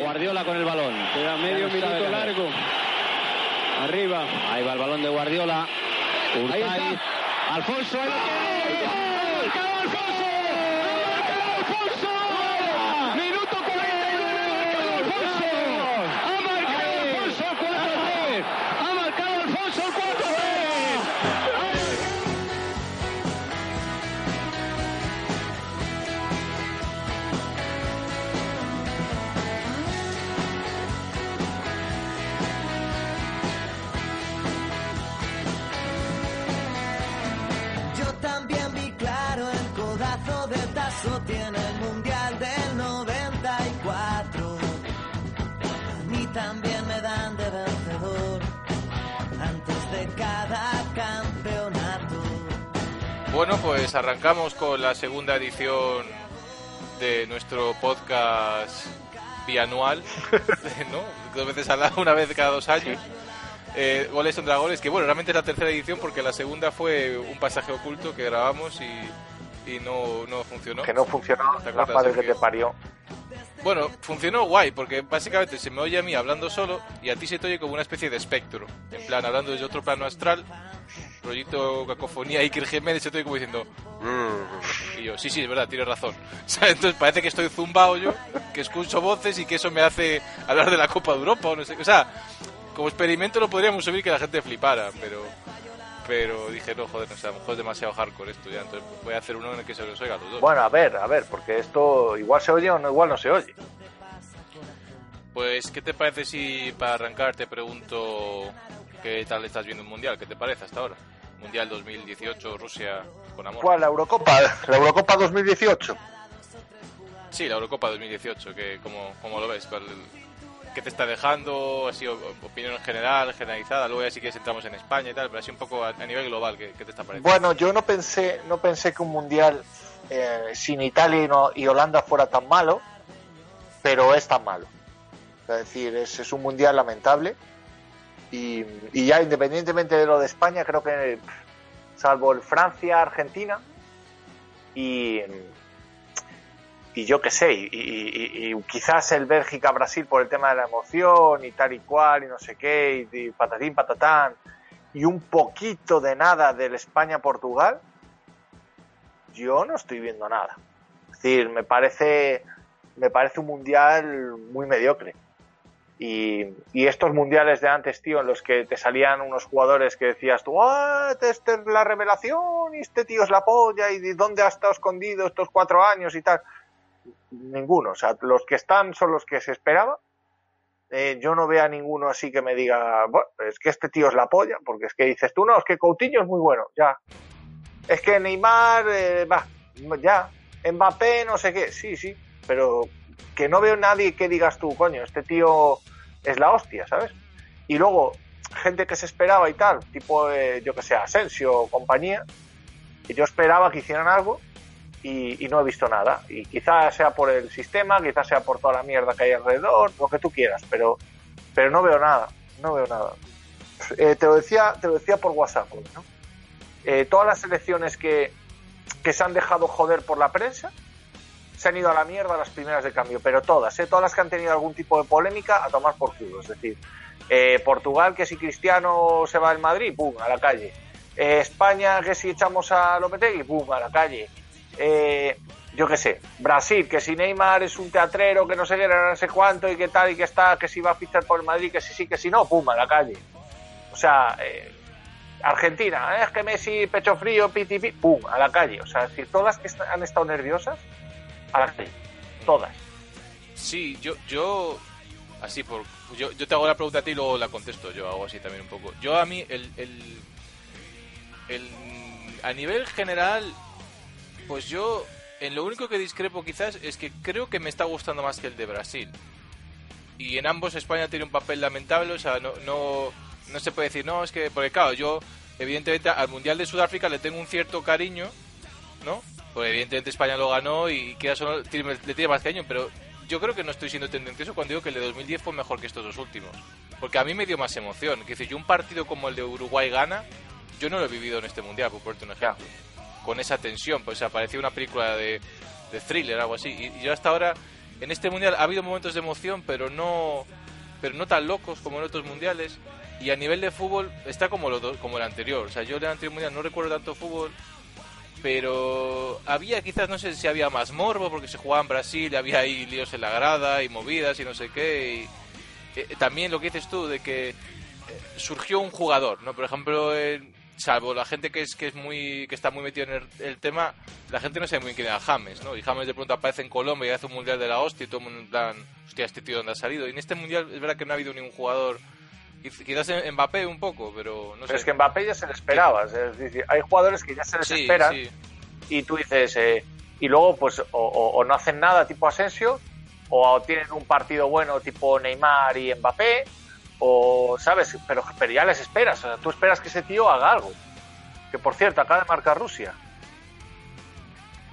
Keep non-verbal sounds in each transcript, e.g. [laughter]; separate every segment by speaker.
Speaker 1: Guardiola con el balón.
Speaker 2: Queda medio
Speaker 1: no
Speaker 2: minuto largo. Arriba.
Speaker 1: Ahí va el balón de Guardiola. Urtaiz. Alfonso. tiene. ¡Ha marcado Alfonso!
Speaker 3: De Tazo tiene el Mundial del 94. A mí también me dan de vencedor antes de cada campeonato.
Speaker 4: Bueno, pues arrancamos con la segunda edición de nuestro podcast bianual, [laughs] ¿no? Dos veces al año, una vez cada dos años. Eh, goles contra goles, que bueno, realmente es la tercera edición porque la segunda fue un pasaje oculto que grabamos y, y no, no funcionó.
Speaker 5: Que no funcionó
Speaker 4: ¿Te
Speaker 5: la padre que te parió.
Speaker 4: Bueno, funcionó guay, porque básicamente se me oye a mí hablando solo y a ti se te oye como una especie de espectro. En plan, hablando desde otro plano astral, rollito cacofonía, Iker Jiménez, se te oye como diciendo... Y yo, sí, sí, es verdad, tienes razón. [laughs] O sea, entonces parece que estoy zumbado yo, que escucho voces y que eso me hace hablar de la Copa de Europa o no sé. O sea, como experimento lo podríamos subir que la gente flipara, pero... Pero dije, no, joder, no sé, a lo mejor es demasiado hardcore esto ya, entonces voy a hacer uno en el que se los oiga a los dos.
Speaker 5: Bueno, a ver, a ver, porque esto igual se oye o no, igual no se oye.
Speaker 4: Pues, ¿qué te parece si para arrancar te pregunto qué tal estás viendo el Mundial? ¿Qué te parece hasta ahora? Mundial 2018, Rusia con amor.
Speaker 5: ¿Cuál? ¿La Eurocopa? ¿La Eurocopa 2018?
Speaker 4: Sí, la Eurocopa 2018, que como, como lo ves, ¿Cuál- ¿qué te está dejando? Así, opinión general, generalizada, luego ya sí que entramos en España y tal, pero así un poco a, nivel global, ¿qué, te está pareciendo?
Speaker 5: Bueno, yo no pensé, no pensé que un mundial eh, sin Italia y, no- y Holanda fuera tan malo, pero es tan malo. Es decir, es, un mundial lamentable. Y, y ya independientemente de lo de España, creo que salvo el Francia, Argentina y, y yo qué sé, y, y- quizás el Bélgica-Brasil por el tema de la emoción y tal y cual y no sé qué, y, y patatín, patatán, y un poquito de nada del España-Portugal, yo no estoy viendo nada. Es decir, me parece, me parece un mundial muy mediocre. Y, y estos mundiales de antes, tío, en los que te salían unos jugadores que decías tú, ¡ah! Esta es la revelación, y este tío es la polla, y de dónde ha estado escondido estos cuatro años y tal. Ninguno. O sea, los que están son los que se esperaba. Eh, yo no veo a ninguno así que me diga, bueno, es que este tío es la polla, porque es que dices tú, no, es que Coutinho es muy bueno, ya. Es que Neymar, eh, va, ya. Mbappé, no sé qué, sí, sí, pero que no veo nadie que digas tú, coño, este tío es la hostia, ¿sabes? Y luego, gente que se esperaba y tal, tipo, eh, yo que sé, Asensio o compañía, y yo esperaba que hicieran algo y, no he visto nada. Y quizás sea por el sistema, quizás sea por toda la mierda que hay alrededor, lo que tú quieras, pero, pero no veo nada, no veo nada. Eh, te, lo decía, te lo decía por WhatsApp, ¿no? Eh, todas las selecciones que, que se han dejado joder por la prensa se han ido a la mierda las primeras de cambio, pero todas, ¿eh? todas las que han tenido algún tipo de polémica a tomar por culo. Es decir, eh, Portugal, que si Cristiano se va del Madrid, ¡pum! a la calle. España, que si echamos a Lopetegui, ¡pum! a la calle. Eh, yo qué sé, Brasil, que si Neymar es un teatrero, que no sé qué, no sé cuánto, y que tal, y que está, que si va a fichar por Madrid, que si sí, que si no, ¡pum! a la calle. O sea, eh, Argentina, ¿eh? es que Messi, pecho frío, piti, piti, ¡pum! a la calle. O sea, si todas que han estado nerviosas, a la calle. Todas.
Speaker 4: Sí, yo, yo, así por, yo, yo te hago la pregunta a ti y luego la contesto yo, hago así también un poco. Yo a mí, el, el, el, a nivel general, pues yo, en lo único que discrepo quizás es que creo que me está gustando más que el de Brasil. Y en ambos España tiene un papel lamentable, o sea, no, no, no se puede decir, no, es que, porque claro, yo, evidentemente, al Mundial de Sudáfrica le tengo un cierto cariño, ¿no? Pues evidentemente España lo ganó y solo, tiene- le tiene más cariño, pero yo creo que no estoy siendo tendencioso cuando digo que el de 2010 fue mejor que estos dos últimos. Porque a mí me dio más emoción. Que decir, yo un partido como el de Uruguay-Gana, yo no lo he vivido en este mundial, por ponerte un ejemplo. Con esa tensión, pues aparecía una película de, de thriller, algo así. Y, yo hasta ahora, en este mundial ha habido momentos de emoción, pero no, pero no tan locos como en otros mundiales. Y a nivel de fútbol está como, lo, como el anterior. O sea, yo en el anterior mundial no recuerdo tanto fútbol, pero había quizás, no sé si había más morbo, porque se jugaba en Brasil, había ahí líos en la grada y movidas y no sé qué. Y, eh, también lo que dices tú de que eh, surgió un jugador, ¿no? Por ejemplo, en- salvo la gente que es que es muy que está muy metido en el, el tema, la gente no sabe muy bien quién era James, ¿no? Y James de pronto aparece en Colombia y hace un mundial de la hostia y todo el mundo en plan, hostia, este tío dónde ha salido. Y en este mundial es verdad que no ha habido ningún jugador, quiz- quizás en Mbappé un poco, pero no
Speaker 5: Pero
Speaker 4: sé.
Speaker 5: es que Mbappé ya se le esperaba. Es decir, hay jugadores que ya se les
Speaker 4: sí,
Speaker 5: esperan
Speaker 4: sí.
Speaker 5: y tú dices, eh, y luego pues o, o- o no hacen nada tipo Asensio, o tienen un partido bueno tipo Neymar y Mbappé, o sabes, pero, pero ya les esperas, o sea, tú esperas que ese tío haga algo. Que por cierto, acaba de marcar Rusia.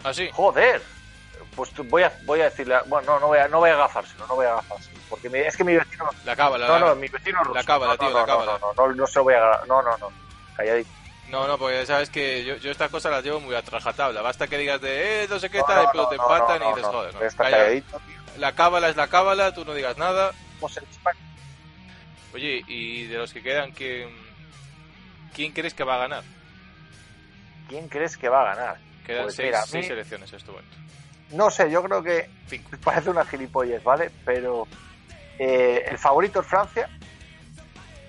Speaker 4: Ah, sí.
Speaker 5: Joder. Pues voy a, voy a decirle, bueno, no, no voy a, no voy a agafárselo, no voy a agafárselo, porque mi- es que mi vecino,
Speaker 4: La cábala.
Speaker 5: no, no, mi vecino ruso.
Speaker 4: la cábala,
Speaker 5: no,
Speaker 4: tío,
Speaker 5: no,
Speaker 4: la cábala.
Speaker 5: No, no, no, no se lo voy a, no, no, no, calladito.
Speaker 4: No, no, porque sabes que yo, yo estas cosas las llevo muy a trajatabla. Basta que digas de, eh, no sé qué tal, pero te empatan
Speaker 5: no,
Speaker 4: y dices,
Speaker 5: no,
Speaker 4: joder, no.
Speaker 5: Calladito, tío.
Speaker 4: La cábala es la cábala, tú no digas nada.
Speaker 5: En España.
Speaker 4: Oye, y de los que quedan, ¿quién, quién crees que va a ganar?
Speaker 5: ¿Quién crees que va a ganar?
Speaker 4: Quedan
Speaker 5: Pues
Speaker 4: seis,
Speaker 5: mira, a mí-
Speaker 4: seis selecciones en este momento.
Speaker 5: No sé, yo creo que
Speaker 4: Cinco. [laughs]
Speaker 5: parece una gilipollez, ¿vale? Pero eh, el favorito es Francia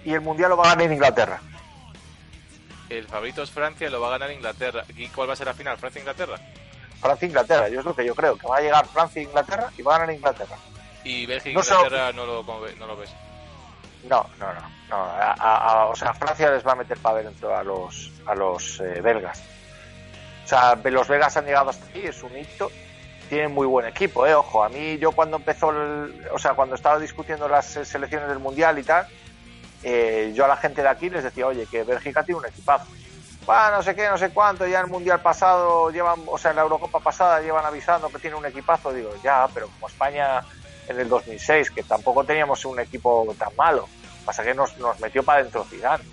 Speaker 5: y el mundial lo va a ganar Inglaterra.
Speaker 4: El favorito es Francia, lo va a ganar Inglaterra. ¿Y cuál va a ser la final? ¿Francia-Inglaterra?
Speaker 5: Francia-Inglaterra, yo es lo que yo creo, que va a llegar Francia-Inglaterra y va a ganar Inglaterra.
Speaker 4: ¿Y
Speaker 5: No sé-
Speaker 4: Bélgica-Inglaterra no, lo, cómo ve- no lo ves?
Speaker 5: No, no, no. no. A- o sea, Francia les va a meter para dentro a los, a los eh, belgas. O sea, los belgas han llegado hasta aquí, es un hito. Tienen muy buen equipo, eh. Ojo, a mí yo cuando empezó, el- o sea, cuando estaba discutiendo las eh, selecciones del mundial y tal, eh, yo a la gente de aquí les decía, oye, que Bélgica tiene un equipazo. Bueno, no sé qué, no sé cuánto, ya en el mundial pasado llevan, o sea, en la Eurocopa pasada llevan avisando que tiene un equipazo. Digo, ya, pero como España en el 2006, que tampoco teníamos un equipo tan malo. Pasa que nos, nos metió para dentro Zidane.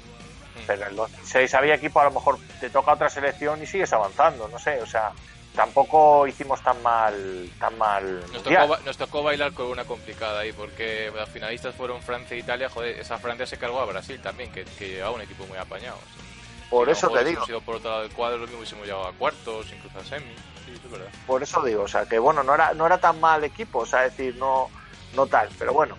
Speaker 5: Pero en el 2006 había equipo, a lo mejor te toca otra selección y sigues avanzando, no sé, o sea, tampoco hicimos tan mal, tan mal.
Speaker 4: Nos tocó, nos tocó bailar con una complicada ahí, porque las finalistas fueron Francia e Italia. Joder, esa Francia se cargó a Brasil también, que, que llevaba un equipo muy apañado.
Speaker 5: Por
Speaker 4: Si
Speaker 5: eso
Speaker 4: no
Speaker 5: te digo,
Speaker 4: hubiésemos ido por otro lado del cuadro, lo mismo hubiésemos llegado a cuartos, incluso a semis.
Speaker 5: Por eso digo, o sea, que bueno, no era, no era tan mal equipo, o sea, decir, no, no tal, pero bueno.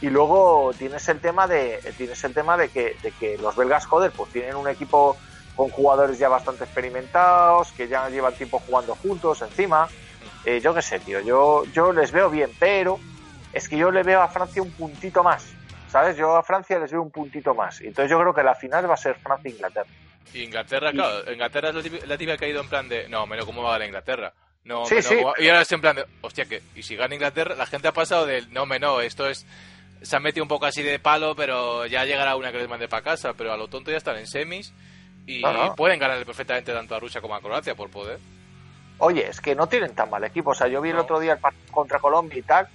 Speaker 5: Y luego tienes el tema de, tienes el tema de que, de que los belgas, joder, pues tienen un equipo con jugadores ya bastante experimentados, que ya llevan tiempo jugando juntos encima. Eh, yo qué sé, tío, yo, yo les veo bien, pero es que yo le veo a Francia un puntito más, ¿sabes? Yo a Francia les veo un puntito más. Entonces yo creo que la final va a ser Francia-Inglaterra.
Speaker 4: Y Inglaterra,
Speaker 5: Y-
Speaker 4: claro, Inglaterra es la típica que ha ido en plan de, no, menos cómo va a ganar Inglaterra. No,
Speaker 5: Sí,
Speaker 4: me no,
Speaker 5: sí.
Speaker 4: cómo va-". Y ahora es en plan de, hostia, que, y si gana Inglaterra, la gente ha pasado del, no, me no, esto es, se han metido un poco así de palo, pero ya llegará una que les mande para casa, pero a lo tonto ya están en semis y
Speaker 5: No, no.
Speaker 4: pueden ganarle perfectamente tanto a Rusia como a Croacia por poder.
Speaker 5: Oye, es que no tienen tan mal equipo. O sea, yo vi el otro día el partido contra Colombia y tal.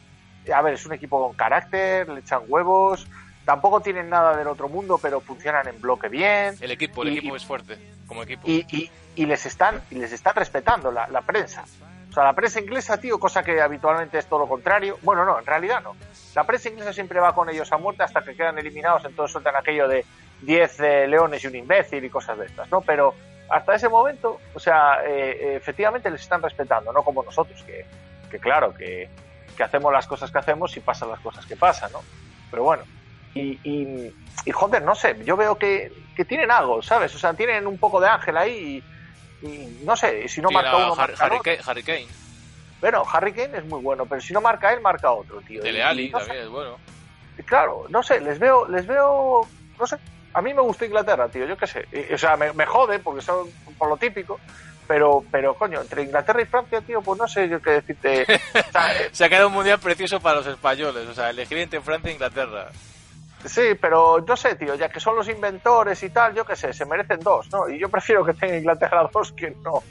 Speaker 5: A ver, es un equipo con carácter, le echan huevos. Tampoco tienen nada del otro mundo, pero funcionan en bloque bien.
Speaker 4: El equipo, el
Speaker 5: Y-
Speaker 4: equipo es fuerte, como equipo.
Speaker 5: Y, y- y les están y les están respetando la, la prensa. O sea, la prensa inglesa, tío, cosa que habitualmente es todo lo contrario. Bueno, no, en realidad no. La prensa inglesa siempre va con ellos a muerte hasta que quedan eliminados, entonces sueltan aquello de 10 eh, leones y un imbécil y cosas de estas, ¿no? Pero hasta ese momento, o sea, eh, eh, efectivamente les están respetando, no como nosotros, que, que claro, que, que hacemos las cosas que hacemos y pasan las cosas que pasan, ¿no? Pero bueno, y, y, y, joder, no sé, yo veo que, que tienen algo, ¿sabes? O sea, tienen un poco de ángel ahí y, y no sé, si no marca uno,
Speaker 4: Har-
Speaker 5: marca
Speaker 4: Harry,
Speaker 5: otro.
Speaker 4: Kane, Harry Kane.
Speaker 5: Bueno, Harry Kane es muy bueno, pero si no marca él, marca otro, tío.
Speaker 4: Dele
Speaker 5: sé,
Speaker 4: también es bueno.
Speaker 5: claro, no sé, les veo, les veo, no sé, a mí me gusta Inglaterra, tío, yo qué sé, o sea, me, me jode porque son por lo típico, pero, pero coño, entre Inglaterra y Francia, tío, pues no sé yo qué decirte. [laughs] O sea, eh,
Speaker 4: Se ha quedado un mundial precioso para los españoles, o sea, elegir entre Francia e Inglaterra.
Speaker 5: Sí, pero no sé, tío, ya que son los inventores y tal, yo qué sé, se merecen dos, ¿no? Y yo prefiero que tenga Inglaterra [laughs] dos que no,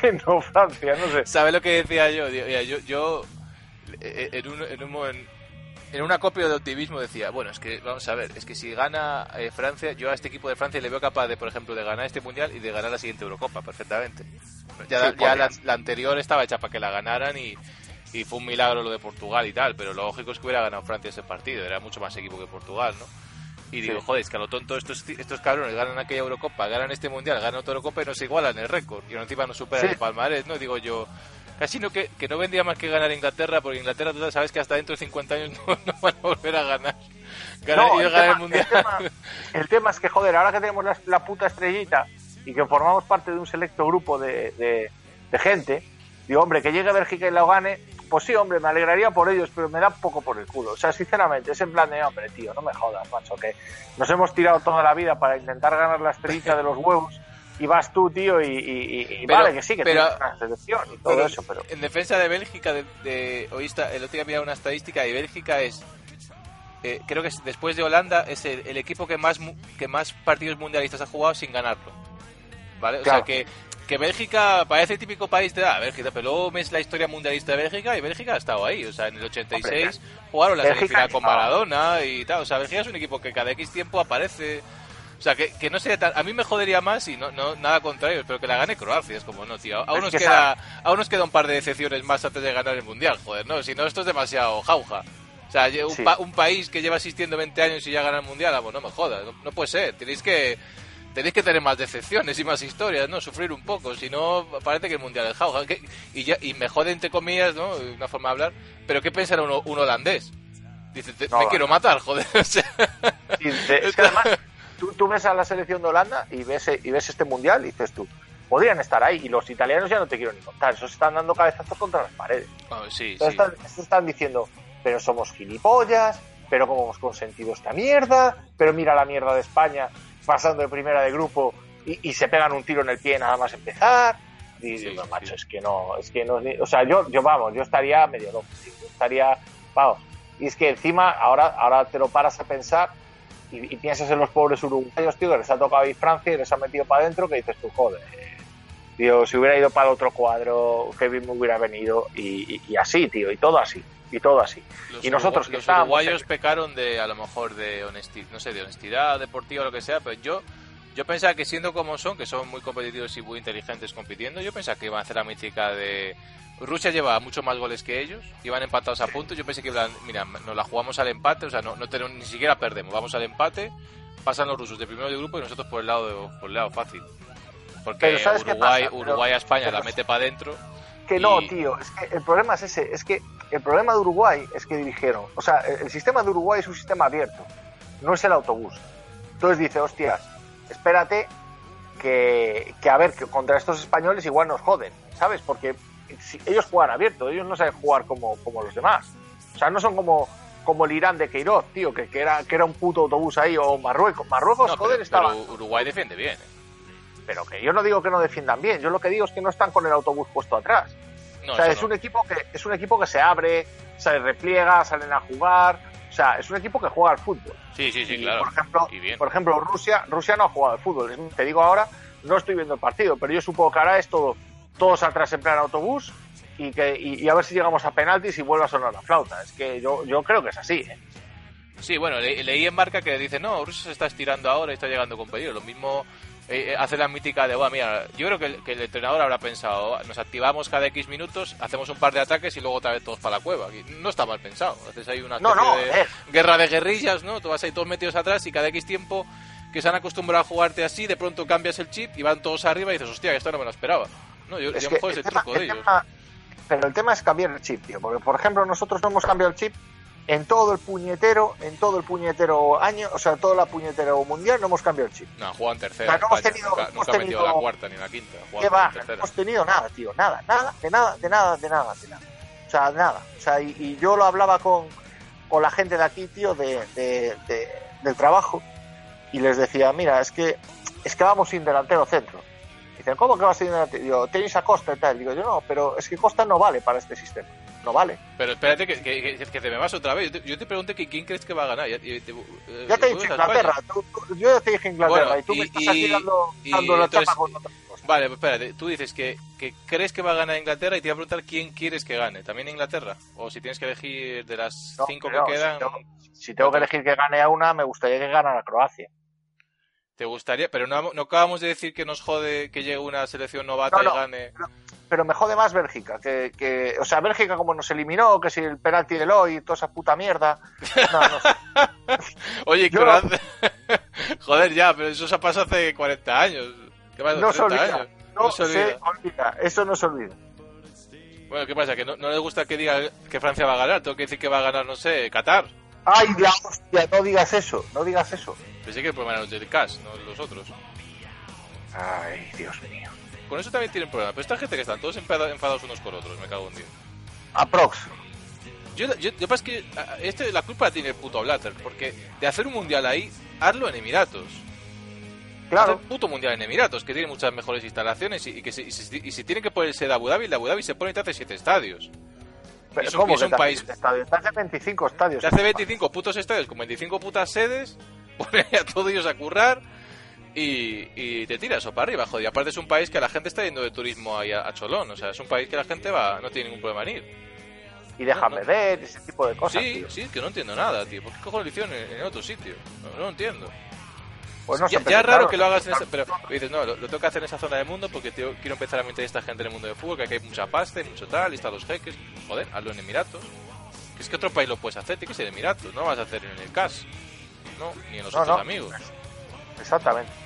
Speaker 5: que no Francia, no sé.
Speaker 4: ¿Sabes lo que decía yo? Yo, yo eh, en, un, en, un en- en un acopio de optimismo decía, bueno, es que vamos a ver, es que si gana eh, Francia, yo a este equipo de Francia le veo capaz de, por ejemplo, de ganar este mundial y de ganar la siguiente Eurocopa perfectamente. Ya,
Speaker 5: Sí,
Speaker 4: ya la, la anterior estaba hecha para que la ganaran y, y fue un milagro lo de Portugal y tal, pero lo lógico es que hubiera ganado Francia ese partido, era mucho más equipo que Portugal, ¿no? Y digo,
Speaker 5: Sí.
Speaker 4: joder, es que a lo tonto estos, estos cabrones ganan aquella Eurocopa, ganan este Mundial, ganan otra Eurocopa y no se igualan el récord. Y encima no superan
Speaker 5: Sí.
Speaker 4: el palmarés, ¿no? Digo yo, casi no que, que no vendría más que ganar Inglaterra, porque Inglaterra tú sabes que hasta dentro de 50 años [laughs] no, no van a volver a ganar. Ganar
Speaker 5: No, el
Speaker 4: ganar el
Speaker 5: tema,
Speaker 4: Mundial.
Speaker 5: el tema- el tema es que, joder, ahora que tenemos la, la puta estrellita y que formamos parte de un selecto grupo de, de- de gente, digo, hombre, que llegue Bélgica y lo gane, pues sí, hombre, me alegraría por ellos, pero me da poco por el culo. O sea, sinceramente, es en plan de, hombre, tío, no me jodas, macho, que nos hemos tirado toda la vida para intentar ganar la estrellita de los huevos y vas tú, tío, y, y- y- y
Speaker 4: Pero-
Speaker 5: vale, que sí, que
Speaker 4: pero-
Speaker 5: tienes una selección y todo
Speaker 4: Pero
Speaker 5: eso, pero...
Speaker 4: En defensa de Bélgica, de, de- hoy está- el otro día había una estadística y Bélgica es, eh, creo que es- después de Holanda, es el, el equipo que más, que más partidos mundialistas ha jugado sin ganarlo. ¿Vale? O sea que, que Bélgica parece el típico país de ah, Bélgica, pero luego ves la historia mundialista de Bélgica y Bélgica ha estado ahí. O sea, en el 86 jugaron la semifinal con Maradona y tal. O sea, Bélgica es un equipo que cada X tiempo aparece. O sea, que, que no sería tan... A mí me jodería más y no, no nada contra ellos, pero que la gane Croacia. Es como, no, tío. Aún nos,
Speaker 5: que
Speaker 4: queda, aún nos queda un par de decepciones más antes de ganar el Mundial, joder, ¿no? Si no, esto es demasiado jauja. O sea, un,
Speaker 5: Sí.
Speaker 4: pa- un país que lleva asistiendo 20 años y ya gana el Mundial, ah, pues no me jodas. No, no puede ser. Tenéis que... Tenéis que tener más decepciones y más historias, ¿no? Sufrir un poco, si no, parece que el mundial es jauja. ¿Qué- Y, ya, y me jode, entre comillas, ¿no? Una forma de hablar. Pero ¿qué pensará un, un holandés? Dice, te-
Speaker 5: No,
Speaker 4: me
Speaker 5: va.
Speaker 4: quiero matar, joder. [laughs] o sea,
Speaker 5: Sí, de- es que [laughs] además tú, tú ves a la selección de Holanda y ves, y ves este mundial y dices tú, podrían estar ahí. Y los italianos ya no te quiero ni contar, esos están dando cabezazos contra las paredes.
Speaker 4: oh, sí,
Speaker 5: Entonces
Speaker 4: sí.
Speaker 5: están, están diciendo, pero somos gilipollas, pero cómo hemos consentido esta mierda, pero mira la mierda de España pasando de primera de grupo y, y se pegan un tiro en el pie nada más empezar. Y
Speaker 4: Sí, sí,
Speaker 5: macho,
Speaker 4: sí.
Speaker 5: es que no, es que no, o sea, yo, yo vamos, yo estaría medio loco, yo estaría, vamos, y es que encima ahora, ahora te lo paras a pensar y, y piensas en los pobres uruguayos, tío, que les ha tocado ir Francia y les ha metido para adentro, que dices tú, joder, tío, si hubiera ido para el otro cuadro, Kevin me hubiera venido y, y- y así, tío, y todo así, y todo así.
Speaker 4: Los
Speaker 5: y nosotros que
Speaker 4: los
Speaker 5: estábamos
Speaker 4: uruguayos
Speaker 5: en-
Speaker 4: pecaron de a lo mejor de honestidad no sé de honestidad deportiva o lo que sea pero yo yo pensaba que siendo como son que son muy competitivos y muy inteligentes compitiendo yo pensaba que iban a hacer la mítica de Rusia lleva mucho más goles que ellos iban empatados a puntos yo pensé que iban mira nos la jugamos al empate o sea no, no tenemos ni siquiera perdemos vamos al empate pasan los rusos de primero de grupo y nosotros por el lado de- por el lado fácil porque
Speaker 5: Pero ¿sabes qué
Speaker 4: Uruguay?
Speaker 5: Pero-
Speaker 4: Uruguay a España
Speaker 5: pero-
Speaker 4: la mete para adentro
Speaker 5: Que no,
Speaker 4: Y-
Speaker 5: tío, es que el problema es ese, es que el problema de Uruguay es que dijeron, o sea, el, el sistema de Uruguay es un sistema abierto, no es el autobús. Entonces dice, hostias, espérate que, que a ver, que contra estos españoles igual nos joden, ¿sabes? Porque si- ellos juegan abierto, ellos no saben jugar como, como los demás. O sea, no son como, como el Irán de Queiroz, tío, que, que era, que era un puto autobús ahí, o Marruecos. Marruecos,
Speaker 4: No,
Speaker 5: joder,
Speaker 4: pero,
Speaker 5: estaba...
Speaker 4: pero Uruguay defiende bien ¿eh?
Speaker 5: Pero que yo no digo que no defiendan bien, yo lo que digo es que no están con el autobús puesto atrás.
Speaker 4: No,
Speaker 5: o sea, es
Speaker 4: no.
Speaker 5: un equipo que es un equipo que se abre, se repliega, salen a jugar. O sea, es un equipo que juega al fútbol.
Speaker 4: sí sí sí
Speaker 5: Y,
Speaker 4: claro
Speaker 5: por ejemplo,
Speaker 4: y bien
Speaker 5: por ejemplo, Rusia, Rusia no ha jugado al fútbol. Te digo ahora, no estoy viendo el partido, pero yo supongo que ahora es todo, todos atrás en plan autobús y que y, y a ver si llegamos a penaltis y vuelve a sonar la flauta. Es que yo, yo creo que es así. ¿eh?
Speaker 4: Sí, bueno, le- leí en marca que dice, no, Rusia se está estirando ahora y está llegando con peligro. Lo mismo eh, eh, hace la mítica de, bueno, mira, yo creo que el, que el entrenador habrá pensado, nos activamos cada X minutos, hacemos un par de ataques y luego otra vez todos para la cueva. Y no está mal pensado. Haces ahí una
Speaker 5: No,
Speaker 4: de
Speaker 5: eh.
Speaker 4: guerra de guerrillas, ¿no? Tú vas ahí todos metidos atrás y cada X tiempo que se han acostumbrado a jugarte así, de pronto cambias el chip y van todos arriba y dices, hostia, esto no me lo esperaba. No, yo,
Speaker 5: Es
Speaker 4: yo
Speaker 5: que
Speaker 4: mejor es
Speaker 5: el tema-
Speaker 4: truco de
Speaker 5: el
Speaker 4: ellos.
Speaker 5: pero el tema es cambiar el chip, tío. Porque, por ejemplo, nosotros no hemos cambiado el chip en todo el puñetero, en todo el puñetero año, o sea, todo la puñetero mundial, no hemos cambiado el chip.
Speaker 4: No, juegan tercera.
Speaker 5: O sea, no hemos
Speaker 4: España,
Speaker 5: tenido-
Speaker 4: nunca,
Speaker 5: hemos
Speaker 4: nunca ha metido
Speaker 5: tenido-
Speaker 4: la cuarta ni la quinta.
Speaker 5: ¿Qué va? No hemos tenido nada, tío, nada, nada, de nada, de nada, de nada, de nada. O sea, nada. O sea, y, y yo lo hablaba con, con la gente de aquí, tío, de, de- de- del trabajo, y les decía, mira, es que es que vamos sin delantero centro. Dicen, ¿cómo que vas sin delantero? Digo, tenéis a Costa y tal. Digo, yo no, pero es que Costa no vale para este sistema. No vale.
Speaker 4: Pero espérate que, que, que- que te me vas otra vez. Yo te, yo te pregunté que quién crees que va a ganar. Ya, te- eh,
Speaker 5: te he
Speaker 4: vuelves
Speaker 5: dicho
Speaker 4: a España.
Speaker 5: Inglaterra. Tú- tú- yo ya te dije Inglaterra
Speaker 4: Bueno,
Speaker 5: y tú me estás aquí dando, dando la
Speaker 4: entonces-
Speaker 5: chapa con otra cosa.
Speaker 4: Vale, pues espérate. Tú dices que, que crees que va a ganar Inglaterra y te voy a preguntar quién quieres que gane. ¿También Inglaterra? O si tienes que elegir de las
Speaker 5: No,
Speaker 4: cinco que quedan,
Speaker 5: Si tengo, si tengo que elegir que gane a una, me gustaría que ganara Croacia.
Speaker 4: te gustaría. Pero no, no acabamos de decir que nos jode que llegue una selección novata
Speaker 5: No, no,
Speaker 4: y gane.
Speaker 5: Pero me jode más Bélgica. Que, que, o sea, Bélgica como nos eliminó, que si el penalti del hoy, toda esa puta mierda. No, no sé. [laughs]
Speaker 4: Oye,
Speaker 5: Yo-
Speaker 4: Croacia- [laughs] Joder, ya, pero eso se ha pasado hace 40 años. ¿Qué pasa?
Speaker 5: No se
Speaker 4: 30
Speaker 5: olvida.
Speaker 4: años.
Speaker 5: No, se olvida. Eso no se olvida.
Speaker 4: Bueno, ¿qué pasa? Que no, no le gusta que diga que Francia va a ganar. Tengo que decir que va a ganar, no sé, Qatar.
Speaker 5: Ay, la hostia, no digas eso, no digas eso.
Speaker 4: Pensé que el problema era los del CAS, no los otros.
Speaker 5: Ay, Dios mío.
Speaker 4: Con eso también tienen problemas. Pero esta gente que están todos enfada- enfadados unos con otros, me cago en Dios.
Speaker 5: Aprox.
Speaker 4: Yo, yo, yo pasa que este, la culpa la tiene el puto Blatter, porque de hacer un mundial ahí, hazlo en Emiratos.
Speaker 5: Claro.
Speaker 4: puto mundial en Emiratos, que tiene muchas mejores instalaciones y, y que si, y si, y si tienen que ponerse de Abu Dhabi, de Abu Dhabi se pone y te hace siete estadios.
Speaker 5: Pero
Speaker 4: es un-
Speaker 5: ¿cómo
Speaker 4: es
Speaker 5: que
Speaker 4: un
Speaker 5: te
Speaker 4: país-
Speaker 5: estadio? Te hace 25 estadios.
Speaker 4: Te hace 25 putos estadios con 25 putas sedes, [laughs] pone a todos ellos a currar y, y te tiras o para arriba, joder. Y aparte es un país que la gente está yendo de turismo ahí a, a Cholón, o sea, es un país que la gente va, no tiene ningún problema en ir.
Speaker 5: Y déjame
Speaker 4: no, no.
Speaker 5: ver, ese tipo de cosas.
Speaker 4: sí,
Speaker 5: tío.
Speaker 4: sí, que no entiendo nada, tío. ¿Por qué cojones lo hicieron en, en otro sitio? No, no entiendo.
Speaker 5: Pues no
Speaker 4: ya, ya es raro que lo hagas en esa, pero dices, no, lo, lo tengo que hacer en esa zona del mundo porque tío, quiero empezar a meter a esta gente en el mundo de fútbol, que aquí hay mucha pasta y mucho tal, y están los jeques. Joder, hazlo en Emiratos. Que es que otro país lo puedes hacer, tiene que ser Emiratos, no lo vas a hacer en el CAS. No, ni en los otros amigos.
Speaker 5: Exactamente.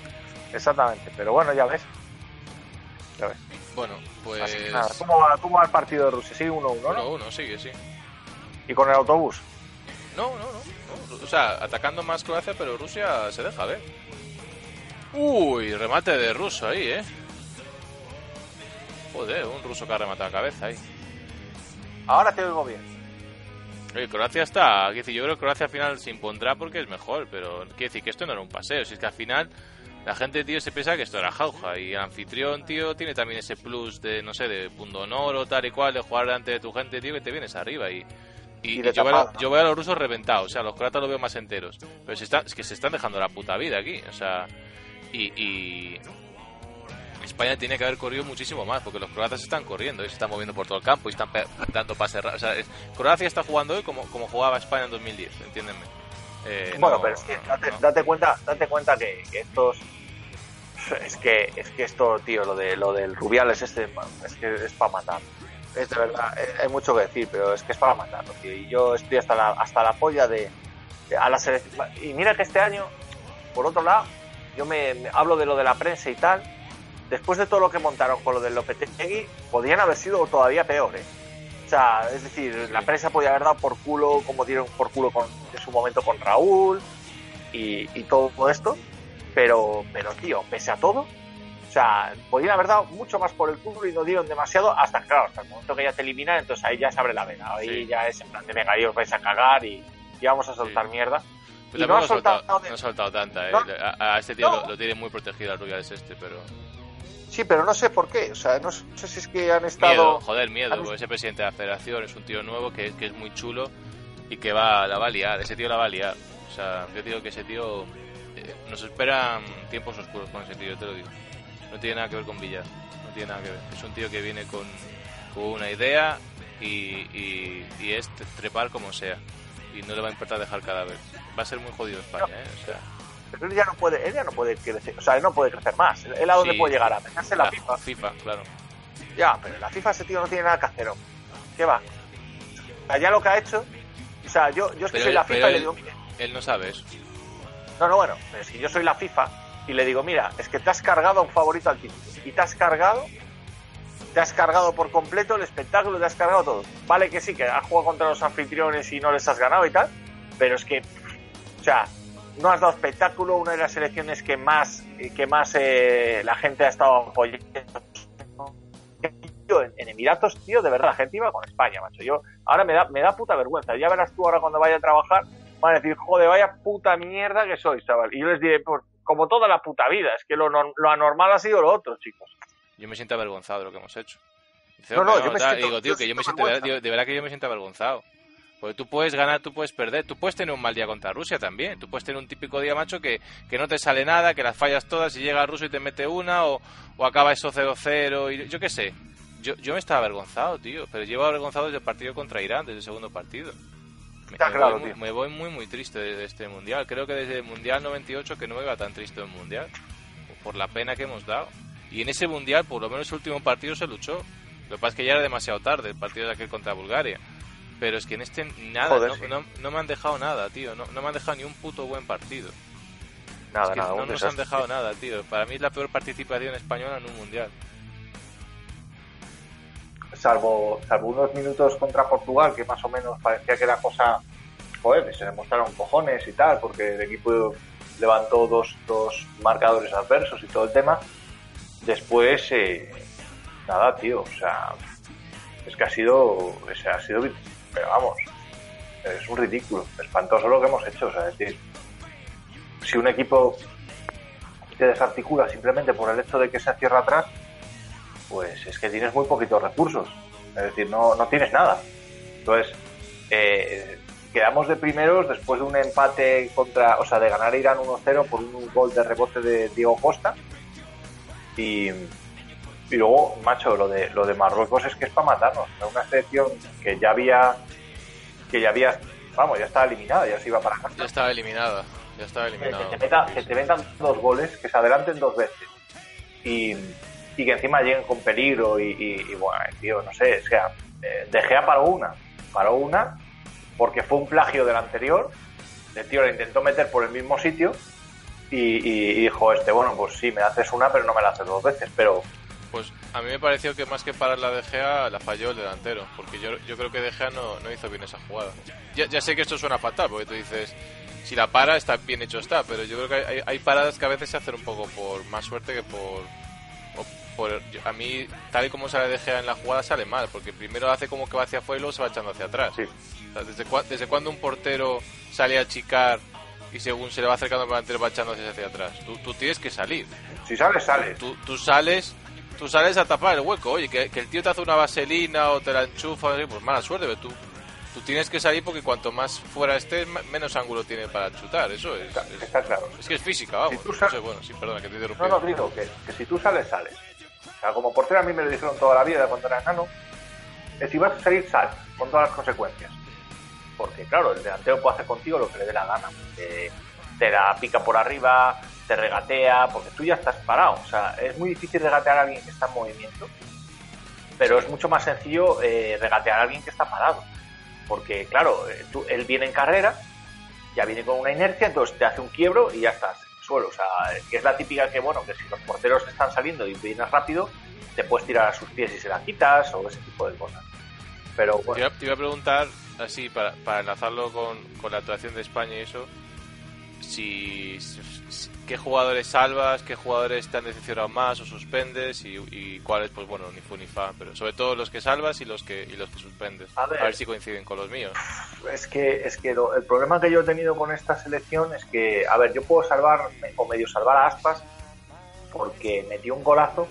Speaker 5: Exactamente. Pero bueno, ya ves. Ya ves.
Speaker 4: Bueno, pues.
Speaker 5: Así que nada. ¿Cómo va, ¿Cómo va el partido de Rusia? Sigue 1-1, ¿no?
Speaker 4: 1-1, sigue, sí.
Speaker 5: Y con el autobús.
Speaker 4: No, no, no, no. O sea, atacando más Croacia, pero Rusia se deja ver. Uy, remate de ruso ahí, ¿eh? Joder, un ruso que ha rematado la cabeza ahí.
Speaker 5: Ahora te oigo bien.
Speaker 4: Oye, Croacia está. Quiero decir, yo creo que Croacia al final se impondrá porque es mejor, pero quiero decir que esto no era un paseo. Si es que al final la gente, tío, se piensa que esto era jauja. Y el anfitrión, tío, tiene también ese plus de, no sé, de punto honor o tal y cual, de jugar delante de tu gente, tío, que te vienes arriba. Y, y,
Speaker 5: Y de
Speaker 4: y yo, veo, a-
Speaker 5: tapada.
Speaker 4: yo veo a los rusos reventados. O sea, a los croatas los veo más enteros. Pero se es que se están dejando la puta vida aquí. O sea, y. y España tiene que haber corrido muchísimo más, porque los croatas están corriendo y se están moviendo por todo el campo y están dando pases. O sea, es- Croacia está jugando hoy como, como jugaba España en 2010, entiéndeme. Eh,
Speaker 5: bueno,
Speaker 4: no,
Speaker 5: pero es que date, cuenta, date cuenta que, que estos es que es que esto, tío, lo de lo del Rubiales este es que es para matar. Es de verdad, eh, hay mucho que decir, pero es que es para matarlo, tío. Y yo estoy hasta la hasta la polla de, de- a la selección. Y mira que este año, por otro lado, yo me, me hablo de lo de la prensa y tal. Después de todo lo que montaron con lo del Lopetegui, podían haber sido todavía peores. Sea, es decir, la prensa podía haber dado por culo, como dieron por culo con, en su momento con Raúl y, y todo esto. Pero, pero, tío, pese a todo, o sea, podían haber dado mucho más por el culo y no dieron demasiado hasta, claro, hasta el momento que ya te eliminan, entonces ahí ya se abre la vena. Ahí
Speaker 4: Sí.
Speaker 5: ya es en plan de, venga, ahí os vais a cagar y, y vamos a soltar
Speaker 4: Sí.
Speaker 5: mierda. Y no ha
Speaker 4: soltado,
Speaker 5: soltado de-
Speaker 4: no ha soltado tanta, eh.
Speaker 5: No.
Speaker 4: A, a este tío
Speaker 5: No.
Speaker 4: lo, lo tiene muy protegido a Rubiales este, pero...
Speaker 5: Sí, pero no sé por qué. O sea, no sé si es que han
Speaker 4: Miedo,
Speaker 5: estado...
Speaker 4: joder, miedo,
Speaker 5: han-
Speaker 4: porque ese presidente de la federación es un tío nuevo que, que es muy chulo y que va, la va a liar, ese tío la va a liar. O sea, yo digo que ese tío... eh, nos esperan tiempos oscuros con ese tío, te lo digo. No tiene nada que ver con Villar, no tiene nada que ver. Es un tío que viene con, con una idea y, y, y es trepar como sea. Y no le va a importar dejar cadáver. Va a ser muy jodido España, ¿eh? O sea,
Speaker 5: Pero él ya no puede, él ya no puede crecer. O sea, él no puede crecer más. Él a dónde
Speaker 4: Sí.
Speaker 5: puede llegar a meterse en la FIFA.
Speaker 4: FIFA, claro.
Speaker 5: Ya, pero la FIFA ese tío no tiene nada que hacer. ¿Qué va? O sea, ya lo que ha hecho. O sea, yo, yo es que
Speaker 4: Pero
Speaker 5: soy
Speaker 4: él-
Speaker 5: la FIFA y le digo, mire,
Speaker 4: Él no sabe eso.
Speaker 5: no, no, bueno, pero que yo soy la FIFA y le digo, mira, es que te has cargado a un favorito al título. Y te has cargado, te has cargado por completo el espectáculo, te has cargado todo. Vale que sí, que has jugado contra los anfitriones y no les has ganado y tal, pero es que, o sea, no has dado espectáculo, una de las selecciones que más, que más eh, la gente ha estado apoyando. En, en Emiratos, tío, de verdad, la gente iba con España, macho. Yo, ahora me da, me da puta vergüenza. Ya verás tú ahora cuando vaya a trabajar, van a decir, joder, vaya puta mierda que sois, chaval. Y yo les diré, pues, como toda la puta vida, es que lo, lo anormal ha sido lo otro, chicos.
Speaker 4: Yo me siento avergonzado de lo que hemos hecho. Dice,
Speaker 5: No, no,
Speaker 4: "Hombre,
Speaker 5: yo me
Speaker 4: tal",
Speaker 5: siento-
Speaker 4: y digo, tío,
Speaker 5: yo
Speaker 4: que yo me
Speaker 5: siento
Speaker 4: siento, de,
Speaker 5: vergüenza.
Speaker 4: digo, de verdad que yo me siento avergonzado. Porque tú puedes ganar, tú puedes perder, tú puedes tener un mal día contra Rusia también. Tú puedes tener un típico día, macho, que, que no te sale nada, que las fallas todas y llega el ruso y te mete una, o, o acaba eso 0-0, y yo qué sé. Yo, yo me estaba avergonzado, tío, pero llevo avergonzado desde el partido contra Irán, desde el segundo partido. Me,
Speaker 5: Está
Speaker 4: me
Speaker 5: claro,
Speaker 4: voy, muy,
Speaker 5: tío.
Speaker 4: me voy muy, muy triste de este mundial. Creo que desde el mundial 98 que no me iba tan triste el mundial, por la pena que hemos dado. Y en ese mundial, por lo menos el último partido se luchó. Lo que pasa es que ya era demasiado tarde el partido de aquel contra Bulgaria. Pero es que en este nada,
Speaker 5: Joder,
Speaker 4: no,
Speaker 5: sí.
Speaker 4: no- no me han dejado nada, tío. No, no me han dejado ni un puto buen partido.
Speaker 5: Nada,
Speaker 4: es que
Speaker 5: nada,
Speaker 4: no nos han dejado nada, tío. Para mí es la peor participación española en un mundial.
Speaker 5: salvo, salvo unos minutos contra Portugal, que más o menos parecía que era cosa, joder, se demostraron cojones y tal, porque el equipo levantó dos, dos marcadores adversos y todo el tema. Después, eh, nada, tío, o sea, es que ha sido, o sea, ha sido, pero vamos, es un ridículo, espantoso lo que hemos hecho, o sea, es decir, si un equipo te desarticula simplemente por el hecho de que se cierra atrás, pues es que tienes muy poquitos recursos. Es decir, no, no tienes nada. Entonces, eh, quedamos de primeros después de un empate contra, o sea, de ganar Irán 1-0 por un gol de rebote de Diego Costa. Y, y luego, macho, lo de, lo de Marruecos es que es para matarnos. Es una selección que ya había, que ya había, vamos, ya estaba eliminada, ya se iba para casa
Speaker 4: Ya estaba eliminada. Ya estaba
Speaker 5: que
Speaker 4: eliminado.
Speaker 5: te, meta- que te metan dos goles, que se adelanten dos veces y, y que encima lleguen con peligro y, y- y, bueno, tío, no sé, o sea, eh, De Gea paró una, paró una porque fue un plagio del anterior, el tío la intentó meter por el mismo sitio y, y- y dijo este, bueno, pues sí, me haces una pero no me la haces dos veces, pero
Speaker 4: Pues a mí me pareció que más que parar la De Gea, la falló el delantero. Porque yo, yo creo que De Gea no, no hizo bien esa jugada. Ya, ya sé que esto suena fatal, porque tú dices, si la para, está bien hecho está. Pero yo creo que hay, hay paradas que a veces se hacen un poco por más suerte que por... por a mí, tal y como sale De Gea en la jugada, sale mal. Porque primero hace como que va hacia afuera y luego se va echando hacia atrás.
Speaker 5: sí,
Speaker 4: O sea, ¿desde, cua- ¿Desde cuándo un portero sale a chicar y según se le va acercando el delantero va echándose hacia atrás? Tú, tú tienes que salir
Speaker 5: si sales, sales.
Speaker 4: tú, tú sales tú sales a tapar el hueco oye que, que el tío te hace una vaselina o te la enchufa pues mala suerte pero tú tú tienes que salir porque cuanto más fuera estés me- menos ángulo tiene para chutar eso es,
Speaker 5: Está,
Speaker 4: es,
Speaker 5: está claro.
Speaker 4: es que es física vamos
Speaker 5: Si tú
Speaker 4: no sé, bueno sí perdona que te he interrumpido
Speaker 5: No, no, digo que, que si tú sales, sales. O sea, como portero a mí me lo dijeron toda la vida cuando era enano, si vas a salir, sal, con todas las consecuencias. Porque, claro, el delantero puede hacer contigo lo que le dé la gana. Te la pica por arriba, te regatea, porque tú ya estás parado. O sea, es muy difícil regatear a alguien que está en movimiento, pero es mucho más sencillo eh, regatear a alguien que está parado. Porque, claro, eh, tú- él viene en carrera, ya viene con una inercia, entonces te hace un quiebro y ya estás en el suelo. O sea, es la típica que, bueno, que si los porteros están saliendo y vienes rápido, te puedes tirar a sus pies y se la quitas o ese tipo de cosas. Pero
Speaker 4: te,
Speaker 5: bueno,
Speaker 4: iba, te iba a preguntar así para, para enlazarlo con, con la actuación de España y eso si, si- qué jugadores salvas qué jugadores te han decepcionado más o suspendes y, y cuáles pues bueno ni fu ni fa pero sobre todo los que salvas y los que y los que suspendes
Speaker 5: A ver.
Speaker 4: si coinciden con los míos
Speaker 5: es que, es que lo- el problema que yo he tenido con esta selección es que, a ver, yo puedo salvar o medio salvar a Aspas porque metió un golazo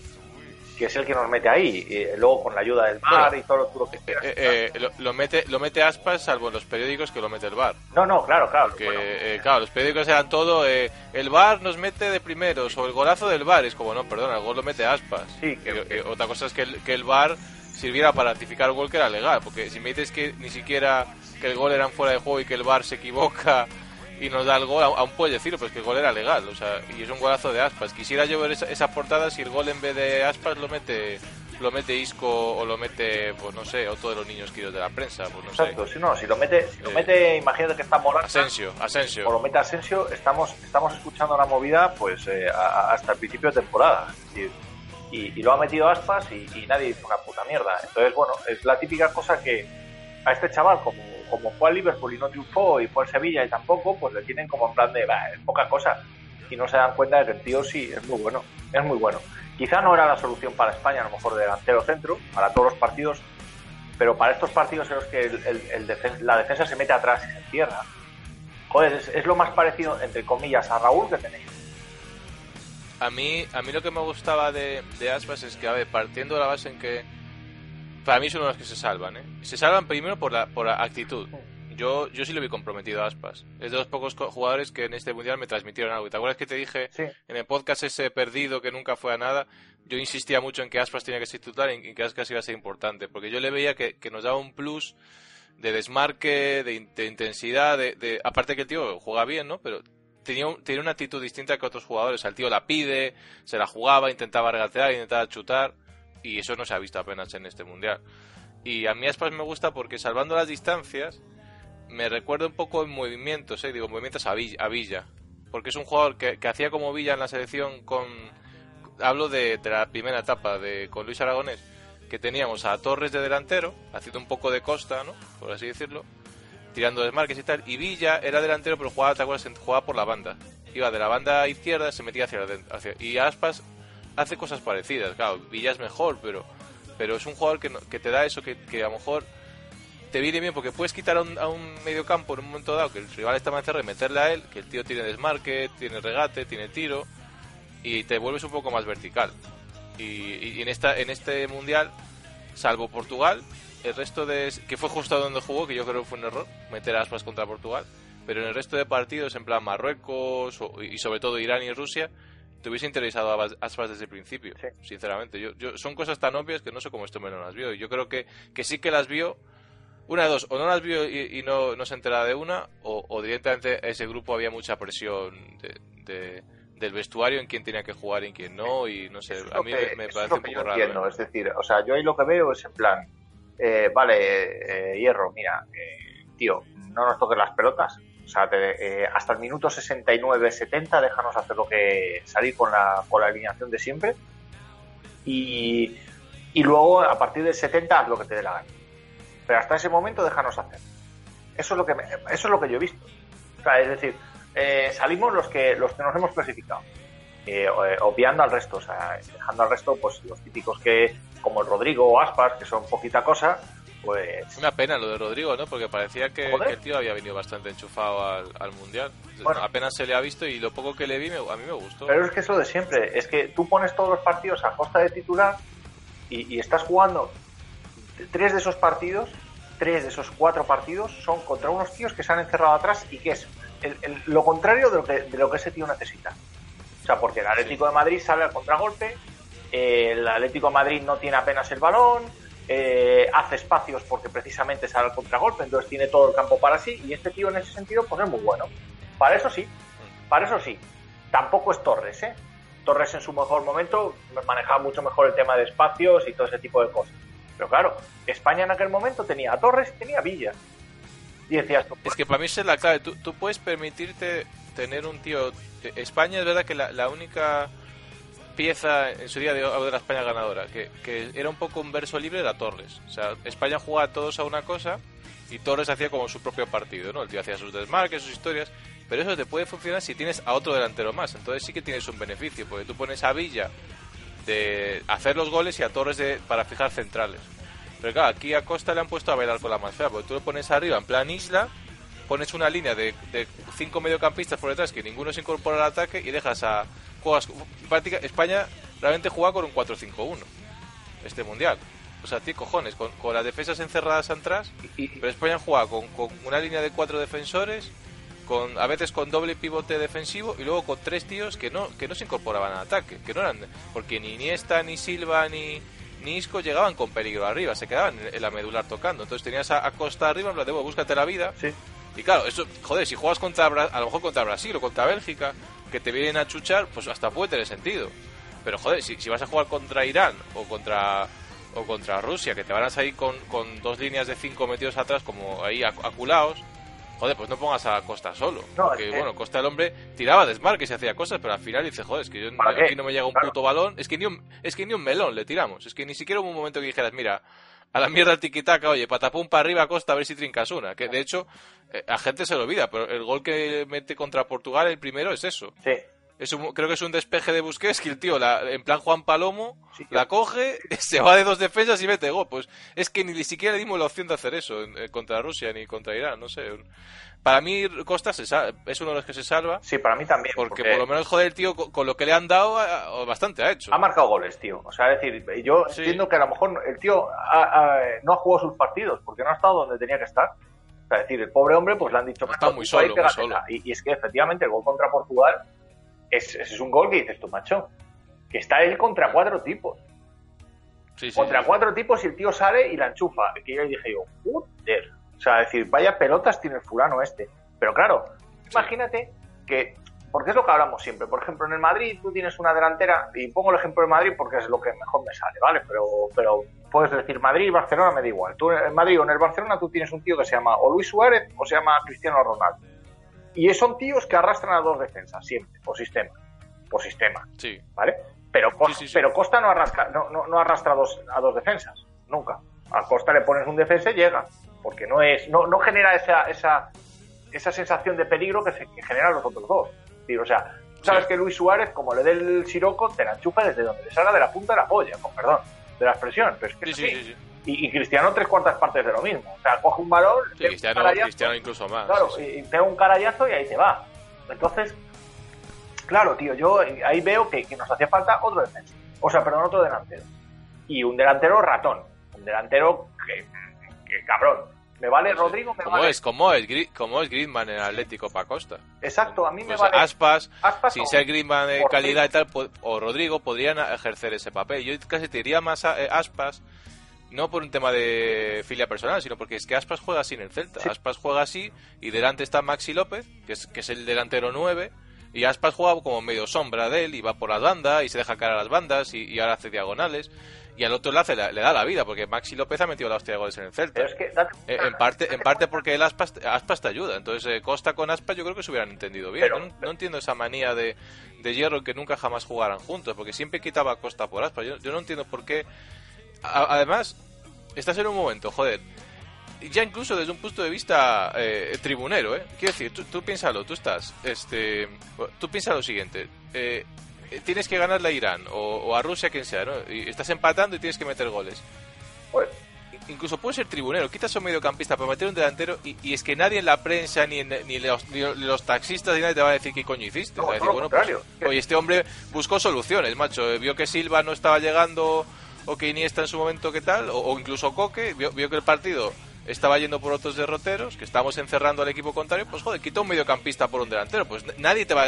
Speaker 5: que es el que nos mete ahí. Y luego con la ayuda del VAR
Speaker 4: Bueno,
Speaker 5: y todo lo, lo que quieras.
Speaker 4: Eh, eh, lo, lo mete lo mete aspas salvo en los periódicos que lo mete el bar
Speaker 5: no, no, claro, claro.
Speaker 4: que
Speaker 5: bueno,
Speaker 4: eh, claro los periódicos eran todo eh, el bar nos mete de primeros o el golazo del bar es como no perdona el gol lo mete aspas
Speaker 5: Sí, que-
Speaker 4: Y- y otra cosa es que el, que el bar sirviera para ratificar el gol que era legal porque si me dices que ni siquiera que el gol era en fuera de juego y que el bar se equivoca y nos da el gol, aún puedes decirlo, pero es que el gol era legal, o sea, y es un golazo de aspas. Quisiera yo ver esa, esa portada si el gol en vez de aspas lo mete lo mete Isco o lo mete, pues no sé, otro de los niños queridos de la prensa, pues no
Speaker 5: exacto.
Speaker 4: sé.
Speaker 5: Si no, si lo mete, si lo
Speaker 4: Eh,
Speaker 5: mete imagínate que está Morata
Speaker 4: Asensio,
Speaker 5: o lo
Speaker 4: Asensio.
Speaker 5: mete Asensio, estamos, estamos escuchando la movida pues eh, a- hasta el principio de temporada. Es decir, y, y lo ha metido Aspas y, y nadie dice una puta mierda. Entonces, bueno, es la típica cosa que a este chaval, como, como fue al Liverpool y no triunfó, y fue al Sevilla y tampoco, pues le tienen como en plan de, "Bah, es poca cosa. Y no se dan cuenta de que el tío sí, es muy bueno, es muy bueno. Quizá no era la solución para España, a lo mejor de delantero centro, para todos los partidos, pero para estos partidos en los que la defensa se mete atrás y se encierra, joder, es, es lo más parecido, entre comillas, a Raúl que tenéis.
Speaker 4: A mí, a mí lo que me gustaba de, de Aspas es que, a ver, partiendo de la base en que para mí son los que se salvan, ¿eh? Se salvan primero por la, por la actitud. Yo, yo sí lo vi comprometido a Aspas. Es de los pocos co- jugadores que en este mundial me transmitieron algo. ¿Y ¿Te acuerdas que te dije
Speaker 5: Sí,
Speaker 4: en el podcast ese perdido que nunca fue a nada? Yo insistía mucho en que Aspas tenía que ser titular y en que Aspas iba a ser importante. Porque yo le veía que, que nos daba un plus de desmarque, de, in- de intensidad, de, de- aparte que el tío juega bien, ¿no? Pero tenía, un- tenía una actitud distinta que otros jugadores. Al tío la pide, se la jugaba, intentaba regatear, intentaba chutar. Y eso no se ha visto apenas en este mundial. Y a mí Aspas me gusta porque salvando las distancias me recuerda un poco en movimientos, ¿eh? digo, movimientos a Villa, a Villa porque es un jugador que, hacía como Villa en la selección con... Hablo de, la primera etapa de con Luis Aragonés, que teníamos a Torres de delantero, haciendo un poco de costa, ¿no? Por así decirlo, tirando desmarques y tal, y Villa era delantero pero jugaba. Jugaba por la banda. Iba de la banda izquierda, se metía hacia, hacia y Aspas hace cosas parecidas, claro, Villa es mejor, pero pero es un jugador que, que te da eso que, que a lo mejor te viene bien porque puedes quitar a un, a un medio campo en un momento dado que el rival está más encerrado y meterle a él, que el tío tiene desmarque, tiene regate, tiene tiro y te vuelves un poco más vertical. Y, y en esta en este mundial, salvo Portugal, el resto de que fue justo donde jugó, que yo creo que fue un error meter a Aspas contra Portugal, pero en el resto de partidos, en plan Marruecos y sobre todo Irán y Rusia, te hubiese interesado a Aspas desde el principio,
Speaker 5: Sí.
Speaker 4: sinceramente. Yo, yo, son cosas tan obvias que no sé cómo este hombre no las vio. Y yo creo que, que sí que las vio. Una de dos, o no las vio y, y no, no se entera de una, o, o directamente a ese grupo había mucha presión de, de- del vestuario en quién tenía que jugar y en quién no, y no sé, a mí
Speaker 5: que-
Speaker 4: me, me parece un poco
Speaker 5: yo
Speaker 4: raro.
Speaker 5: entiendo,
Speaker 4: ¿eh?
Speaker 5: es decir, o sea, yo ahí lo que veo es en plan, eh, vale, eh, Hierro, mira, eh, tío, no nos toques las pelotas, o sea, te- eh, hasta el minuto 69-70 déjanos hacer lo que salir con la, con la alineación de siempre y, y luego a partir del 70 haz lo que te dé la gana. Pero hasta ese momento déjanos hacer. Eso es lo que, me- eso es lo que yo he visto. O sea, es decir, eh, salimos los que, los que nos hemos clasificado eh, eh, obviando al resto, o sea, dejando al resto, pues los típicos que, como el Rodrigo o Aspas, que son poquita cosa, pues
Speaker 4: Una pena lo de Rodrigo, ¿no? Porque parecía que, el tío había venido bastante enchufado al, al Mundial.
Speaker 5: Bueno.
Speaker 4: Apenas se le ha visto y lo poco que le vi me- a mí me gustó.
Speaker 5: Pero es que es lo de siempre, es que tú pones todos los partidos a costa de titular y, y estás jugando tres de esos partidos, tres de esos cuatro partidos son contra unos tíos que se han encerrado atrás y que es el- el- lo contrario de lo, que, de lo que ese tío necesita. O sea, porque el Atlético de Madrid sale al contragolpe, el Atlético de Madrid no tiene apenas el balón, eh, hace espacios porque precisamente sale al contragolpe, entonces tiene todo el campo para sí y este tío en ese sentido pues es muy bueno. Para eso sí, para eso sí. Tampoco es Torres, ¿eh? Torres en su mejor momento manejaba mucho mejor el tema de espacios y todo ese tipo de cosas. Pero claro, España en aquel momento tenía a Torres y tenía a Villa. Y decías tú,
Speaker 4: Es que para mí esa es la clave. Tú, tú puedes permitirte tener un tío. España es verdad que la, la única pieza en su día de, de la España ganadora, que, que era un poco un verso libre, era Torres. O sea, España jugaba todos a una cosa y Torres hacía como su propio partido, ¿no? El tío hacía sus desmarques, sus historias. Pero eso te puede funcionar si tienes a otro delantero más. Entonces sí que tienes un beneficio, porque tú pones a Villa de hacer los goles y a Torres de, para fijar centrales. Pero claro, aquí a Costa le han puesto a bailar con la más fea, porque tú lo pones arriba en plan isla, pones una línea de, de cinco mediocampistas por detrás que ninguno se incorpora al ataque y dejas a. Juegas, práctica, España realmente juega con un 4-5-1 este mundial. O sea, tío, cojones, con, con las defensas encerradas atrás, pero España juega con, con una línea de cuatro defensores, con a veces con doble pivote defensivo y luego con tres tíos que no que no se incorporaban al ataque, que no eran porque ni Iniesta ni Silva ni ni Isco llegaban con peligro arriba, se quedaban en, la medular tocando. Entonces tenías a, a Costa arriba, en plan de, "Bueno, búscate la vida.
Speaker 5: sí.
Speaker 4: Y claro, eso, joder, si juegas contra a lo mejor contra Brasil o contra Bélgica, que te vienen a chuchar, pues hasta puede tener sentido. Pero joder, si, si vas a jugar contra Irán o contra o contra Rusia, que te van a salir con, con dos líneas de cinco metidos atrás como ahí acu- aculados, joder, pues no pongas a Costa solo.
Speaker 5: No,
Speaker 4: porque,
Speaker 5: es que-
Speaker 4: bueno, Costa el hombre tiraba desmarques y hacía cosas, pero al final dice, joder, es que yo, aquí no me llega un
Speaker 5: Claro.
Speaker 4: puto balón, es que, ni un, es que ni un melón le tiramos, es que ni siquiera hubo un momento que dijeras, mira, a la mierda el tiquitaca, oye, patapum para arriba Costa a ver si trincas una, que de hecho eh, a gente se lo olvida, pero el gol que mete contra Portugal, el primero, es eso.
Speaker 5: Sí.
Speaker 4: Es un- creo que es un despeje de Busquets que el tío, la, en plan Juan Palomo,
Speaker 5: Sí,
Speaker 4: la coge, [laughs] se va de dos defensas y mete gol. Pues es que ni siquiera le dimos la opción de hacer eso eh, contra Rusia ni contra Irán, no sé. Para mí Costa se es uno de los que se salva
Speaker 5: Sí, para mí también.
Speaker 4: porque por lo menos, joder, el tío con, con lo que le han dado bastante ha hecho.
Speaker 5: ha marcado goles, tío. O sea, es decir, yo
Speaker 4: Sí.
Speaker 5: entiendo que a lo mejor el tío ha- ha- no ha jugado sus partidos porque no ha estado donde tenía que estar. O sea, es decir, el pobre hombre, pues le han dicho,
Speaker 4: Está
Speaker 5: "Macho,
Speaker 4: muy solo, muy
Speaker 5: pégatela".
Speaker 4: solo.
Speaker 5: Y, y es que efectivamente el gol contra Portugal es, ese es un gol que dices tú, macho, que está él contra cuatro tipos.
Speaker 4: Sí, sí,
Speaker 5: contra
Speaker 4: sí.
Speaker 5: cuatro tipos y el tío sale y la enchufa. Que yo dije yo, joder. O sea, decir, vaya pelotas tiene el fulano este. Pero claro, imagínate que porque es lo que hablamos siempre. Por ejemplo, en el Madrid tú tienes una delantera, y pongo el ejemplo de Madrid porque es lo que mejor me sale, ¿vale? Pero, pero puedes decir Madrid y Barcelona me da igual. Tú en Madrid o en el Barcelona tú tienes un tío que se llama o Luis Suárez o se llama Cristiano Ronaldo. Y son tíos que arrastran a dos defensas, siempre, por sistema. Por sistema.
Speaker 4: Sí.
Speaker 5: ¿Vale? Pero, Costa,
Speaker 4: Sí, sí, sí.
Speaker 5: pero Costa no arrastra, no, no, no arrastra a dos, a dos defensas, nunca. A Costa le pones un defensa y llega, porque no es, no, no genera esa, esa, esa sensación de peligro que, se, que generan los otros dos. Tío, o sea, tú sabes que Luis Suárez, como le dé el siroco, te la enchufa desde donde le salga de la punta de la polla, con perdón, de la expresión. Pero es que
Speaker 4: Sí,
Speaker 5: es así. Y, y Cristiano tres cuartas partes de lo mismo. O sea, coge un balón,
Speaker 4: Sí,
Speaker 5: un
Speaker 4: Cristiano,
Speaker 5: carayazo,
Speaker 4: Cristiano incluso más.
Speaker 5: Claro,
Speaker 4: sí, sí.
Speaker 5: y pega un carayazo y ahí se va. Entonces, claro, tío, yo ahí veo que, que nos hacía falta otro defensa. O sea, perdón, otro delantero. Y un delantero ratón. Un delantero que, que cabrón. Me vale Rodrigo, me
Speaker 4: ¿Cómo
Speaker 5: vale.
Speaker 4: es? ¿Cómo es? ¿Cómo es Griezmann en Atlético para Costa?
Speaker 5: Exacto, a mí me
Speaker 4: Pues
Speaker 5: vale.
Speaker 4: Aspas,
Speaker 5: Aspas
Speaker 4: sin ser Griezmann de calidad y tal, o Rodrigo podrían ejercer ese papel. Yo casi te diría más a eh, Aspas, no por un tema de filia personal, sino porque es que Aspas juega así en el Celta.
Speaker 5: Sí.
Speaker 4: Aspas juega así y delante está Maxi López, que es, que es el delantero 9, y Aspas juega como medio sombra de él y va por las bandas y se deja caer a las bandas y, y ahora hace diagonales. Y al otro le, hace le da la vida, porque Maxi López ha metido la hostia de goles en el Celta.
Speaker 5: Pero es que date
Speaker 4: Eh, en parte en parte porque el Aspas, Aspas te ayuda. Entonces, eh, Costa con Aspas yo creo que se hubieran entendido bien.
Speaker 5: Pero-
Speaker 4: no, no entiendo esa manía de, de Hierro que nunca jamás jugaran juntos, porque siempre quitaba a Costa por Aspas. Yo, yo no entiendo por qué. A- además, estás en un momento, joder. Ya incluso desde un punto de vista eh, tribunero, ¿eh? Quiero decir, tú, tú piénsalo, tú estás, este, tú piensa lo siguiente, eh, tienes que ganarle a Irán o, o a Rusia, quien sea, ¿no? Y estás empatando y tienes que meter goles
Speaker 5: Pues,
Speaker 4: incluso puede ser tribunero, quitas a un mediocampista para meter un delantero y, y es que nadie en la prensa ni, en- ni, los, ni los taxistas ni nadie te va a decir qué coño hiciste.
Speaker 5: No,
Speaker 4: decir, bueno, pues, oye, este hombre buscó soluciones, macho. Eh, Vio que Silva no estaba llegando o que Iniesta en su momento qué tal, o, incluso Coque, vio, que el partido estaba yendo por otros derroteros, que estábamos encerrando al equipo contrario, pues joder, quita un mediocampista por un delantero, pues nadie te va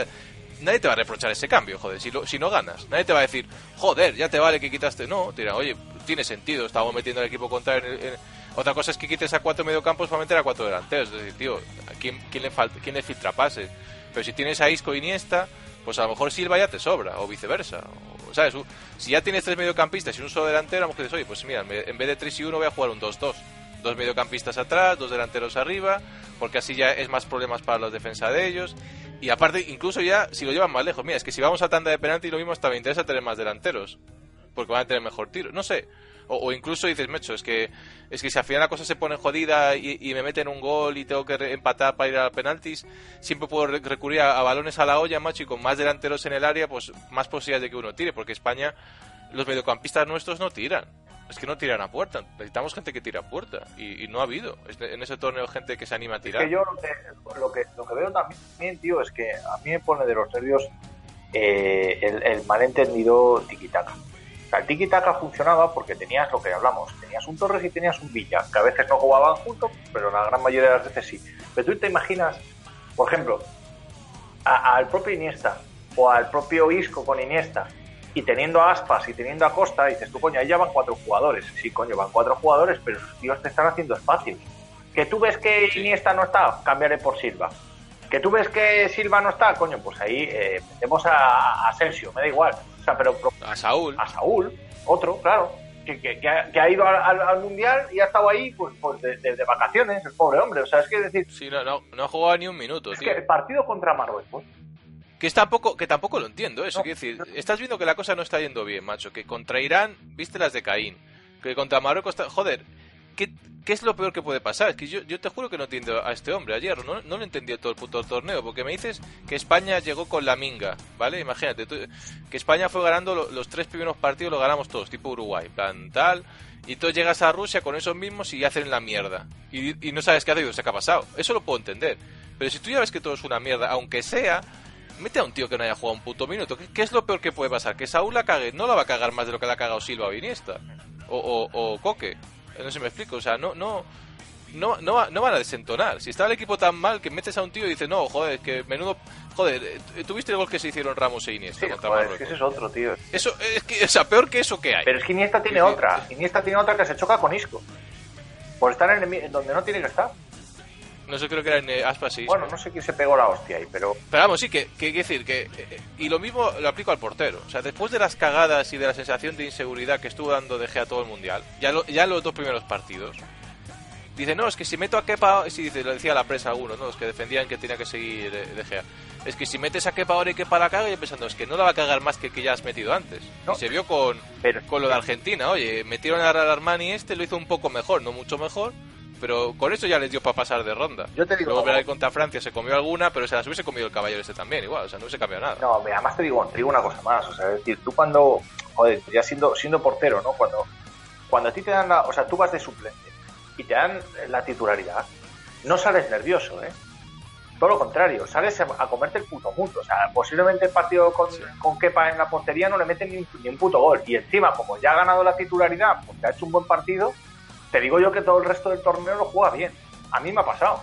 Speaker 4: nadie te va a reprochar ese cambio, joder, si, lo- si no ganas. Nadie te va a decir, joder, ya te vale que quitaste. No, te dirán, oye, tiene sentido, estábamos metiendo al equipo contrario en el- en- Otra cosa es que quites a cuatro mediocampos para meter a cuatro delanteros. Es decir, tío, ¿a quién, quién le falta, quién le filtra pases? Pero si tienes a Isco e Iniesta, pues a lo mejor Silva ya te sobra, o viceversa. ¿Sabes? Si ya tienes tres mediocampistas y un solo delantero, lo mejor dices, oye, pues mira, en vez de 3 y 1 voy a jugar un 2-2. Dos mediocampistas atrás, dos delanteros arriba, porque así ya es más problemas para los defensa de ellos. Y aparte, incluso ya, si lo llevan más lejos, mira, es que si vamos a tanda de penalti, lo mismo hasta me interesa tener más delanteros, porque van a tener mejor tiro. No sé. O, o incluso dices, Mecho, es que, es que si al final la cosa se pone jodida y, y me meten un gol y tengo que empatar para ir a penaltis, siempre puedo re- recurrir a, a balones a la olla, macho, y con más delanteros en el área, pues más posibilidades de que uno tire, porque España, los mediocampistas nuestros no tiran. Es que no tiran a puerta. Necesitamos gente que tire a puerta. Y, y no ha habido. Es- En ese torneo gente que se anima a
Speaker 5: Es
Speaker 4: tirar.
Speaker 5: que yo lo que, lo que, lo que veo también, tío, es que a mí me pone de los nervios eh, el, el malentendido tiki-taka. El tiki-taka funcionaba porque tenías lo que hablamos, tenías un Torres y tenías un Villa, que a veces no jugaban juntos, pero la gran mayoría de las veces sí. Pero tú te imaginas, por ejemplo, al propio Iniesta o al propio Isco con Iniesta y teniendo a Aspas y teniendo a Costa, dices tú, coño, ahí ya van cuatro jugadores. Sí, coño, van cuatro jugadores, pero esos tíos te están haciendo espacios. Que tú ves que. Iniesta no está, cambiaré por Silva. Que tú ves que Silva no está, coño, pues ahí eh, metemos a, a Asensio, me da igual. O sea, pero
Speaker 4: A Saúl.
Speaker 5: a Saúl, otro, claro, que, que- que ha, que ha ido al, al- al Mundial y ha estado ahí pues, pues de, de- de vacaciones, el pobre hombre. O sea, es que decir,
Speaker 4: Sí, no, no, no ha jugado ni un minuto,
Speaker 5: es
Speaker 4: tío.
Speaker 5: que el partido contra Marruecos,
Speaker 4: Que es tampoco, que tampoco lo entiendo eso.
Speaker 5: No,
Speaker 4: quiero decir, estás viendo que la cosa no está yendo bien, macho. Que contra Irán, viste las de Caín. Que contra Marruecos está. Joder, ¿qué, qué es lo peor que puede pasar? Es que yo, yo te juro que no entiendo a este hombre ayer. No, no lo entendí todo el puto torneo. Porque me dices que España llegó con la minga, ¿vale? Imagínate, tú- que España fue ganando lo- los tres primeros partidos, lo ganamos todos, tipo Uruguay, plan tal. Y tú llegas a Rusia con esos mismos y hacen la mierda. Y, y no sabes qué ha habido, se qué ha pasado. Eso lo puedo entender. Pero si tú ya ves que todo es una mierda, aunque sea, mete a un tío que no haya jugado un puto minuto. ¿Qué, qué es lo peor que puede pasar? Que Saúl la cague. No la va a cagar más de lo que la ha cagado Silva o Iniesta. O, o, o Coque. No sé si me explico. O sea, no, no, no, no, no van a desentonar. Si está el equipo tan mal que metes a un tío y dices, no, joder, que menudo. Joder, eh, ¿tuviste el gol que se hicieron Ramos e Iniesta
Speaker 5: sí,
Speaker 4: contra
Speaker 5: joder, es que ese es otro, tío.
Speaker 4: Eso, es que, o sea, peor que eso que hay.
Speaker 5: Pero es que Iniesta tiene
Speaker 4: Sí, sí.
Speaker 5: otra. Iniesta tiene otra que se choca con Isco. Por estar en, el donde no tiene que estar.
Speaker 4: No sé, creo que era en eh, Aspas.
Speaker 5: Bueno, no sé quién se pegó la hostia ahí, pero...
Speaker 4: Pero vamos, sí, que, que, decir que... eh, y lo mismo lo aplico al portero. O sea, después de las cagadas y de la sensación de inseguridad que estuvo dando De Gea todo el Mundial, ya, lo, ya los dos primeros partidos, dice, no, es que si meto a Kepa... Sí, dice, lo decía la prensa algunos, ¿no? Los que defendían que tenía que seguir De, Gea. Es que si metes a Kepa ahora y Kepa la caga, y pensando, es que no la va a cagar más que que ya has metido antes.
Speaker 5: No.
Speaker 4: Y se vio con,
Speaker 5: Pero-
Speaker 4: con lo de Argentina. Oye, metieron al Armani este, lo hizo un poco mejor, no mucho mejor. Pero con eso ya les dio para pasar de ronda.
Speaker 5: Yo te digo-
Speaker 4: Luego contra Francia se comió alguna, pero se las hubiese comido el caballero este también, igual. O sea, no se cambió nada.
Speaker 5: No, mira, además te digo, te digo una cosa más, o sea, es decir, tú cuando, joder, ya siendo, siendo portero, ¿no? Cuando, cuando a ti te dan la, o sea, tú vas de suplente y te dan la titularidad, no sales nervioso, ¿eh? Todo lo contrario, sales a, a comerte el puto mundo. O sea, posiblemente el partido con, con Kepa en la portería no le meten ni un, ni un puto gol. Y encima, como ya ha ganado la titularidad, porque ha hecho un buen partido, te digo yo que todo el resto del torneo lo juega bien. A mí me ha pasado.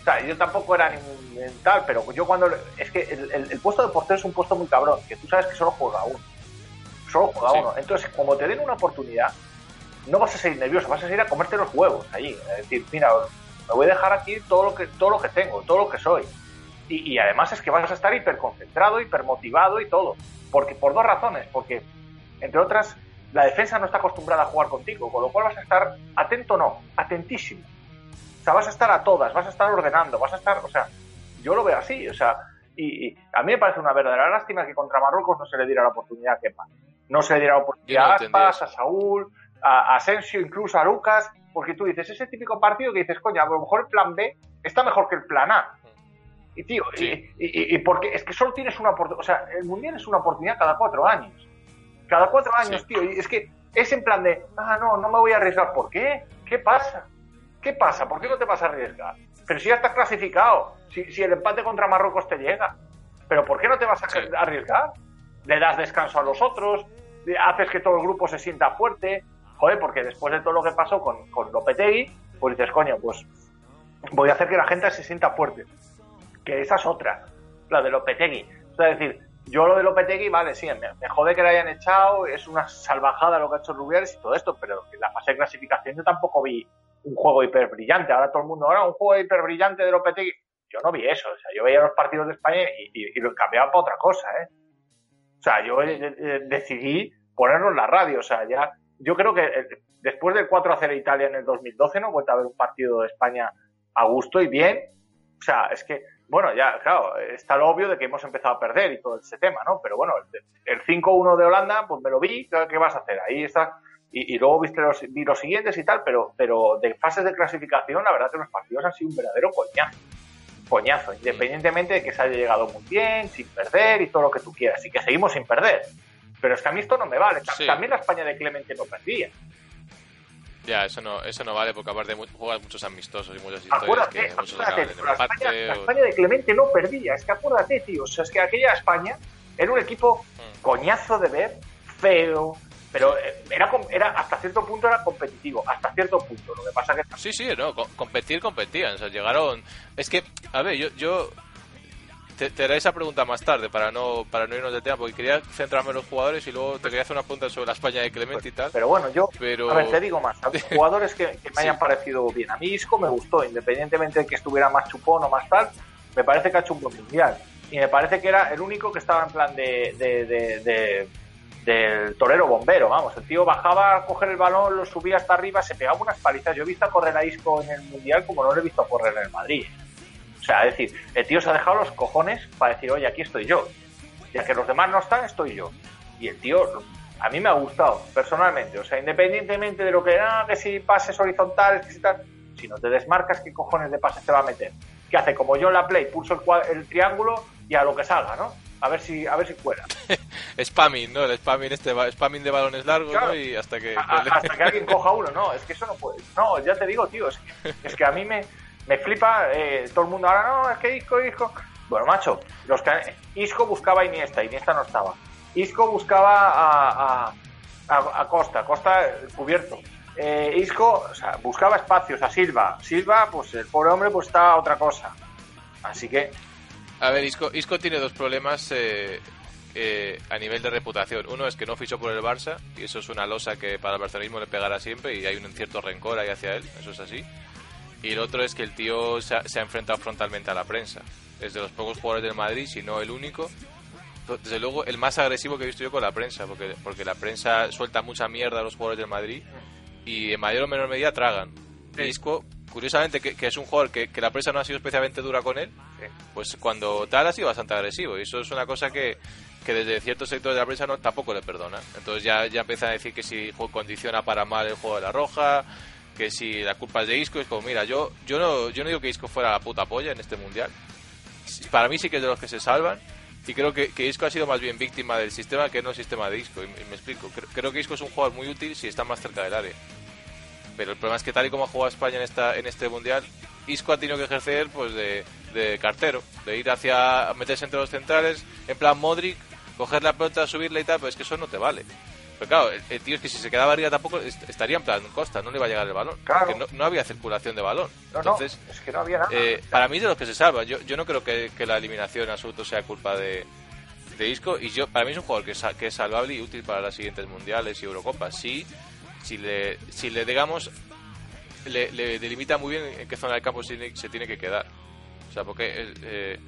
Speaker 5: O sea, yo tampoco era ningún tal, pero yo cuando... Es que el, el- el puesto de portero es un puesto muy cabrón, que tú sabes que solo juega uno. Solo juega
Speaker 4: Sí.
Speaker 5: uno. Entonces, como te den una oportunidad, no vas a seguir nervioso, vas a seguir a comerte los huevos allí. Es decir, mira, me voy a dejar aquí todo lo que, todo lo que tengo, todo lo que soy. Y, y además es que vas a estar hiperconcentrado, hipermotivado y todo. Porque, por dos razones. Porque, entre otras, la defensa no está acostumbrada a jugar contigo, con lo cual vas a estar atento, no, atentísimo. O sea, vas a estar a todas, vas a estar ordenando, vas a estar, o sea, yo lo veo así, o sea, y, y a mí me parece una verdadera lástima que contra Marruecos no se le diera la oportunidad a Kepa. No se le diera la oportunidad
Speaker 4: no
Speaker 5: a Aspas, a Saúl, a, Asensio, incluso a Lucas, porque tú dices, ese típico partido que dices, coño, a lo mejor el plan B está mejor que el plan A. Y tío,
Speaker 4: Sí.
Speaker 5: y, y- y porque es que solo tienes una oportunidad, o sea, el mundial es una oportunidad cada cuatro años. Cada cuatro años,
Speaker 4: Sí.
Speaker 5: tío, y es que es en plan de, ah, no, no me voy a arriesgar. ¿Por qué? ¿Qué pasa? ¿Qué pasa? ¿Por qué no te vas a arriesgar? Pero si ya estás clasificado, si, si el empate contra Marruecos te llega, ¿pero por qué no te vas a arriesgar? Le das descanso a los otros, haces que todo el grupo se sienta fuerte, joder, porque después de todo lo que pasó con, con Lopetegui, pues dices, coño, pues voy a hacer que la gente se sienta fuerte. Que esa es otra, la de Lopetegui. O sea, es decir, yo lo de Lopetegui, vale, sí, me, me jode que le hayan echado, es una salvajada lo que ha hecho Rubiales y todo esto, pero en la fase de clasificación yo tampoco vi un juego hiper brillante. Ahora todo el mundo, ahora un juego hiper brillante de Lopetegui. Yo no vi eso, o sea, yo veía los partidos de España y, y- y lo cambiaba para otra cosa, ¿eh? O sea, yo eh, eh, decidí ponerlo en la radio, o sea, ya, yo creo que eh, después del 4 a 0 Italia en el 2012 no he vuelto a ver un partido de España a gusto y bien. O sea, es que, bueno, ya, claro, está lo obvio de que hemos empezado a perder y todo ese tema, ¿no? Pero bueno, el, el 5-1 de Holanda, pues me lo vi, ¿qué vas a hacer? Ahí está. Y, y luego viste los, vi los siguientes y tal, pero, pero de fases de clasificación, la verdad que los partidos han sido un verdadero coñazo. Coñazo, independientemente de que se haya llegado muy bien, sin perder y todo lo que tú quieras. Y que seguimos sin perder. Pero es que a mí esto no me vale.
Speaker 4: Sí.
Speaker 5: También la España de Clemente no perdía.
Speaker 4: Ya, eso no, eso no vale porque aparte juegan muchos amistosos y muchas historias
Speaker 5: Acuérdate,
Speaker 4: que muchos
Speaker 5: acuérdate,
Speaker 4: en
Speaker 5: la España, la de Clemente no perdía. Es que acuérdate, tío. O sea, es que aquella España era un equipo
Speaker 4: Mm.
Speaker 5: coñazo de ver, feo, pero eh, era, era hasta cierto punto era competitivo, hasta cierto punto. Lo que pasa que
Speaker 4: Sí, sí, no, co- competir, competían, o sea, llegaron... Es que, a ver, yo... yo te, te haré esa pregunta más tarde para no para no irnos de tema, porque quería centrarme en los jugadores y luego te quería hacer una pregunta sobre la España de Clemente y tal.
Speaker 5: Pero bueno, yo,
Speaker 4: Pero-
Speaker 5: a ver, te digo más, [laughs] jugadores que, que me
Speaker 4: Sí.
Speaker 5: hayan parecido bien. A mí Isco me gustó, independientemente de que estuviera más chupón o más tal, me parece que ha hecho un buen mundial. Y me parece que era el único que estaba en plan de, de, de- de- del torero bombero, vamos. El tío bajaba a coger el balón, lo subía hasta arriba, se pegaba unas palizas. Yo he visto a correr a Isco en el mundial como no lo he visto correr en el Madrid. O sea, es decir, el tío se ha dejado los cojones para decir, oye, aquí estoy yo. Ya que los demás no están, estoy yo. Y el tío, a mí me ha gustado, personalmente. O sea, independientemente de lo que, ah, que si pases horizontales, que si tal, si no te desmarcas, ¿qué cojones de pases te va a meter? ¿Qué hace? Como yo en la Play, pulso el, cua- el triángulo y a lo que salga, ¿no? A ver si, a ver si fuera. [laughs]
Speaker 4: Spamming, ¿no? El spamming este, spamming de balones largos,
Speaker 5: Claro.
Speaker 4: ¿no? Y hasta que...
Speaker 5: A- hasta que alguien coja uno, no, es que eso no puede. No, ya te digo, tío, es que, es que a mí me, me flipa eh, todo el mundo ahora, no, es que Isco, Isco. Bueno, macho, los que, Isco buscaba a Iniesta, Iniesta no estaba. Isco buscaba a, a, a- Costa, Costa eh, cubierto. Eh, Isco buscaba espacios a Silva. Silva, pues el pobre hombre, pues está a otra cosa. Así que,
Speaker 4: A ver, Isco, Isco tiene dos problemas eh, eh, a nivel de reputación. Uno es que no fichó por el Barça, y eso es una losa que para el barcelonismo le pegará siempre, y hay un cierto rencor ahí hacia él, eso es así. Y el otro es que el tío se ha, se ha enfrentado frontalmente a la prensa. Es de los pocos jugadores del Madrid, si no el único. Desde luego, el más agresivo que he visto yo con la prensa, porque, porque la prensa suelta mucha mierda a los jugadores del Madrid y en mayor o menor medida tragan.
Speaker 5: Sí.
Speaker 4: Isco, curiosamente, que, que es un jugador que, que la prensa no ha sido especialmente dura con él, pues cuando tal ha sido bastante agresivo. Y eso es una cosa que, que desde ciertos sectores de la prensa no, tampoco le perdona. Entonces ya, ya empiezan a decir que si condiciona para mal el juego de la roja, que si la culpa es de Isco, es como, mira, yo, yo, no, yo no digo que Isco fuera la puta polla en este mundial. Para mí sí que es de los que se salvan. Y creo que, que Isco ha sido más bien víctima del sistema que no el sistema de Isco. Y, y me explico. Creo, creo que Isco es un jugador muy útil si está más cerca del área. Pero el problema es que tal y como ha jugado España en esta en este mundial, Isco ha tenido que ejercer pues de, de cartero, de ir hacia meterse entre los centrales, en plan Modric, coger la pelota, subirla y tal, pero es que eso no te vale. Pero claro, el, el tío es que si se quedaba arriba tampoco est- estaría en plan Costa, no le iba a llegar el balón.
Speaker 5: Claro.
Speaker 4: Porque no, no había circulación de balón.
Speaker 5: No,
Speaker 4: Entonces,
Speaker 5: no, es que no había nada.
Speaker 4: eh, para mí es de los que se salvan. Yo, yo no creo que, que la eliminación en absoluto sea culpa de, de Isco. Y yo para mí es un jugador que, es- que es salvable y útil para las siguientes mundiales y Eurocopas. Sí, si le, si le digamos, le, le delimita muy bien en qué zona del campo se tiene, se tiene que quedar. O sea, porque eh, eh,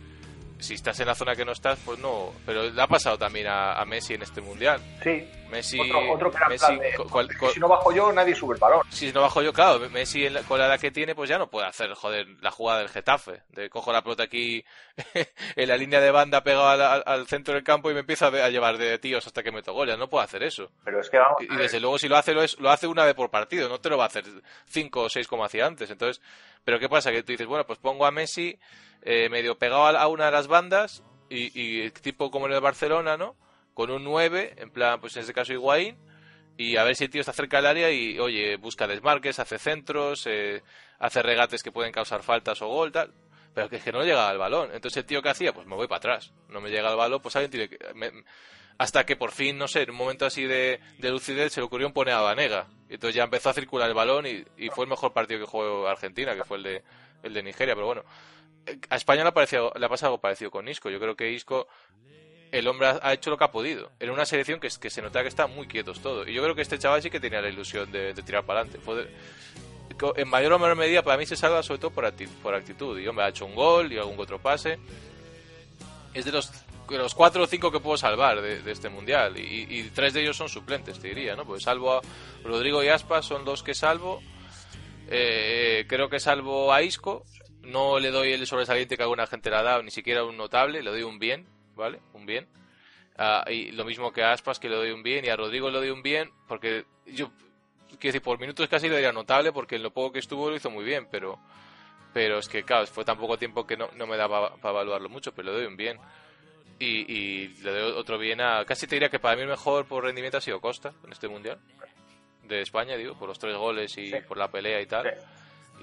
Speaker 4: si estás en la zona que no estás, pues no. Pero le ha pasado también a, a Messi en este mundial.
Speaker 5: sí.
Speaker 4: Messi,
Speaker 5: otro,
Speaker 4: Messi
Speaker 5: plan de,
Speaker 4: co- cual-
Speaker 5: "Es que
Speaker 4: cual-
Speaker 5: si no bajo yo, nadie sube el balón.
Speaker 4: si no bajo yo, claro, Messi en la- con la edad que tiene, pues ya no puede hacer, joder, la jugada del Getafe. De cojo la pelota aquí [laughs] en la línea de banda pegado al, centro del campo y me empieza a, llevar de tíos hasta que meto gol. Ya no puedo hacer eso.
Speaker 5: Pero es que vamos.
Speaker 4: Y, y desde luego si lo hace, lo, es- lo hace una vez por partido, no te lo va a hacer cinco o seis como hacía antes. Entonces, pero ¿qué pasa? Que tú dices, bueno, pues pongo a Messi eh, medio pegado a, a una de las bandas y, y tipo como en el Barcelona, ¿no? Con un 9, en plan, pues en este caso Higuaín, y a ver si el tío está cerca del área y, oye, busca desmarques, hace centros, eh, hace regates que pueden causar faltas o gol, tal. Pero que es que no llega al balón. Entonces el tío que hacía, pues me voy para atrás. No me llega al balón, pues alguien tiene que... hasta que por fin, no sé, en un momento así de, de lucidez se le ocurrió un poner a Vanega. Y entonces ya empezó a circular el balón y, y fue el mejor partido que jugó Argentina, que fue el de, el de Nigeria. Pero bueno, eh, a España le ha, parecido, le ha pasado algo parecido con Isco. Yo creo que Isco, el hombre ha, hecho lo que ha podido. En una selección que, que se nota que está muy quietos todo. Y yo creo que este chaval sí que tenía la ilusión de, tirar para adelante. En mayor o menor medida para mí se salva sobre todo por, por actitud. Y hombre, ha hecho un gol y algún otro pase. Es de los, cuatro o cinco que puedo salvar de, este mundial. Y, y tres de ellos son suplentes, te diría, ¿no? Pues salvo a Rodrigo y Aspas, son dos que salvo. Eh, creo que salvo a Isco. No le doy el sobresaliente que alguna gente le ha dado, ni siquiera un notable, le doy un bien, ¿vale? Un bien. Ah, y lo mismo que a Aspas, que le doy un bien, y a Rodrigo le doy un bien, porque yo, quiero decir, por minutos casi le diría notable, porque en lo poco que estuvo lo hizo muy bien, pero pero es que, claro, fue tan poco tiempo que no, no me daba para evaluarlo mucho, pero le doy un bien. Y, y le doy otro bien a. Casi te diría que para mí el mejor por rendimiento ha sido Costa en este mundial. De España, digo, por los tres goles y
Speaker 5: Sí.
Speaker 4: por la pelea y tal.
Speaker 5: Sí.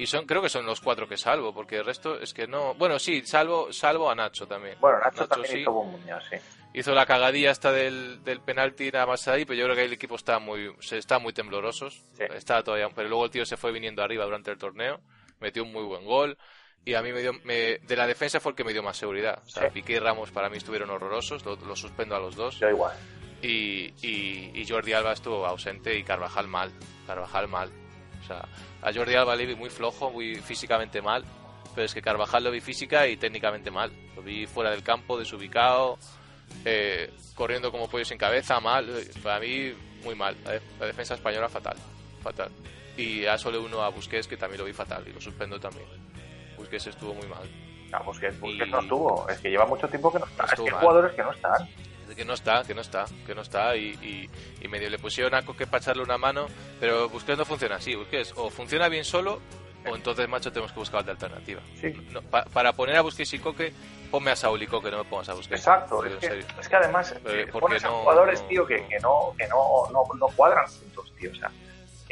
Speaker 4: Y son, creo que son los cuatro que salvo, porque el resto es que no. Bueno, sí, salvo, salvo a Nacho también.
Speaker 5: Bueno, Nacho, también
Speaker 4: sí.
Speaker 5: hizo sí.
Speaker 4: Hizo la cagadilla hasta del, del penalti nada más ahí, pero yo creo que el equipo está muy, se está muy temblorosos.
Speaker 5: Sí.
Speaker 4: Está todavía, pero luego el tío se fue viniendo arriba durante el torneo, metió un muy buen gol. Y a mí me dio, me- de la defensa fue el que me dio más seguridad. O sea,
Speaker 5: Sí.
Speaker 4: Piqué y Ramos para mí estuvieron horrorosos, lo, lo suspendo a los dos.
Speaker 5: Yo igual.
Speaker 4: Y, y, y Jordi Alba estuvo ausente y Carvajal mal. Carvajal mal. O sea, a Jordi Alba le vi muy flojo, muy físicamente mal. Pero es que Carvajal lo vi física y técnicamente mal. Lo vi fuera del campo, desubicado, eh, corriendo como pollo sin cabeza, mal. Para mí, muy mal. La, def- la defensa española, fatal. Fatal. Y a solo uno a Busquets, que también lo vi fatal. Y lo suspendo también. Busquets estuvo muy mal.
Speaker 5: No, Busquets, Busquets
Speaker 4: Y-
Speaker 5: no estuvo. Es que lleva mucho tiempo que no está. Es que hay jugadores que no están.
Speaker 4: Que no está, que no está, que no está y, y, y medio le pusieron a Coque para echarle una mano, pero Busquets no funciona así, Busquets o funciona bien solo o entonces, macho, tenemos que buscar otra alternativa.
Speaker 5: Sí.
Speaker 4: No, pa- para poner a Busquets y Coque, ponme a Saúl y Coque, no me pongas a Busquets.
Speaker 5: Exacto. Es que, es que además
Speaker 4: Eh,
Speaker 5: eh, pones a
Speaker 4: no-
Speaker 5: jugadores,
Speaker 4: no-
Speaker 5: tío, que, que no, que no, no, no cuadran juntos, tío. O sea,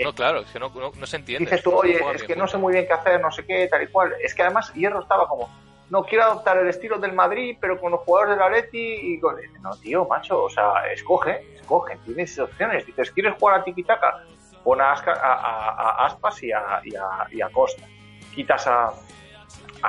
Speaker 4: No, claro, es que no, se entiende.
Speaker 5: dices tú, oye, es que no sé muy bien qué hacer, no sé qué, tal y cual. Es que además Hierro estaba como, no quiero adoptar el estilo del Madrid, pero con los jugadores del Atleti y con... No, tío, macho, o sea, escoge, escoge, tienes opciones. Dices, ¿quieres jugar a tiki-taka? Pon a, Asca- a, Aspas y a, Costa. Quitas a,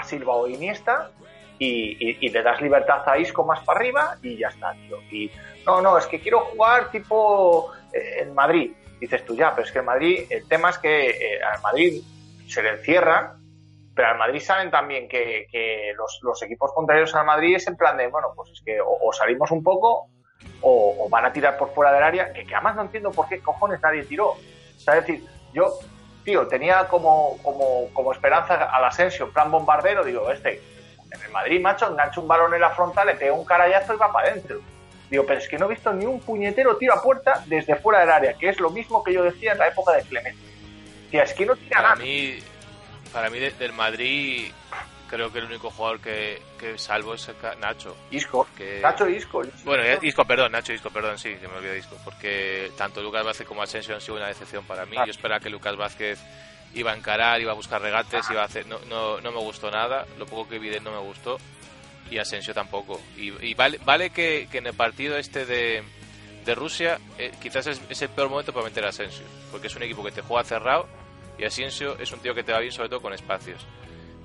Speaker 5: Silva o Iniesta y, y- y le das libertad a Isco más para arriba y ya está, tío. Y no, no, es que quiero jugar tipo eh, en Madrid. Dices tú ya, pero es que en Madrid, el tema es que eh, al Madrid se le encierran Pero al Madrid saben también que, que los, los equipos contrarios al Madrid es en plan de, bueno, pues es que o, o salimos un poco o, o van a tirar por fuera del área, que, que además no entiendo por qué cojones nadie tiró. O sea, es decir, yo, tío, tenía como, como, como esperanza al Asensio, en plan bombardero, digo, este, en el Madrid, macho, engancha un balón en la frontal, le pega un carayazo y va para adentro. Digo, pero es que no he visto ni un puñetero tiro a puerta desde fuera del área, que es lo mismo que yo decía en la época de Clemente. Tía, es que no tira nada.
Speaker 4: mí, para mí de- del Madrid, creo que el único jugador que, que salvo es Nacho.
Speaker 5: Isco,
Speaker 4: Que-
Speaker 5: Nacho Isco.
Speaker 4: Bueno, eh, Isco, perdón, Nacho Isco, perdón, sí, se me olvidó Isco, porque tanto Lucas Vázquez como Asensio han sido una decepción para mí. Yo esperaba que Lucas Vázquez iba a encarar, iba a buscar regates, iba a hacer, no, no, no me gustó nada, lo poco que vi de no me gustó y Asensio tampoco. Y, y vale, vale que, que en el partido este de, de Rusia eh, quizás es, es el peor momento para meter a Asensio, porque es un equipo que te juega cerrado y Asensio es un tío que te va bien sobre todo con espacios.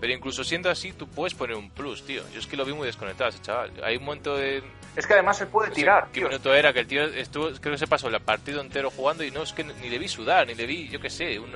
Speaker 4: Pero incluso siendo así, tú puedes poner un plus, tío. Yo es que lo vi muy desconectado ese chaval. Hay un momento de,
Speaker 5: Es que además él puede
Speaker 4: no sé
Speaker 5: tirar,
Speaker 4: ¿Qué
Speaker 5: tío.
Speaker 4: minuto era? Que el tío estuvo, creo que se pasó el partido entero jugando y no es que ni le vi sudar, ni le vi, yo qué sé, un,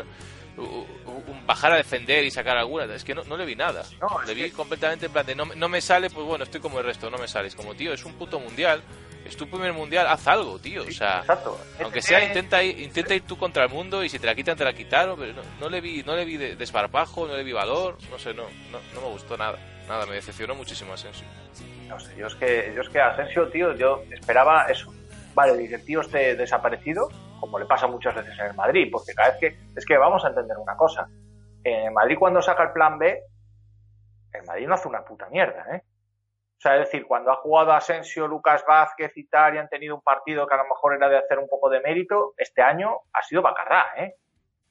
Speaker 4: un- bajar a defender y sacar alguna. Es que no, no le vi nada.
Speaker 5: No,
Speaker 4: le vi
Speaker 5: que-
Speaker 4: completamente en plan de no, me- no me sale, pues bueno, estoy como el resto, no me sale. Es como, tío, es un puto mundial. Es tu primer mundial, haz algo, tío. o sea,
Speaker 5: Exacto.
Speaker 4: aunque
Speaker 5: Este-
Speaker 4: sea, intenta ir, intenta ir tú contra el mundo y si te la quitan, te la quitaron. Pero no, no le vi, no le vi de- desparpajo, no le vi valor, no sé, no, no, no me gustó nada. Nada, me decepcionó muchísimo Asensio.
Speaker 5: No sé, yo es que, yo es que Asensio, tío, yo esperaba eso. Vale, el tío esté desaparecido, como le pasa muchas veces en el Madrid, porque cada vez que. Es que vamos a entender una cosa. En el Madrid, cuando saca el plan B, el Madrid no hace una puta mierda, ¿eh? O sea, es decir, cuando ha jugado Asensio, Lucas Vázquez y tal, y han tenido un partido que a lo mejor era de hacer un poco de mérito, este año ha sido bacarrá, ¿eh?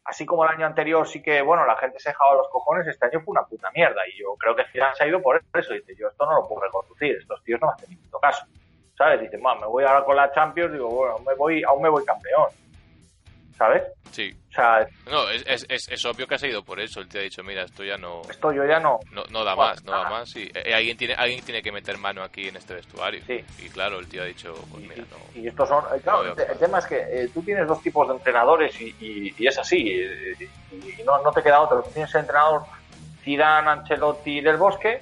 Speaker 5: Así como el año anterior sí que, bueno, la gente se dejaba los cojones, este año fue una puta mierda. Y yo creo que Zidane se ha ido por eso. Dice, yo esto no lo puedo reconducir, estos tíos no me hacen ni puto caso. ¿Sabes? Dice, "Ma, me voy ahora con la Champions, digo, bueno, me voy, aún me voy campeón. ¿Sabes?
Speaker 4: Sí.
Speaker 5: O sea,
Speaker 4: No, es, es, es, es obvio que ha ido por eso. Él te ha dicho, mira, esto ya no,
Speaker 5: esto yo ya no.
Speaker 4: no, no da
Speaker 5: Bueno,
Speaker 4: más, no da más. Y eh, alguien, tiene, alguien tiene que meter mano aquí en este vestuario.
Speaker 5: Sí.
Speaker 4: Y claro, el tío ha dicho, pues
Speaker 5: Y,
Speaker 4: mira, no.
Speaker 5: y estos son. eh, Claro,
Speaker 4: No,
Speaker 5: el, el tema es que eh, tú tienes dos tipos de entrenadores y, y- y es así. eh, Y, no, no te queda otro. Tú tienes el entrenador Zidane, Ancelotti del Bosque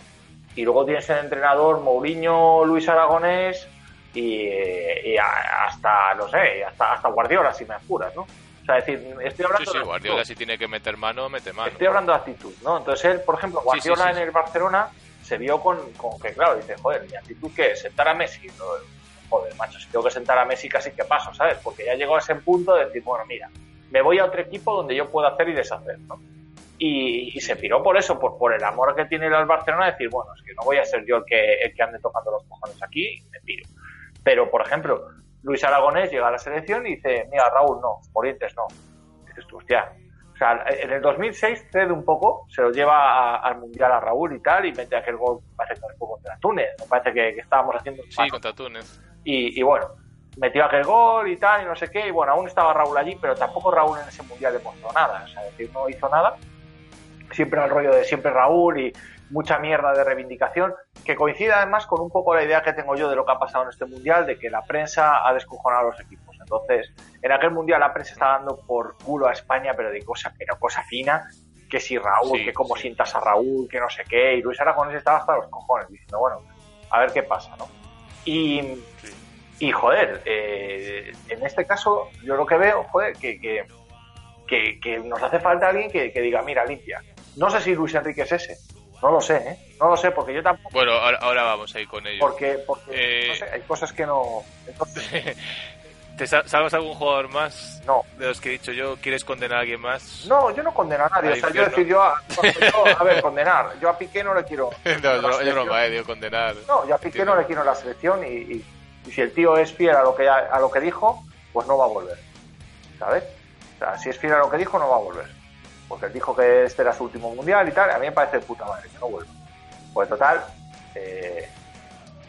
Speaker 5: y luego tienes el entrenador Mourinho, Luis Aragonés y, y hasta, no sé, hasta, hasta Guardiola, si me apuras, ¿no? O sea, es decir, estoy
Speaker 4: Sí,
Speaker 5: hablando
Speaker 4: sí,
Speaker 5: de
Speaker 4: Guardiola
Speaker 5: actitud.
Speaker 4: si tiene que meter mano, mete mano.
Speaker 5: Estoy hablando de actitud, ¿no? Entonces él, por ejemplo,
Speaker 4: Sí, sí,
Speaker 5: Guardiola
Speaker 4: sí,
Speaker 5: en
Speaker 4: sí.
Speaker 5: el Barcelona se vio con, con que, claro, dice, joder, mi actitud que es sentar a Messi. No, joder, macho, si tengo que sentar a Messi casi que paso, ¿sabes? Porque ya llegó a ese punto de decir, bueno, mira, me voy a otro equipo donde yo puedo hacer y deshacer, ¿no? Y, y se piró por eso, por, por el amor que tiene él al Barcelona, de decir, bueno, es que no voy a ser yo el que, el que ande tocando los cojones aquí, me piro. Pero, por ejemplo, Luis Aragonés llega a la selección y dice, mira, Raúl, no, Morientes no. Dices tú, hostia. O sea, en el 2006 cede un poco, se lo lleva a- al Mundial a Raúl y tal, y mete aquel gol, parece que fue contra Túnez, me parece que, que estábamos haciendo un
Speaker 4: Sí, contra Túnez.
Speaker 5: y, y bueno, metió aquel gol y tal, y no sé qué, y bueno, aún estaba Raúl allí, pero tampoco Raúl en ese Mundial demostró nada, o sea, es decir, no hizo nada, siempre al rollo de siempre Raúl y mucha mierda de reivindicación, que coincide además con un poco la idea que tengo yo de lo que ha pasado en este Mundial, de que la prensa ha descojonado a los equipos. Entonces, en aquel Mundial la prensa está dando por culo a España, pero de cosa, pero cosa fina, que si Raúl,
Speaker 4: Sí,
Speaker 5: que cómo
Speaker 4: sí.
Speaker 5: sientas a Raúl, que no sé qué, y Luis Aragonés estaba hasta los cojones, diciendo, bueno, a ver qué pasa, ¿no? Y, y joder, eh, en este caso yo lo que veo, joder, que, que, que, que nos hace falta alguien que, que diga, mira, limpia. No sé si Luis Enrique es ese, no lo sé, ¿eh? No lo sé, porque yo tampoco,
Speaker 4: Bueno, ahora, ahora vamos a ir con ello.
Speaker 5: porque, porque
Speaker 4: Eh,
Speaker 5: no sé, hay cosas que no... Entonces, [laughs]
Speaker 4: ¿Te sa- salvas algún jugador más
Speaker 5: no.
Speaker 4: de los que he dicho yo? ¿Quieres condenar a alguien más?
Speaker 5: No, yo no condeno a nadie. O sea, yo decir, yo a, [laughs] yo, a ver, condenar. Yo a Piqué no le quiero. [laughs]
Speaker 4: no,
Speaker 5: selección.
Speaker 4: broma, eh, digo condenar.
Speaker 5: No, yo a Piqué no
Speaker 4: no.
Speaker 5: le quiero la selección y, y- y si el tío es fiel a lo que a lo que dijo, pues no va a volver. ¿Sabes? O sea, si es fiel a lo que dijo, no va a volver. Porque él dijo que este era su último mundial y tal. A mí me parece de puta madre que no vuelva. Pues total, eh,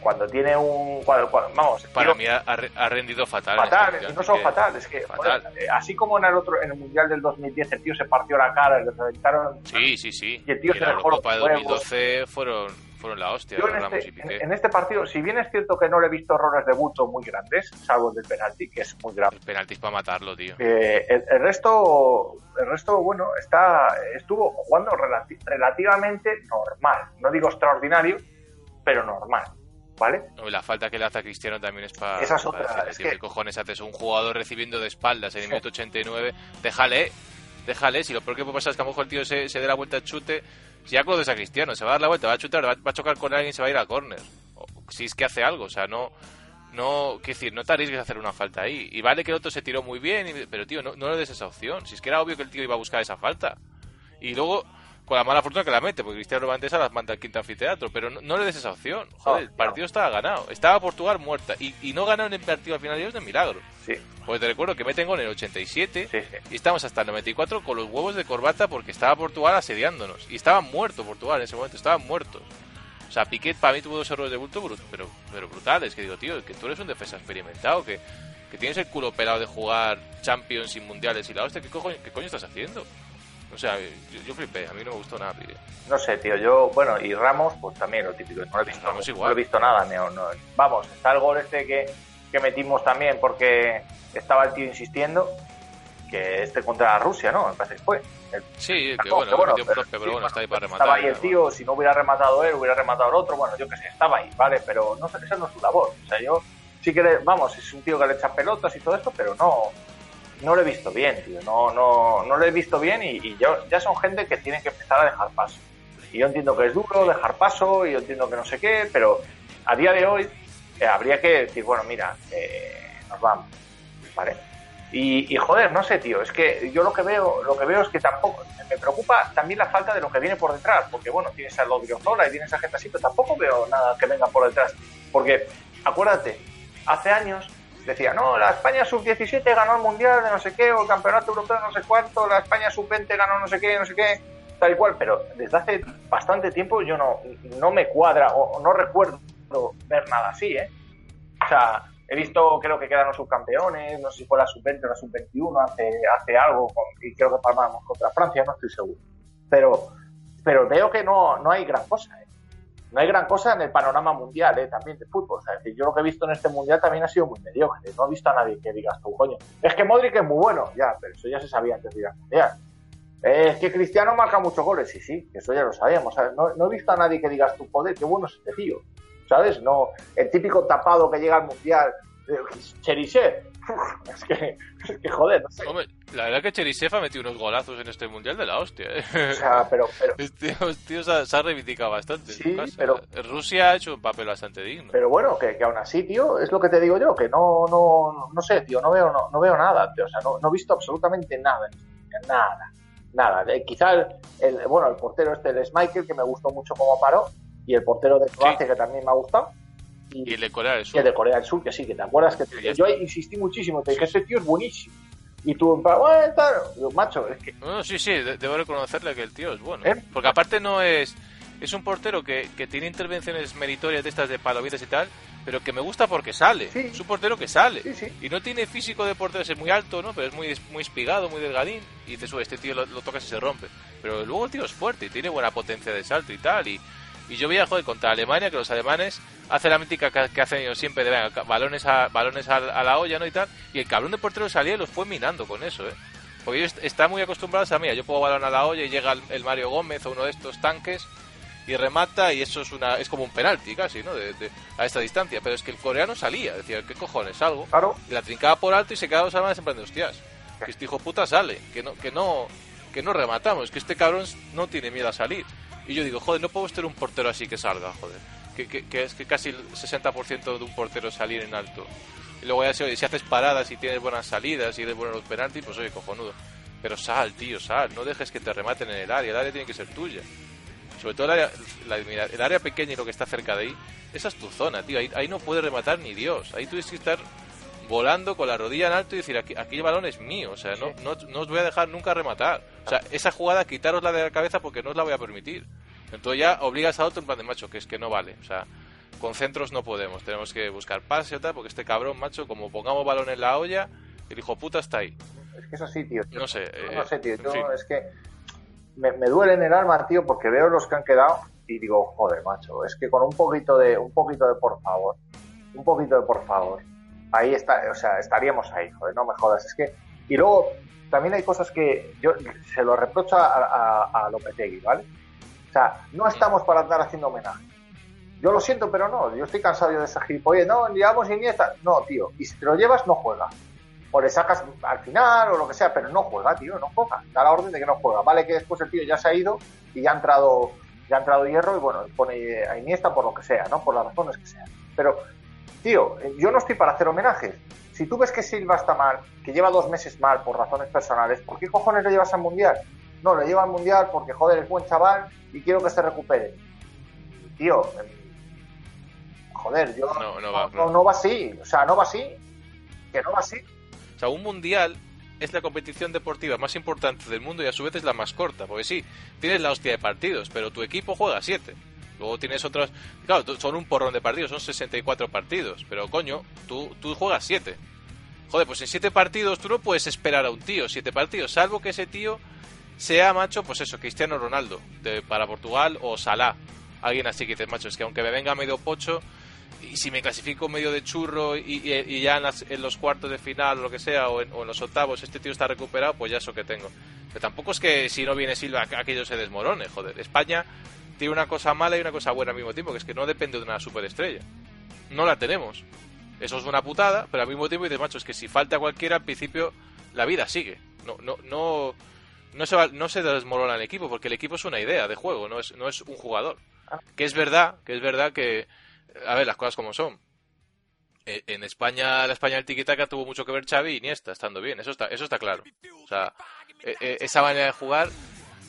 Speaker 5: cuando tiene un. cuando- cuando- vamos,
Speaker 4: Para mí ha, ha re- ha rendido fatal.
Speaker 5: fatal,
Speaker 4: este
Speaker 5: y no solo
Speaker 4: que-
Speaker 5: fatal, es que
Speaker 4: Fatal.
Speaker 5: eh, así como en el otro en el mundial del 2010 el tío se partió la cara, le reventaron
Speaker 4: Sí, sí, sí.
Speaker 5: Y el tío se
Speaker 4: la
Speaker 5: dejó
Speaker 4: Eurocopa de
Speaker 5: huevos.
Speaker 4: 2012 fueron fueron la hostia,
Speaker 5: en
Speaker 4: Ramos
Speaker 5: este,
Speaker 4: y Piqué.
Speaker 5: en- en este partido, si bien es cierto que no le he visto errores de Buto muy grandes, salvo el del penalti, que es muy grave,
Speaker 4: El penalti para matarlo, tío.
Speaker 5: eh, el, el resto, el resto, bueno, está, estuvo jugando relati- relativamente normal. No digo extraordinario, pero normal, ¿vale?
Speaker 4: No, y la falta que le hace a Cristiano también es para.
Speaker 5: Esa es otra, es
Speaker 4: ¿Qué
Speaker 5: que-
Speaker 4: cojones haces? Un jugador recibiendo de espaldas en el
Speaker 5: Sí.
Speaker 4: minuto 89. Déjale, déjale. Si lo peor que puede pasar es que a lo mejor el tío se, se dé la vuelta al chute. Si ya conoces a Cristiano, se va a dar la vuelta, va a chutar, va, a chocar con alguien y se va a ir a córner. Si es que hace algo, o sea, no. No, quiero decir, no te arriesgues a hacer una falta ahí. Y vale que el otro se tiró muy bien, pero tío, no, no le des esa opción. Si es que era obvio que el tío iba a buscar esa falta. Y luego, con la mala fortuna que la mete, porque Cristiano esa las manda al quinto anfiteatro, pero no, no le des esa opción. Joder,
Speaker 5: No,
Speaker 4: el partido estaba ganado. Estaba Portugal muerta. Y, y no ganaron el partido al final, y es de milagro.
Speaker 5: Sí,
Speaker 4: Porque te recuerdo que meten gol en el 87
Speaker 5: sí, sí.
Speaker 4: y estamos hasta el 94 con los huevos de corbata porque estaba Portugal asediándonos. Y estaban muertos Portugal en ese momento, estaban muertos. O sea, Piqué para mí tuvo dos errores de bulto, pero, pero brutales. Que digo, tío, que tú eres un defensa experimentado, que, que tienes el culo pelado de jugar Champions y Mundiales y la hostia, ¿qué coño, qué coño estás haciendo? O sea, yo, yo flipé, a mí no me gustó nada.
Speaker 5: No sé, tío, yo, bueno, y Ramos, pues también lo típico, no lo he visto,
Speaker 4: Ramos
Speaker 5: no
Speaker 4: igual.
Speaker 5: he visto nada, no, no. Vamos, está el gol este que, que metimos también porque estaba el tío insistiendo, que este contra Rusia, ¿no? Me parece que fue. El-
Speaker 4: Sí, que
Speaker 5: No,
Speaker 4: bueno,
Speaker 5: que bueno, pero-
Speaker 4: bueno, está ahí para rematar.
Speaker 5: Estaba ahí el tío, si no hubiera rematado él, hubiera rematado el otro, bueno, yo qué sé, estaba ahí, ¿vale? Pero no sé, esa no es su labor. O sea, yo sí que, le- vamos, es un tío que le echa pelotas y todo esto, pero no, no lo he visto bien, tío. No, no, no lo he visto bien y, y yo, ya son gente que tienen que empezar a dejar paso. Y yo entiendo que es duro dejar paso y yo entiendo que no sé qué, pero a día de hoy eh, habría que decir, bueno, mira, eh, nos vamos, ¿vale? Y, y, joder, no sé, tío, es que yo lo que veo, lo que veo es que tampoco me preocupa también la falta de lo que viene por detrás, porque bueno, tienes a Lodriozola y tienes a gente así, pero tampoco veo nada que venga por detrás, porque acuérdate, hace años decía, no, la España sub-17 ganó el mundial de no sé qué, o el campeonato europeo de no sé cuánto, la España sub-20 ganó no sé qué, no sé qué, tal cual, pero desde hace bastante tiempo yo no, no me cuadra o no recuerdo ver nada así, ¿eh? O sea, he visto, creo que quedaron subcampeones, no sé si fue la sub-20 o la sub-21 hace, hace algo, y creo que palmamos contra Francia, no estoy seguro. Pero, pero veo que no, no hay gran cosa, ¿eh? No hay gran cosa en el panorama mundial, ¿eh? También de fútbol. O sea, yo lo que he visto en este mundial también ha sido muy mediocre. No he visto a nadie que digas tú, coño. Es que Modric es muy bueno, ya, pero eso ya se sabía antes de ir al mundial. Eh, es que Cristiano marca muchos goles, sí, sí, eso ya lo sabíamos. No, no he visto a nadie que digas tú, joder, qué bueno es este tío. ¿Sabes? No, el típico tapado que llega al mundial, eh, Cherisev. Uf, [laughs] Es que, es que joder, no sé.
Speaker 4: Hombre, la verdad que Cherisev ha metido unos golazos en este mundial de la hostia. ¿eh?
Speaker 5: O sea, pero, pero, [laughs]
Speaker 4: Este tío se ha, se ha reivindicado bastante.
Speaker 5: Sí, pero-
Speaker 4: Rusia ha hecho un papel bastante digno.
Speaker 5: pero bueno, que, que aún así, tío, es lo que te digo yo, que no, no, no sé, tío, no veo, no, no veo nada, tío, o sea, no, no he visto absolutamente nada, nada, nada. Eh, quizá el, el- bueno, el portero este, el Michael, que me gustó mucho cómo paró, y el portero de Croacia, que también me ha gustado, y,
Speaker 4: Y el de Corea del
Speaker 5: y
Speaker 4: Sur.
Speaker 5: el de Corea del Sur, que sí, que te acuerdas que te- yo ahí insistí muchísimo, te dije, ese tío es buenísimo. Y tú, "Bueno, tal". Digo, macho, es que
Speaker 4: No, sí, sí, de- debo reconocerle que el tío es bueno.
Speaker 5: ¿Eh?
Speaker 4: Porque aparte no es... Es un portero que, que tiene intervenciones meritorias de estas de palomitas y tal, pero que me gusta porque sale.
Speaker 5: Sí.
Speaker 4: Es un portero que sale.
Speaker 5: Sí, sí.
Speaker 4: Y no tiene físico de portero, es muy alto, ¿no? Pero es muy, muy espigado, muy delgadín. Y dices, "Uy, este tío lo, lo tocas y se rompe. Pero luego el tío es fuerte y tiene buena potencia de salto y tal. Y, y yo veía, joder, contra Alemania, que los alemanes hacen la mítica que, que hacen ellos siempre de venga, balones, a, balones a, a la olla, ¿no? Y tal. Y el cabrón de portero salía y los fue minando con eso, ¿eh? Porque ellos est- están muy acostumbrados a, mira, yo pongo balón a la olla y llega el, el Mario Gómez o uno de estos tanques y remata y eso es una es como un penalti casi, ¿no? De, de- a esta distancia. Pero es que el coreano salía, decía, ¿qué cojones? Salgo.
Speaker 5: claro,
Speaker 4: Y la trincaba por alto y se quedaba los alemanes en plan de hostias. Que este hijo puta sale, que no, que no, que no rematamos, que este cabrón no tiene miedo a salir. Y yo digo, joder, no podemos tener un portero así que salga, joder. Que, que, es que casi el 60% de un portero salir en alto. Y luego ya si, si haces paradas y tienes buenas salidas y eres bueno en los penaltis, pues oye, cojonudo. Pero sal, tío, sal. No dejes que te rematen en el área. El área tiene que ser tuya. Sobre todo el área, el área pequeña y lo que está cerca de ahí. Esa es tu zona, tío. Ahí, ahí no puede rematar ni Dios. Ahí tienes que estar volando con la rodilla en alto y decir, aquí, aquí el balón es mío. O sea, no, no, no os voy a dejar nunca rematar. O sea, esa jugada quitarosla de la cabeza porque no os la voy a permitir. Entonces ya obligas a otro en plan de macho, que es que no vale. O sea, con centros no podemos. Tenemos que buscar pase o tal, porque este cabrón, macho, como pongamos balón en la olla, el hijo puta está ahí.
Speaker 5: es que es así, tío.
Speaker 4: No sé. eh,
Speaker 5: no sé, tío, yo- es que me, me duele en el alma, tío, porque veo los que han quedado y digo, joder, macho, es que con un poquito de, un poquito de por favor, un poquito de por favor, ahí está, o sea, estaríamos ahí, joder, no me jodas, es que, y luego también hay cosas que yo se lo reprocho a, a, a Lopetegui, ¿vale? O sea, no estamos para andar haciendo homenaje. Yo lo siento, pero no, yo estoy cansado de esa gilipollas, no, llevamos Iniesta, no, tío, y si te lo llevas, no juega. O le sacas al final o lo que sea, pero no juega, tío, no juega. Da la orden de que no juega. Vale que después el tío ya se ha ido y ya ha entrado, ya ha entrado hierro y bueno, pone a Iniesta por lo que sea, ¿no? Por las razones que sean. Pero, tío, yo no estoy para hacer homenajes. Si tú ves que Silva está mal, que lleva dos meses mal por razones personales, ¿por qué cojones lo llevas al Mundial? No, lo lleva al Mundial porque, joder, es buen chaval y quiero que se recupere. Tío, joder, yo
Speaker 4: No, no va,
Speaker 5: no, no va así, o sea, no va así, que no va así.
Speaker 4: O sea, un mundial es la competición deportiva más importante del mundo y a su vez es la más corta. Porque sí, tienes la hostia de partidos, pero tu equipo juega siete. Luego tienes otros. Claro, son un porrón de partidos, son 64 partidos. Pero coño, tú, tú juegas siete. Joder, pues en siete partidos tú no puedes esperar a un tío, siete partidos, salvo que ese tío sea macho, pues eso, Cristiano Ronaldo de- para Portugal o Salah. Alguien así que dices, macho, es que aunque me venga medio pocho, y si me clasifico medio de churro y, ya en, las- en los cuartos de final o lo que sea, o en, o en los octavos, este tío está recuperado, pues ya eso que tengo. Pero tampoco es que si no viene Silva aqu- aquello se desmorone, joder. España tiene una cosa mala y una cosa buena al mismo tiempo, que es que no depende de una superestrella. No la tenemos. Eso es una putada, pero al mismo tiempo dices, macho, es que si falta cualquiera, al principio la vida sigue. No, no, no, no se, no se desmorona el equipo, porque el equipo es una idea de juego, no es, no es un jugador. Que es verdad, que es verdad que, a ver, las cosas como son. Eh, En España, la España del tiquitaca tuvo mucho que ver Xavi y Iniesta, estando bien, eso está, eso está claro. O sea, eh, eh, esa manera de jugar,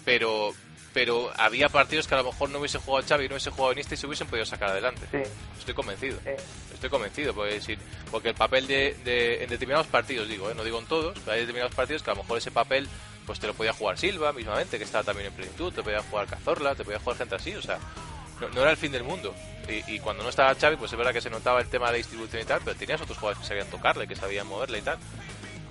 Speaker 4: pero, pero había partidos que a lo mejor no hubiese jugado Xavi, no hubiese jugado Iniesta y se hubiesen podido sacar adelante.
Speaker 5: Sí,
Speaker 4: Estoy convencido.
Speaker 5: sí.
Speaker 4: Estoy convencido, porque, decir, porque el papel de, de- en determinados partidos, digo, ¿eh? no digo en todos, pero hay determinados partidos que a lo mejor ese papel pues te lo podía jugar Silva mismamente, que estaba también en plenitud, te podía jugar Cazorla, te podía jugar gente así, o sea, no, no era el fin del mundo. Y, y cuando no estaba Xavi, pues es verdad que se notaba el tema de distribución y tal, pero tenías otros jugadores que sabían tocarle, que sabían moverle y tal.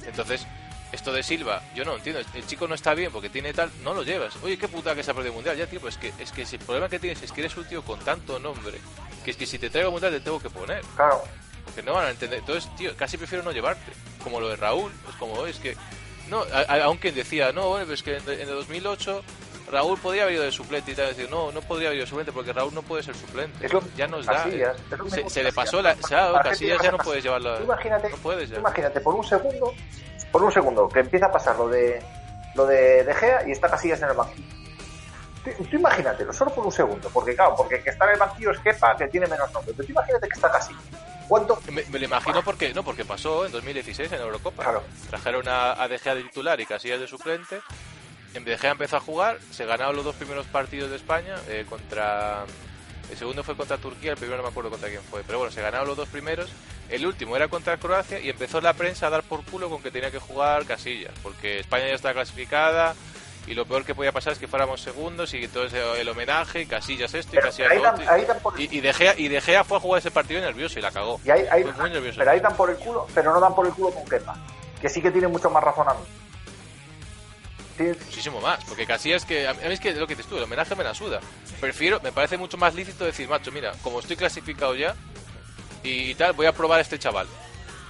Speaker 4: Entonces, esto de Silva, yo no lo entiendo. El chico no está bien porque tiene tal, no lo llevas. Oye, qué puta que se ha perdido el mundial. Ya, tío, pues que, es que si el problema que tienes es que eres un tío con tanto nombre, que es que si te traigo al mundial te tengo que poner.
Speaker 5: Claro,
Speaker 4: Porque no van a entender. Entonces, tío, casi prefiero no llevarte. Como lo de Raúl, es como, "Oye, es que. No, a- a- aunque decía, no, bueno, pues que en, en el 2008 Raúl podría haber ido de suplente y tal. Decir, no, no podría haber ido de suplente porque Raúl no puede ser suplente.
Speaker 5: Es lo-
Speaker 4: ya nos da.
Speaker 5: Casillas, es lo
Speaker 4: se, se le pasó la. Claro,
Speaker 5: Argentina
Speaker 4: Casillas ya no puedes llevarlo.
Speaker 5: Imagínate,
Speaker 4: No puedes ya.
Speaker 5: imagínate por un segundo, por un segundo, que empieza a pasar lo de lo de, de Gea y está Casillas en el banquillo. Tú, tú imagínatelo, solo por un segundo, porque claro, porque que está en el banquillo es Kepa, que tiene menos nombre. Pero tú imagínate que está Casillas. ¿Cuánto?
Speaker 4: Me, me lo imagino porque no porque pasó en 2016 en Eurocopa.
Speaker 5: Claro.
Speaker 4: Trajeron a, a De Gea de titular y Casillas de suplente. En De Gea empezó a jugar, se ganaron los dos primeros partidos de España eh, contra el segundo fue contra Turquía, el primero no me acuerdo contra quién fue, pero bueno, se ganaron los dos primeros. El último era contra Croacia y empezó la prensa a dar por culo con que tenía que jugar Casillas, porque España ya está clasificada y lo peor que podía pasar es que fuéramos segundos y entonces el homenaje y Casillas esto y Casillas
Speaker 5: ahí
Speaker 4: lo
Speaker 5: dan,
Speaker 4: otro.
Speaker 5: ahí dan por,
Speaker 4: Y, y, de Gea, y De Gea fue a jugar ese partido nervioso y la cagó.
Speaker 5: y ahí- ahí-
Speaker 4: Fue muy nervioso.
Speaker 5: pero ahí dan por el culo, pero no dan por el culo con Kepa, que sí que tiene mucho más razonamiento. Tiene-
Speaker 4: Muchísimo más, porque Casillas que a mí es que lo que dices tú, el homenaje me la suda. Prefiero, me parece mucho más lícito decir, macho, mira, como estoy clasificado ya y, tal, voy a probar a este chaval.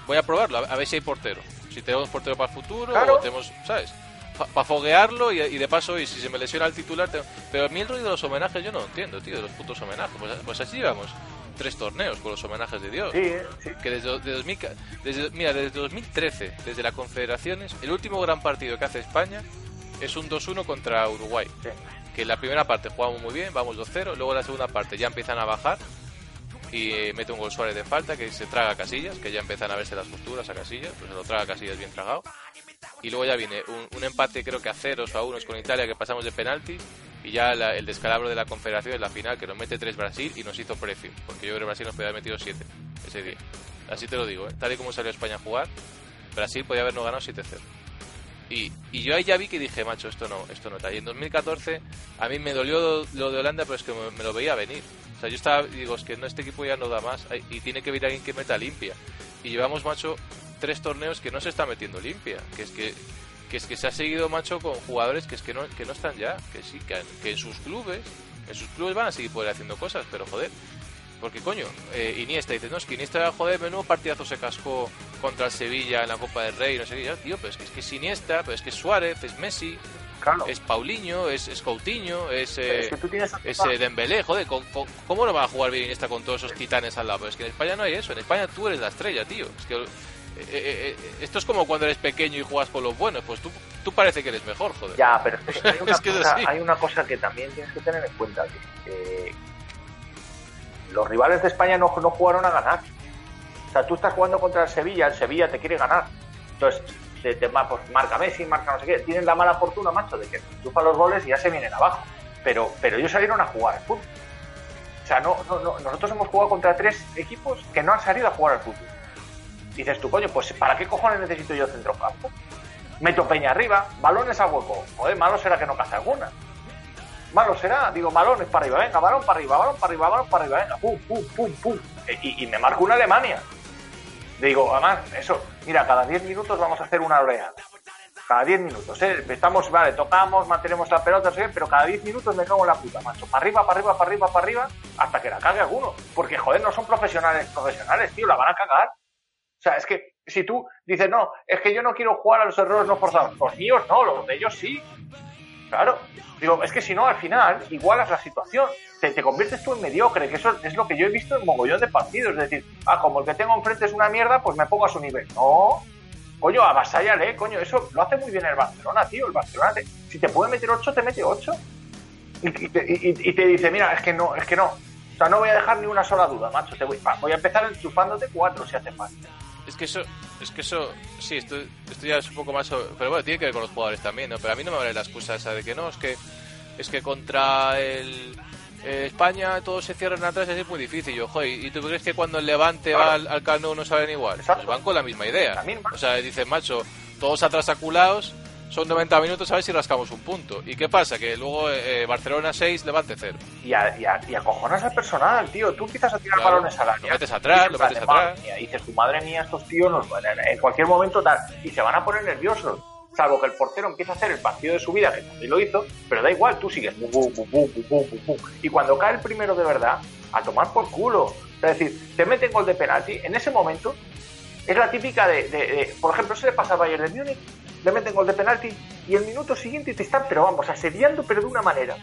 Speaker 4: Voy a probarlo, a, a ver si hay portero. Si tenemos portero para el futuro
Speaker 5: Claro.
Speaker 4: o tenemos, ¿sabes? Para foguearlo y, y de paso, y si se me lesiona el titular. te- Pero a mí el rollo de los homenajes yo no lo entiendo, tío, de los putos homenajes. Pues, pues así llevamos tres torneos con los homenajes de Dios.
Speaker 5: sí, sí.
Speaker 4: Que desde, de 2000 ca- desde, mira, desde 2013, desde las confederaciones, el último gran partido que hace España es un 2-1 contra Uruguay.
Speaker 5: Sí.
Speaker 4: Que en la primera parte jugamos muy bien, vamos 2-0, luego en la segunda parte ya empiezan a bajar y eh, mete un gol Suárez de falta que se traga a Casillas, que ya empiezan a verse las costuras a Casillas, pues se lo traga a Casillas bien tragado. Y luego ya viene un, un empate creo que a ceros o a unos con Italia que pasamos de penaltis y ya la- el descalabro de la confederación en la final que nos mete 3 Brasil y nos hizo precio, porque yo creo que Brasil nos podía haber metido 7 ese día. Así te lo digo, ¿eh? tal y como salió España a jugar, Brasil podía habernos ganado 7-0. Y, yo ahí ya vi que dije, macho, esto no, esto no está. Y en 2014 a mí me dolió lo de Holanda, pero es que me, me lo veía venir. O sea, yo estaba, digo, es que no, este equipo ya no da más y tiene que venir alguien que meta limpia. Y llevamos, macho, tres torneos que no se está metiendo limpia. Que es que, que es que se ha seguido, macho, con jugadores que es que no, que no están ya. Que sí, que, que en sus clubes en sus clubes van a seguir poder haciendo cosas, pero joder. Porque coño, eh, Iniesta dice, no, es que Iniesta, joder, menudo partidazo se cascó contra el Sevilla en la Copa del Rey, no sé qué, ya, tío, pero es que es, que es Iniesta, pero es que es Suárez, es Messi,
Speaker 5: Claro.
Speaker 4: es Paulinho, es, es Coutinho, es, eh,
Speaker 5: es que
Speaker 4: es eh, Dembélé, joder, ¿cómo, no va a jugar bien Iniesta con todos esos titanes al lado? Pero es que en España no hay eso, en España tú eres la estrella, tío. Es que eh, eh, eh, esto es como cuando eres pequeño y juegas con los buenos, pues tú, tú parece que eres mejor, joder.
Speaker 5: Ya, pero es que hay [laughs] una, cosa, hay una cosa que también tienes que tener en cuenta. Que, los rivales de España no, no jugaron a ganar. O sea, tú estás jugando contra el Sevilla, el Sevilla te quiere ganar. Entonces, te, pues, marca Messi, marca no sé qué. Tienen la mala fortuna, macho, de que chupan los goles y ya se vienen abajo. Pero, pero ellos salieron a jugar al fútbol. O sea, no, nosotros hemos jugado contra tres equipos que no han salido a jugar al fútbol. Dices tú, coño, pues ¿para qué cojones necesito yo centrocampo? Meto Peña arriba, balones a hueco. Joder, malo será que no caza alguna. Malo será, digo, balones para arriba, venga, balón para arriba, balón para arriba, balón para arriba, venga, pum, pum, pum, pum. E- Y, y me marco una Alemania. Digo, además, eso, mira, cada 10 minutos vamos a hacer una oleada. Cada 10 minutos, ¿eh? Estamos, vale, tocamos, mantenemos la pelota, pero cada 10 minutos me cago en la puta, macho. Para arriba, para arriba, para arriba, para arriba, hasta que la cague alguno. Porque, joder, no son profesionales, profesionales, tío, la van a cagar. O sea, es que si tú dices, no, es que yo no quiero jugar a los errores no forzados. Los míos no, los de ellos sí. Claro. Digo, es que si no, al final, igualas la situación. Te, te conviertes tú en mediocre, que eso es lo que yo he visto en mogollón de partidos. Es decir, ah, como el que tengo enfrente es una mierda, pues me pongo a su nivel. No. Coño, avasállale, coño. Eso lo hace muy bien el Barcelona, tío. El Barcelona, te- si te puede meter 8, te mete 8. Y, te, y- te dice, mira, es que no, es que no. O sea, no voy a dejar ni una sola duda, macho. Te voy, voy a empezar enchufándote 4 si hace falta.
Speaker 4: Es que eso, es que eso, sí, esto, esto ya es un poco más, sobre- pero bueno, tiene que ver con los jugadores también, ¿no? Pero a mí no me vale la excusa esa de que no, es que, es que contra el eh, España todos se cierran atrás es muy difícil. Yo, joder, ¿y tú crees que cuando el Levante
Speaker 5: Claro.
Speaker 4: va al, al Camp Nou no saben igual?
Speaker 5: Exacto.
Speaker 4: Pues van con la misma idea.
Speaker 5: La misma.
Speaker 4: O sea, dicen, macho, todos atrás aculados, son 90 minutos a ver si rascamos un punto. ¿Y qué pasa? Que luego eh, Barcelona 6, Levante 0.
Speaker 5: y, a, y, a- y acojonas al personal, tío. Tú empiezas a tirar
Speaker 4: Claro,
Speaker 5: balones al área.
Speaker 4: lo metes atrás, lo metes atrás.
Speaker 5: mía, y dices, tu madre mía, estos tíos nos van a- en cualquier momento tal. Y se van a poner nerviosos. Salvo que el portero empiece a hacer el partido de su vida, que también lo hizo, pero da igual, tú sigues. bu, bu, bu. Y cuando cae el primero de verdad, a tomar por culo. Es decir, te meten gol de penalti, en ese momento es la típica de, de- de- por ejemplo, se le pasa a Bayern de Múnich, le meten gol de penalti y el minuto siguiente te están, pero vamos, asediando, pero de una manera.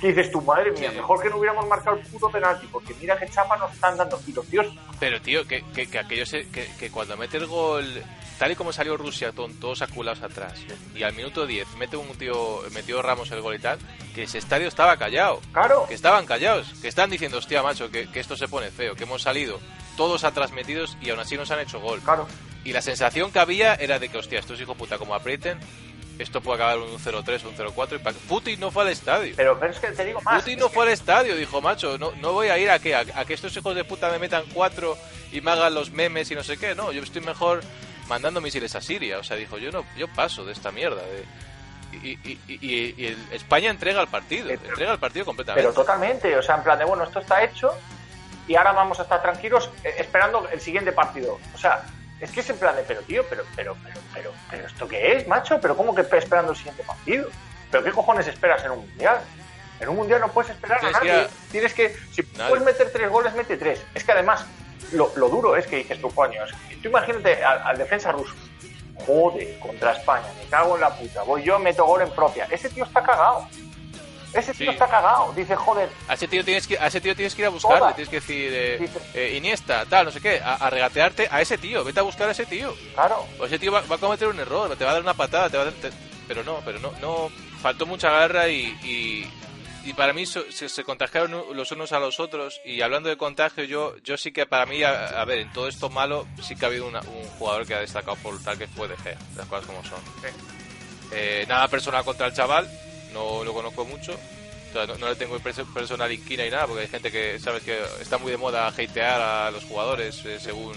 Speaker 5: Que dices tu madre mía, mejor que no hubiéramos marcado el puto penalti, porque mira qué chapa nos están dando. Los tíos,
Speaker 4: Pero, tío, que, que, que aquello se- que, que cuando mete el gol, tal y como salió Rusia, con todos aculados atrás, y al minuto 10 mete un tío, metió Ramos el gol y tal, que ese estadio estaba callado,
Speaker 5: claro,
Speaker 4: que estaban callados, que están diciendo, hostia, macho, que, que esto se pone feo, que hemos salido todos atrás metidos y aún así nos han hecho gol.
Speaker 5: claro.
Speaker 4: Y la sensación que había era de que, hostia, estos hijos puta, como aprieten, esto puede acabar en un 0-3 o un 0-4. Y pa- Putin no fue al estadio.
Speaker 5: Pero, pero es que te digo más.
Speaker 4: Putin no
Speaker 5: que-
Speaker 4: fue al estadio, dijo, macho, no, no voy a ir a que, a, a que estos hijos de puta me metan cuatro y me hagan los memes y no sé qué, no, yo estoy mejor mandando misiles a Siria, o sea, dijo, yo no, yo paso de esta mierda. De... Y, y- y- y- y el- España entrega el partido,
Speaker 5: Eh, pero-
Speaker 4: entrega el partido completamente.
Speaker 5: Pero totalmente, o sea, en plan de, bueno, esto está hecho y ahora vamos a estar tranquilos eh, esperando el siguiente partido. O sea, es que es en plan de, pero tío, pero, pero, pero, pero, pero, ¿esto qué es, macho? ¿Pero cómo que esperando el siguiente partido? ¿Pero qué cojones esperas en un mundial? En un mundial no puedes esperar a
Speaker 4: que
Speaker 5: nadie.
Speaker 4: ir
Speaker 5: Tienes que, si
Speaker 4: Nadie.
Speaker 5: puedes meter tres goles, mete tres. Es que además, lo, lo duro es que dices tú, coño, es que tú imagínate al, al defensa ruso. Joder, contra España, me cago en la puta. Voy yo, meto gol en propia. Ese tío está cagado. Ese tío
Speaker 4: Sí.
Speaker 5: está cagado. Dice, joder,
Speaker 4: A ese tío tienes que, a ese tío tienes que ir a buscarle, tienes que decir, eh,
Speaker 5: Dice-
Speaker 4: eh, Iniesta, tal, no sé qué, a, a regatearte a ese tío, vete a buscar a ese tío.
Speaker 5: claro.
Speaker 4: O ese tío va, va a cometer un error, te va a dar una patada, te va a dar- te- pero no, pero no, no, faltó mucha garra y, y, y para mí so- se, se contagiaron los unos a los otros y hablando de contagio yo, yo sí que para mí, a, a ver, en todo esto malo sí que ha habido una- un jugador que ha destacado por tal que fue De Gea, las cosas como son. Eh, nada personal contra el chaval, no lo conozco mucho. o sea, no, no le tengo perso- personal inquina y nada, porque hay gente que, sabes que está muy de moda hatear a los jugadores eh, según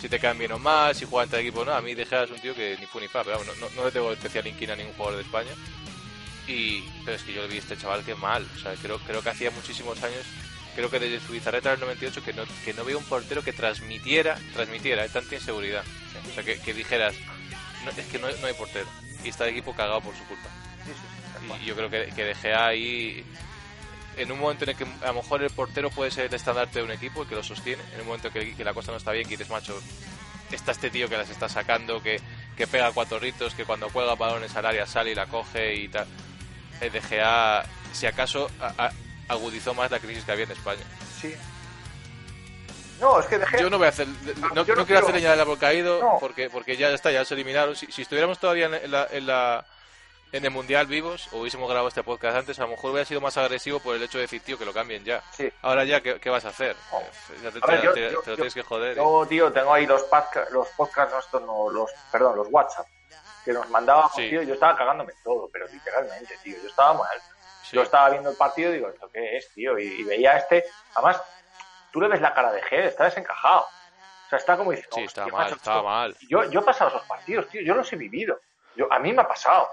Speaker 4: si te caen bien o mal, si juegan entre equipo o no. A mí De un tío que ni fu ni fa, pero no, no, le tengo especial inquina a ningún jugador de España. Y, pero es que yo le vi a este chaval que mal, o sea, creo, creo que hacía muchísimos años, creo que desde su Bizarreta del 98, que no, que no veo un portero que transmitiera, transmitiera eh, tanta inseguridad. O sea, que, que dijeras, es que no, no hay portero. Y está el equipo cagado por su culpa. Y yo creo que, que De Gea ahí en un momento en el que a lo mejor el portero puede ser el estandarte de un equipo y que lo sostiene, en un momento en que, que la cosa no está bien, que dices, macho, está este tío que las está sacando, que, que pega cuatro ritos, que cuando juega balones al área sale y la coge y tal. El DGA, si acaso, a- a- agudizó más la crisis que había en España.
Speaker 5: Sí. No, es que dejé.
Speaker 4: Yo no voy a hacer, no,
Speaker 5: yo
Speaker 4: no
Speaker 5: no
Speaker 4: quiero
Speaker 5: quiero-
Speaker 4: hacer leña del árbol caído
Speaker 5: No.
Speaker 4: porque, porque ya está, ya se eliminaron. Si, si estuviéramos todavía en la, en, la- en el Mundial vivos o hubiésemos grabado este podcast antes, a lo mejor hubiera sido más agresivo por el hecho de decir, tío, que lo cambien ya.
Speaker 5: Sí.
Speaker 4: Ahora ya, ¿qué, qué vas a hacer?
Speaker 5: No.
Speaker 4: Eh, ya te,
Speaker 5: A ver,
Speaker 4: te-
Speaker 5: yo-
Speaker 4: te-
Speaker 5: yo-
Speaker 4: te lo
Speaker 5: yo-
Speaker 4: tienes que joder.
Speaker 5: Yo, tío, tengo ahí los, podca- los podcasts, estos no, los, perdón, los WhatsApp, que nos mandaban,
Speaker 4: Sí.
Speaker 5: tío, yo estaba cagándome todo, pero literalmente, tío, yo estaba mal.
Speaker 4: Sí.
Speaker 5: Yo estaba viendo el partido y digo, ¿esto qué es, tío? Y, y veía a este, además, tú le ves la cara de G, está desencajado. O sea, está como diciendo,
Speaker 4: Sí,
Speaker 5: "Hostia,
Speaker 4: estaba mal,
Speaker 5: esto-".
Speaker 4: mal.
Speaker 5: Yo, yo he pasado esos partidos, tío, yo los he vivido. Yo, a mí me ha pasado.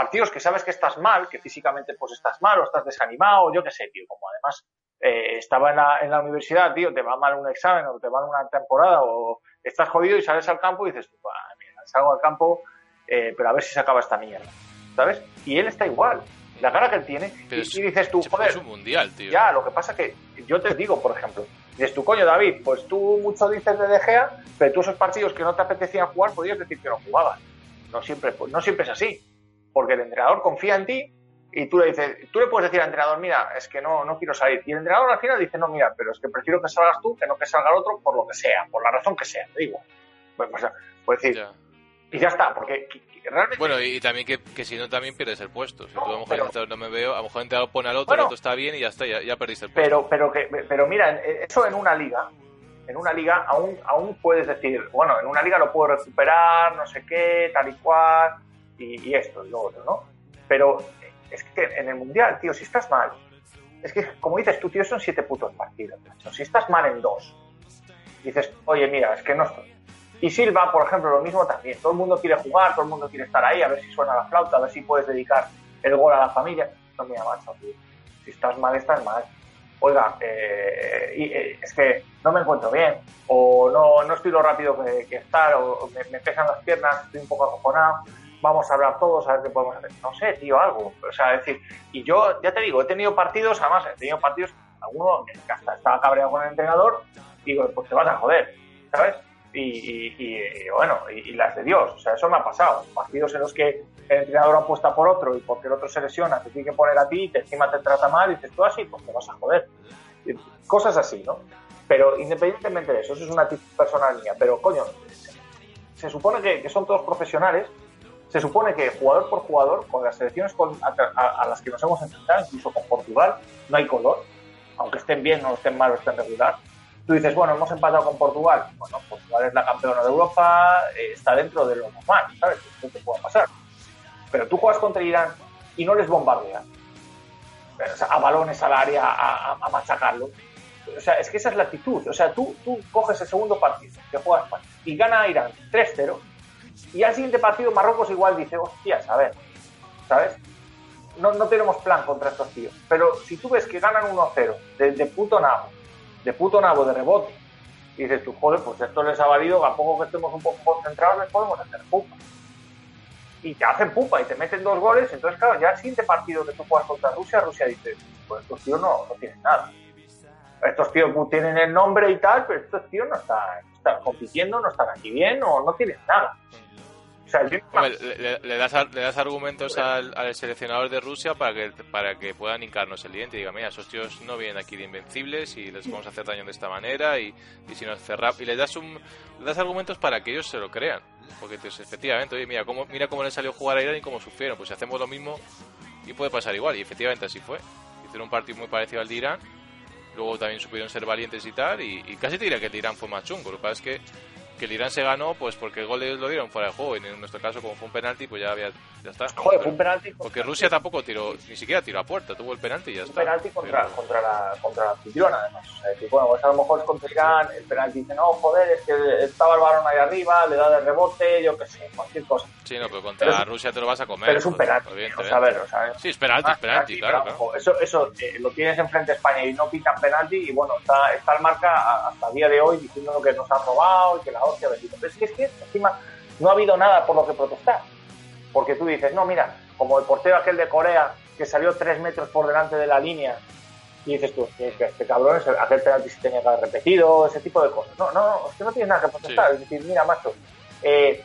Speaker 5: Partidos que sabes que estás mal, que físicamente pues estás mal o estás desanimado, yo qué sé, tío, como además eh, estaba en la, en la universidad, tío, te va mal un examen o te va mal una temporada o estás jodido y sales al campo y dices, "Buah, mira, salgo al campo, eh, pero a ver si se acaba esta mierda, ¿sabes? Y él está igual, la cara que él tiene,
Speaker 4: Pero
Speaker 5: y,
Speaker 4: es-
Speaker 5: y dices tú, joder,
Speaker 4: es un mundial, tío.
Speaker 5: ya, lo que pasa que yo te digo, por ejemplo, dices tú, coño, David, pues tú mucho dices de De Gea, pero tú esos partidos que no te apetecían jugar podías decir que no jugabas. No siempre, no siempre es así, porque el entrenador confía en ti y tú le dices, tú le puedes decir al entrenador, mira, es que no, no quiero salir. Y el entrenador al final dice, no, mira, pero es que prefiero que salgas tú que no que salga el otro por lo que sea, por la razón que sea, te digo. Pues, pues, pues decir,
Speaker 4: Ya.
Speaker 5: y ya está, porque realmente...
Speaker 4: Bueno, y, también que, que si no también pierdes el puesto. Si
Speaker 5: No,
Speaker 4: tú a lo mejor
Speaker 5: pero-
Speaker 4: no me veo, a lo mejor el entrenador pone al otro,
Speaker 5: Bueno.
Speaker 4: el otro está bien y ya está, ya, ya perdiste el puesto.
Speaker 5: Pero, pero, que, pero mira, eso en una liga, en una liga aún, aún puedes decir, bueno, en una liga lo puedo recuperar, no sé qué, tal y cual, y, y esto y lo otro, ¿no? Pero es que en el mundial, tío, si estás mal, es que como dices tú, tío, son siete putos partidos. macho. Si estás mal en dos, dices, oye, mira, es que no estoy. Y Silva, por ejemplo, lo mismo también. Todo el mundo quiere jugar, todo el mundo quiere estar ahí, a ver si suena la flauta, a ver si puedes dedicar el gol a la familia. No, mira, macho, tío. Si estás mal, estás mal. Oiga, eh, eh, es que no me encuentro bien, o no, no estoy lo rápido que, estar, o me, me pesan las piernas, estoy un poco acojonado. Vamos a hablar todos a ver qué podemos hacer. No sé, tío, algo. O sea, es decir, y yo, ya te digo, he tenido partidos, además, he tenido partidos, alguno que hasta estaba cabreado con el entrenador, y digo, pues te vas a joder, ¿sabes? Y, y- y, bueno, y, y las de Dios, o sea, eso me ha pasado. Partidos en los que el entrenador apuesta por otro y porque el otro se lesiona, te tiene que poner a ti y te, encima te trata mal y dices tú así, pues te vas a joder. Y Cosas así, ¿no? Pero independientemente de eso, eso es una actitud personal mía, pero coño, se supone que, que son todos profesionales, se supone que jugador por jugador, con las selecciones con- a, las que nos hemos enfrentado, incluso con Portugal, no hay color, aunque estén bien o estén mal o estén regular. Tú dices, bueno, hemos empatado con Portugal. Bueno, Portugal es la campeona de Europa, eh, está dentro de lo normal, ¿sabes? Esto te puede pasar. Pero tú juegas contra Irán y no les bombardeas. A balones al área, a, machacarlo. O sea, es que esa es la actitud. O sea, tú, tú coges el segundo partido que juega España y gana Irán 3-0 y al siguiente partido Marruecos igual dice, hostias, a ver, ¿sabes? No, no tenemos plan contra estos tíos. Pero si tú ves que ganan 1-0 de, de puto nabo, de puto nabo, de rebote, y dices tú, joder, pues esto les ha valido, a poco que estemos un poco concentrados les podemos hacer pupa. Y te hacen pupa y te meten dos goles, entonces claro, ya el siguiente partido que tú juegas contra Rusia, Rusia dice, pues estos tíos no, no tienen nada. Estos tíos tienen el nombre y tal, pero estos tíos no están, están compitiendo, no están aquí bien o no tienen nada.
Speaker 4: Le, le- le das, le das argumentos al, al seleccionador de Rusia para que para que puedan hincarnos el diente y digan, mira, esos tíos no vienen aquí de invencibles y les vamos a hacer daño de esta manera y, y si nos cerramos... Y les das, un, le das argumentos para que ellos se lo crean. Porque efectivamente, oye, mira cómo, mira cómo les salió jugar a Irán y cómo sufrieron. Pues si hacemos lo mismo y puede pasar igual. Y efectivamente así fue. Hicieron un partido muy parecido al de Irán. Luego también supieron ser valientes y tal. Y, y casi te diría que el de Irán fue más chungo. Lo que pasa es que que el Irán se ganó pues porque el gol ellos lo dieron fuera de juego. Y en nuestro caso como fue un penalti pues ya había ya está
Speaker 5: Joder, fue un penalti.
Speaker 4: porque Rusia tampoco tiró ni siquiera tiró a puerta tuvo el penalti y ya
Speaker 5: un
Speaker 4: está
Speaker 5: penalti contra,
Speaker 4: Pero-
Speaker 5: contra, la, contra la anfitriona, además. O sea, decir, bueno, pues a lo mejor es contra Irán, el penalti dice, no, joder, es que estaba el balón ahí arriba, le da de rebote, yo qué sé, cualquier cosa.
Speaker 4: sí no pero contra
Speaker 5: Pero
Speaker 4: Rusia te lo vas a comer
Speaker 5: Pero es un penalti, o sea, a ver, o sea,
Speaker 4: sí es penalti es penalti claro claro
Speaker 5: ojo, Eso, eso eh, lo tienes enfrente a España y no pitan penalti y bueno, está, está el marca hasta el día de hoy diciendo que nos han robado y que la hostia bendito. Pero es que, es que encima no ha habido nada por lo que protestar. Porque tú dices, no, mira, como el portero aquel de Corea que salió tres metros por delante de la línea y dices tú, es que este cabrón, es- aquel penalti se tenía que haber repetido, ese tipo de cosas. No, no, es que no tienes nada que protestar. Es decir, mira, macho, eh,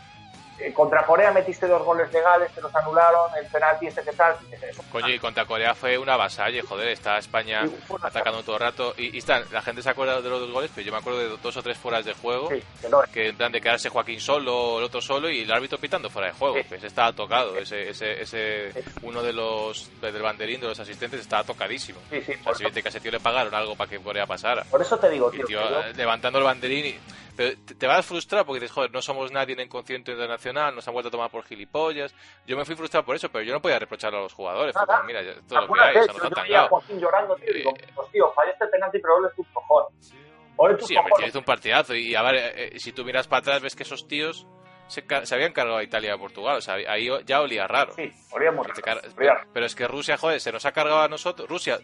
Speaker 5: eh, contra Corea metiste dos goles legales, te los anularon, el penalti este que tal, eso.
Speaker 4: Coño, y contra Corea fue una vasalle, joder, está España
Speaker 5: Sí,
Speaker 4: atacando todo el rato. Y, y están, la gente se acuerda de los dos goles, pero yo me acuerdo de dos o tres fueras de juego.
Speaker 5: Sí, que no,
Speaker 4: Que en plan de quedarse Joaquín solo, el otro solo y el árbitro pitando fuera de juego.
Speaker 5: Sí.
Speaker 4: Pues estaba tocado. Ese, ese, ese, uno de los del banderín de los asistentes estaba tocadísimo.
Speaker 5: sí, sí,
Speaker 4: O sea, si que a ese tío le pagaron algo para que Corea pasara.
Speaker 5: por eso te digo,
Speaker 4: Y
Speaker 5: tío, yo-
Speaker 4: levantando el banderín y... Pero te, vas frustrado porque dices, joder, no somos nadie en concierto internacional, nos han vuelto a tomar por gilipollas. Yo me fui frustrado por eso, pero yo no podía reprocharlo a los jugadores.
Speaker 5: Nada.
Speaker 4: como, mira, todo lo que hay, nos
Speaker 5: yo
Speaker 4: han.
Speaker 5: Joaquín llorando, tío, y digo, pues tío, fallaste el penalti, pero ole tus cojones. Ole tus
Speaker 4: Sí,
Speaker 5: cojones.
Speaker 4: hizo un partidazo. Y a ver, eh, eh, si tú miras para atrás, ves que esos tíos se, se habían cargado a Italia y a Portugal. O sea, ahí ya olía raro.
Speaker 5: Sí, olía muy raro, olía-
Speaker 4: Pero es que Rusia, joder, se nos ha cargado a nosotros. Rusia,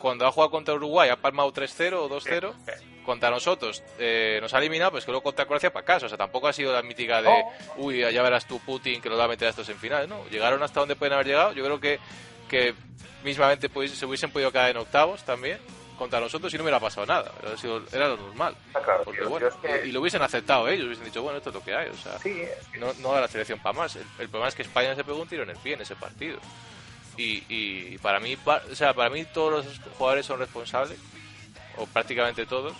Speaker 4: cuando ha jugado contra Uruguay, ha palmado 3-0 o 2-0. Contra nosotros eh, nos ha eliminado, pues que luego contra Croacia para casa. O sea, tampoco ha sido la mítica de,
Speaker 5: No.
Speaker 4: uy, ya verás tú Putin que nos va a meter a estos en finales. No, llegaron hasta donde pueden haber llegado. Yo creo que, que mismamente pues, se hubiesen podido quedar en octavos también contra nosotros y no hubiera pasado nada. Era, sido- era lo normal.
Speaker 5: Está claro,
Speaker 4: Porque,
Speaker 5: tío,
Speaker 4: bueno,
Speaker 5: yo es que-
Speaker 4: y, y lo hubiesen aceptado ellos, hubiesen dicho, bueno, esto es lo que hay. O sea,
Speaker 5: Sí, es que-
Speaker 4: no, no da la selección para más. El, el problema es que España se pegó un tiro en el pie en ese partido. Y, y para mí, o sea, para mí todos los jugadores son responsables, o prácticamente todos.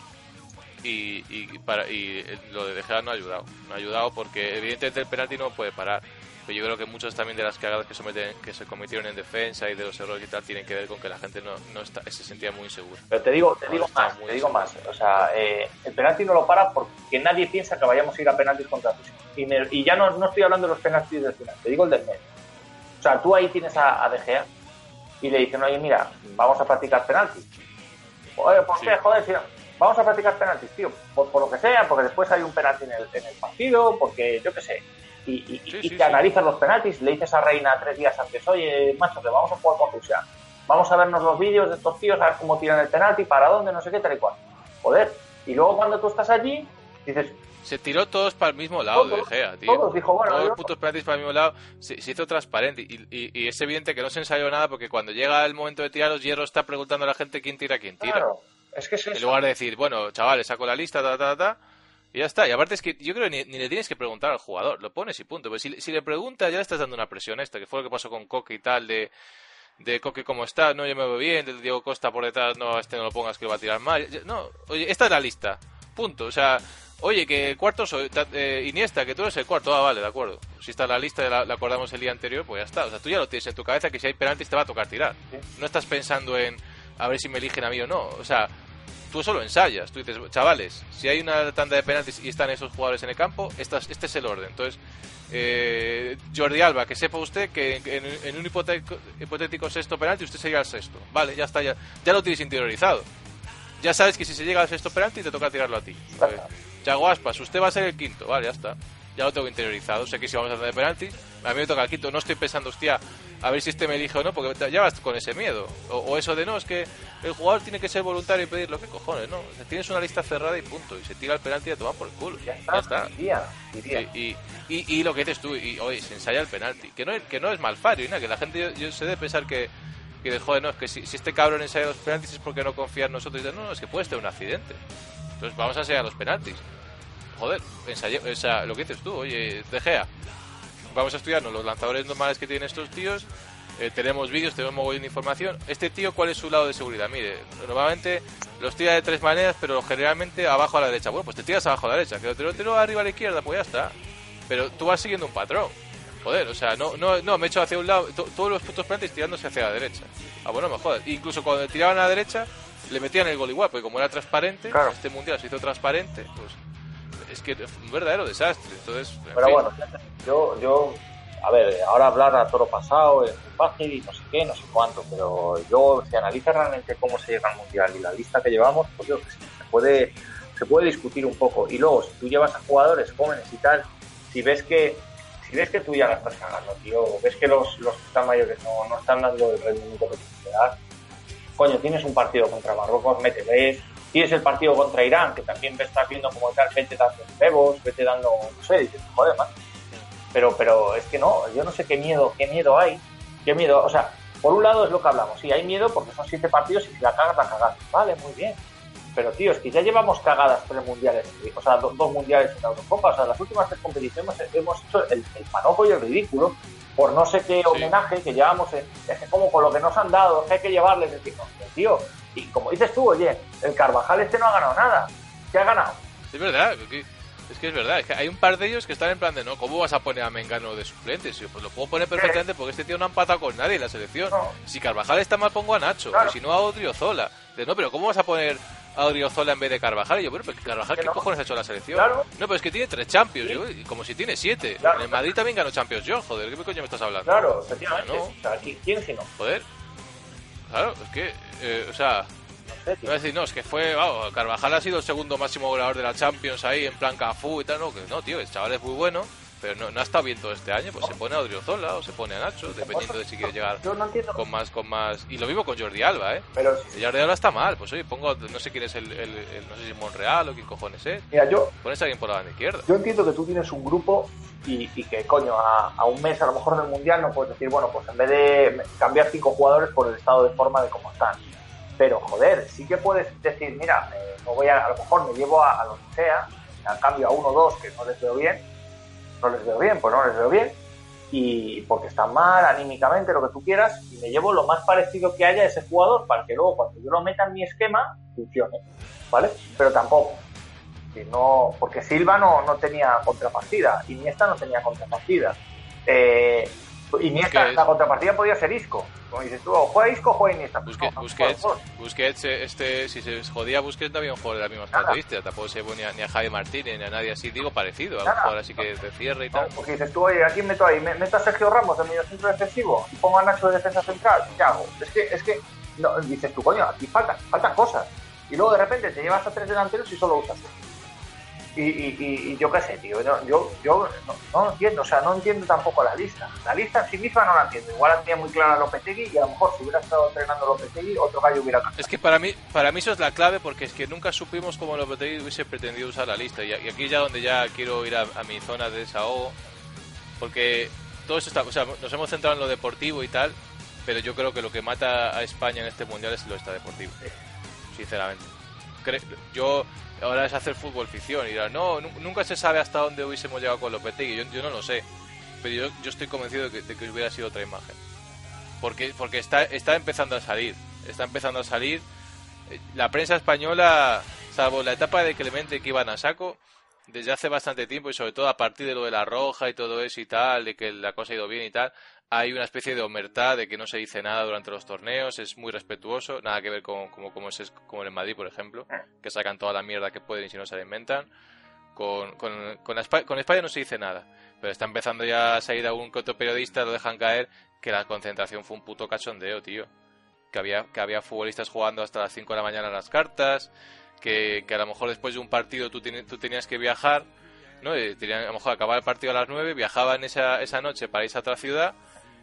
Speaker 4: Y, y para, y lo de Gea no ha ayudado. No ha ayudado porque evidentemente el penalti no puede parar. Pero yo creo que muchas también de las cagadas que se, meten, que se cometieron en defensa y de los errores y tal tienen que ver con que la gente no, no está, se sentía muy insegura.
Speaker 5: Pero te digo, te
Speaker 4: No,
Speaker 5: digo más, te digo más. O sea, eh, el penalti no lo para porque nadie piensa que vayamos a ir a penaltis contra Rusia. Y, me- y ya no, no estoy hablando de los penaltis del final, te digo el del medio. O sea, tú ahí tienes a, a De Gea y le dicen, oye, mira, vamos a practicar penaltis. Oye, ¿por
Speaker 4: Sí.
Speaker 5: qué? Joder, tío, vamos a practicar penaltis, tío. Por, por lo que sea, porque después hay un penalti en el, en el partido, porque yo qué sé. Y, y-
Speaker 4: Sí,
Speaker 5: y
Speaker 4: sí,
Speaker 5: te analizas los penaltis, le dices a Reina tres días antes, oye, macho, que vamos a jugar con Rusia. Vamos a vernos los vídeos de estos tíos, a ver cómo tiran el penalti, para dónde, no sé qué, tal y cual. Joder. Y luego cuando tú estás allí, dices,
Speaker 4: Se tiró todos para el mismo lado
Speaker 5: Todos,
Speaker 4: de Gea, tío.
Speaker 5: todos, dijo, bueno,
Speaker 4: todos los putos penaltis para el mismo lado. Se, se hizo transparente. Y, y- y es evidente que no se ensayó nada porque cuando llega el momento de tirar los hierros está preguntando a la gente quién tira, quién tira.
Speaker 5: claro, es que es
Speaker 4: En
Speaker 5: eso.
Speaker 4: lugar de decir, bueno, chavales, saco la lista, ta, ta, ta, y ya está. Y aparte es que yo creo que ni, ni le tienes que preguntar al jugador, lo pones y punto. Pues si, si le preguntas ya le estás dando una presión esta, que fue lo que pasó con Coque y tal, de, de Coque cómo está, no, yo me veo bien, del Diego Costa por detrás, no, este no lo pongas que lo va a tirar mal. No, oye, esta es la lista, punto. O sea, oye, que cuarto soy, eh, Iniesta, que tú eres el cuarto, ah, vale, de acuerdo. Si está en la lista, la, la acordamos el día anterior, pues ya está. O sea, tú ya lo tienes en tu cabeza que si hay penaltis te va a tocar tirar. No estás pensando en a ver si me eligen a mí o no. O sea, tú solo ensayas. Tú dices, chavales, si hay una tanda de penaltis y están esos jugadores en el campo, esta es- este es el orden. Entonces, eh, Jordi Alba, que sepa usted que en, en un hipotético, hipotético sexto penalti usted sería el sexto. Vale, ya está, ya, ya lo tienes interiorizado. Ya sabes que si se llega al sexto penalti te toca tirarlo a ti. Pues, Chago Aspas, usted va a ser el quinto. Vale, ya está. Ya lo tengo interiorizado. Sé que si vamos a hacer de penaltis, a mí me toca el quinto. No estoy pensando, hostia, a ver si este me elige o no, porque ya vas con ese miedo. O, o eso de no, es que el jugador tiene que ser voluntario y pedir lo que cojones, ¿no? O sea, tienes una lista cerrada y punto. Y se tira el penalti y a tomar por el culo.
Speaker 5: Ya está, diría, diría.
Speaker 4: Y, y, y- y lo que dices tú, y oye, se ensaya el penalti. Que no, es- que no es malfario, y nada, que la gente, yo, yo sé de pensar que, que de, joder, no, es que si, si este cabrón ensaya los penaltis es porque no confía en nosotros. Y dices, no, no, es que puede tener un accidente. Entonces vamos a ensayar los penaltis. Joder, ensaye- o sea, lo que dices tú, oye, De Gea, vamos a estudiarnos los lanzadores normales que tienen estos tíos. eh, tenemos vídeos, tenemos mogollón de información. Este tío, ¿cuál es su lado de seguridad? Mire, normalmente los tira de tres maneras, pero generalmente abajo a la derecha. Bueno, pues te tiras abajo a la derecha. Que lo tiro arriba a la izquierda, pues ya está. Pero tú vas siguiendo un patrón. Joder, o sea, no, no, no, me he hecho hacia un lado, to- todos los putos penaltis tirándose hacia la derecha. Ah, bueno, me jodas. Incluso cuando tiraban a la derecha, le metían el gol igual, porque como era transparente,
Speaker 5: Claro.
Speaker 4: este mundial se hizo transparente, pues es que es un verdadero desastre. Entonces, en
Speaker 5: Pero
Speaker 4: fin.
Speaker 5: bueno, yo, yo, a ver, ahora hablar a toro pasado es muy fácil y no sé qué, no sé cuánto, pero yo, si analiza realmente cómo se llega al mundial y la lista que llevamos, pues yo que sí, se puede, se puede discutir un poco. Y luego, si tú llevas a jugadores jóvenes y tal, si ves que, si ves que tú ya la estás cagando, tío, ves que los, los que están mayores no, no están dando el rendimiento que que dar, coño, tienes un partido contra Marruecos, mételes, tienes el partido contra Irán, que también ves, estás viendo como tal, vete dando bebos, vete dando, no sé, dices, joder, man. Pero, pero es que no, yo no sé qué miedo, qué miedo hay, qué miedo, o sea, por un lado es lo que hablamos, sí, hay miedo porque son siete partidos y si la cagas, la cagas. Vale, muy bien. Pero tío, es que ya llevamos cagadas tres mundiales, o sea, dos, mundiales en la Eurocopa, o sea, las últimas tres competiciones hemos hecho el, el y el ridículo por no sé qué homenaje que llevamos, es que como con lo que nos han dado, que hay que llevarles, decir, hostia, tío, y como dices tú, oye, el Carvajal este no ha ganado nada, ¿qué ha ganado?
Speaker 4: Es verdad, es que es verdad, es que hay un par de ellos que están en plan de no, ¿cómo vas a poner a Mengano de suplente? Si, pues lo puedo poner perfectamente porque este tío no ha empatado con nadie en la selección.
Speaker 5: No.
Speaker 4: Si Carvajal está mal, pongo a Nacho,
Speaker 5: Claro.
Speaker 4: si no a Odriozola. De, no, pero ¿cómo vas a poner a Odriozola en vez de Carvajal? Y yo, bueno, pero Carvajal,
Speaker 5: Que
Speaker 4: ¿qué
Speaker 5: no.
Speaker 4: cojones ha hecho la selección?
Speaker 5: Claro.
Speaker 4: No, pero es que tiene tres Champions, yo, y como si tiene siete.
Speaker 5: Claro.
Speaker 4: En el Madrid también ganó Champions yo, joder, ¿qué coño me estás hablando?
Speaker 5: Claro, efectivamente.
Speaker 4: No.
Speaker 5: O sea, ¿qui- ¿quién si no?
Speaker 4: Joder. Claro, es que, eh, o sea,
Speaker 5: No sé,
Speaker 4: decir, no, es que fue, vamos, Carvajal ha sido el segundo máximo goleador de la Champions ahí, en plan Cafú y tal, no, que no, tío, el chaval es muy bueno, pero no, no ha estado bien todo este año, pues se pone a Odriozola o se pone a Nacho, dependiendo de si quiere llegar
Speaker 5: Yo no entiendo,
Speaker 4: con más, con más, y lo mismo con Jordi Alba, eh.
Speaker 5: pero
Speaker 4: Jordi Alba está mal, pues oye, pongo, no sé quién es el, el- el- no sé si es Monreal o quién cojones es,
Speaker 5: mira, yo,
Speaker 4: pones a alguien por la banda izquierda.
Speaker 5: yo entiendo que tú tienes un grupo y, y que, coño, a, a un mes a lo mejor del Mundial no puedes decir, bueno, pues en vez de cambiar cinco jugadores por el estado de forma de cómo están. Pero, joder, sí que puedes decir, mira, me voy a, a lo mejor me llevo a, a lo que sea, a cambio a uno o dos que no les veo bien, no les veo bien, pues no les veo bien, y porque están mal anímicamente, lo que tú quieras, y me llevo lo más parecido que haya a ese jugador para que luego cuando yo lo meta en mi esquema, funcione, ¿vale? Pero tampoco. Que no, porque Silva no, no tenía contrapartida, Iniesta no tenía contrapartida. Eh, Iniesta,
Speaker 4: Busquets.
Speaker 5: la contrapartida podía ser Isco. Como dices tú, o juega Isco o juega Iniesta. Pues
Speaker 4: Busquets,
Speaker 5: no,
Speaker 4: Busquets, eh, este, si se jodía Busquets no había un jugador de las mismas características, tampoco se ponía ni a Javi Martínez ni a nadie así, digo parecido, a un jugador así que de cierre y
Speaker 5: No,
Speaker 4: tal.
Speaker 5: porque dices tú, oye, ¿a quién meto ahí? ¿Me- ¿Meto a Sergio Ramos de medio centro defensivo? ¿Y pongo a Nacho de defensa central? ¿Qué hago? Es que, es que, no, dices tú, coño, aquí faltan, faltan cosas. Y luego de repente te llevas a tres delanteros y solo usas uno. Y, y, y, y yo qué sé, tío, yo, yo no, no lo entiendo, o sea, no entiendo tampoco la lista. La lista en sí misma no la entiendo. Igual la tenía muy clara Lopetegui y a lo mejor si hubiera estado entrenando Lopetegui, otro gallo hubiera cantado.
Speaker 4: Es que para mí, para mí eso es la clave porque es que nunca supimos cómo Lopetegui hubiese pretendido usar la lista. Y, aquí ya donde ya quiero ir a, a mi zona de desahogo, porque todo eso está, o sea, nos hemos centrado en lo deportivo y tal, pero yo creo que lo que mata a España en este mundial es lo extra deportivo, sinceramente. Cre- Yo ahora es hacer fútbol ficción y no, nu- nunca se sabe hasta dónde hubiésemos llegado con Lopetegui. Yo, yo no lo sé, pero yo, yo estoy convencido de que, de que hubiera sido otra imagen. Porque, porque está, está empezando a salir, está empezando a salir. Eh, La prensa española, salvo la etapa de Clemente que iban a saco, desde hace bastante tiempo y sobre todo a partir de lo de la roja y todo eso y tal, de que la cosa ha ido bien y tal, hay una especie de omertad de que no se dice nada durante los torneos, es muy respetuoso, nada que ver con como, como, es, como en Madrid, por ejemplo, que sacan toda la mierda que pueden y si no se la inventan. Con, con, con, Espa- con España no se dice nada, pero está empezando ya a salir algún otro periodista, lo dejan caer, que la concentración fue un puto cachondeo, tío. Que había, que había futbolistas jugando hasta las 5 de la mañana en las cartas, que, que a lo mejor después de un partido tú, tú tenías que viajar, ¿no? Y tenían- a lo mejor acababa el partido a las 9, viajaban esa, esa noche para irse a otra ciudad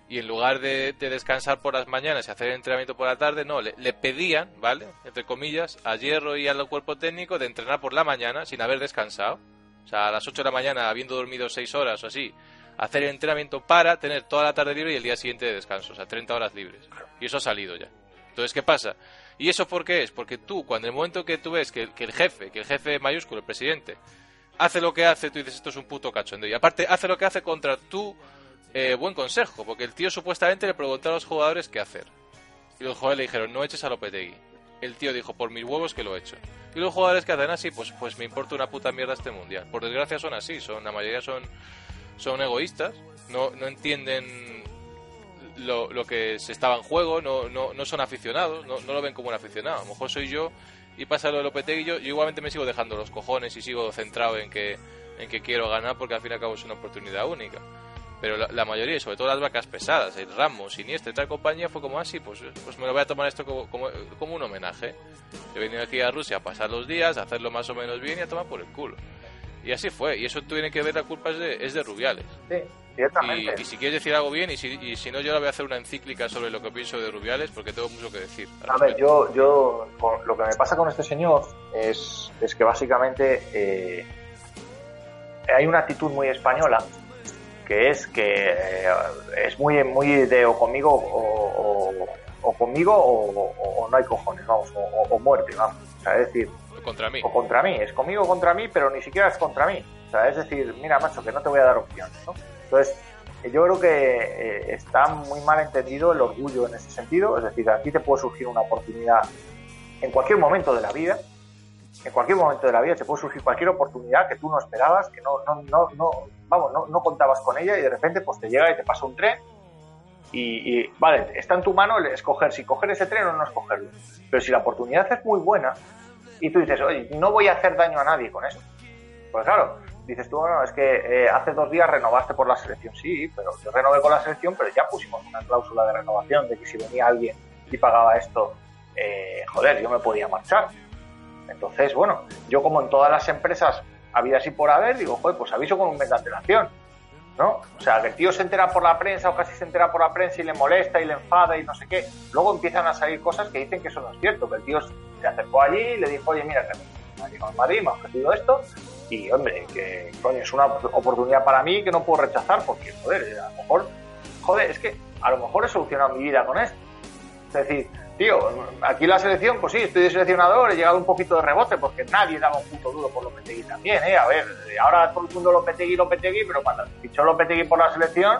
Speaker 4: y en lugar de, de descansar por las mañanas y hacer el entrenamiento por la tarde, no, le, pedían, ¿vale? Entre comillas, a Hierro y al cuerpo técnico de entrenar por la mañana sin haber descansado. O sea, a las 8 de la mañana, habiendo dormido 6 horas o así, hacer el entrenamiento para tener toda la tarde libre y el día siguiente de descanso, o sea, 30 horas libres. Y eso ha salido ya. Entonces, ¿qué pasa? ¿Y eso por qué es? Porque tú, cuando en el momento que tú ves que, que el jefe, que el jefe mayúsculo, el presidente, hace lo que hace, tú dices, esto es un puto cachondeo. Y aparte, hace lo que hace contra tu eh, buen consejo, porque el tío supuestamente le preguntó a los jugadores qué hacer. Y los jugadores le dijeron, no eches a Lopetegui. El tío dijo, por mis huevos que lo he hecho. Y los jugadores que hacen así, pues, pues me importa una puta mierda este mundial. Por desgracia son así, son la mayoría son, son egoístas, no, no entienden lo, lo que se estaba en juego, no, no, no son aficionados, no, no lo ven como un aficionado. A lo mejor soy yo y pasa lo de Lopetegui, yo, yo igualmente me sigo dejando los cojones y sigo centrado en que, en que quiero ganar porque al fin y al cabo es una oportunidad única. Pero la, la mayoría, y sobre todo las vacas pesadas, el Ramos, Iniesta y tal compañía, fue como así, pues, pues me lo voy a tomar esto como, como, como un homenaje. He venido aquí a Rusia a pasar los días, a hacerlo más o menos bien y a tomar por el culo. Y así fue, y eso tiene que ver, la culpa es de, es de Rubiales.
Speaker 5: Sí,
Speaker 4: Y,
Speaker 5: directamente.
Speaker 4: y si quieres decir algo bien, y si, y si no, yo ahora voy a hacer una encíclica sobre lo que pienso de Rubiales, porque tengo mucho que decir.
Speaker 5: A ver, yo, yo con- lo que me pasa con este señor es, es que básicamente eh, hay una actitud muy española que es que eh, es muy, muy de o conmigo o, o- o conmigo o, o- o no hay cojones, vamos, o, o- o muerte, vamos. O sea, es decir,
Speaker 4: Contra mí.
Speaker 5: o contra mí, es conmigo o contra mí, pero ni siquiera es contra mí. O sea, es decir, mira, macho, que no te voy a dar opciones, ¿no? Entonces, yo creo que eh, está muy mal entendido el orgullo en ese sentido, es decir, aquí te puede surgir una oportunidad en cualquier momento de la vida, en cualquier momento de la vida te puede surgir cualquier oportunidad que tú no esperabas, que no, no, no, no vamos, no, contabas con ella y de repente pues te llega y te pasa un tren y, y, vale, está en tu mano el escoger si coger ese tren o no escogerlo. Pero si la oportunidad es muy buena y tú dices, oye, no voy a hacer daño a nadie con eso. Pues claro, dices tú, bueno, es que eh, hace dos días renovaste por la selección. Sí, pero yo renové con la selección, pero ya pusimos una cláusula de renovación de que si venía alguien y pagaba esto, eh, joder, yo me podía marchar. Entonces, bueno, yo como en todas las empresas había así por haber, digo, joder, pues aviso con un mes de antelación. ¿no? O sea, que el tío se entera por la prensa o casi se entera por la prensa y le molesta y le enfada y no sé qué. Luego empiezan a salir cosas que dicen que eso no es cierto, que el tío se acercó allí y le dijo, oye, mira, que me ha llegado a Madrid, me ha ofrecido esto y, hombre, que coño, es una oportunidad para mí que no puedo rechazar porque, joder, a lo mejor, joder, es que a lo mejor he solucionado mi vida con esto. Es decir, tío, aquí la selección, pues sí, estoy de seleccionador, he llegado un poquito de rebote porque nadie daba un puto duro por Lopetegui también, ¿eh? A ver, ahora todo el mundo Lopetegui, Lopetegui, pero cuando fichó Lopetegui por la selección,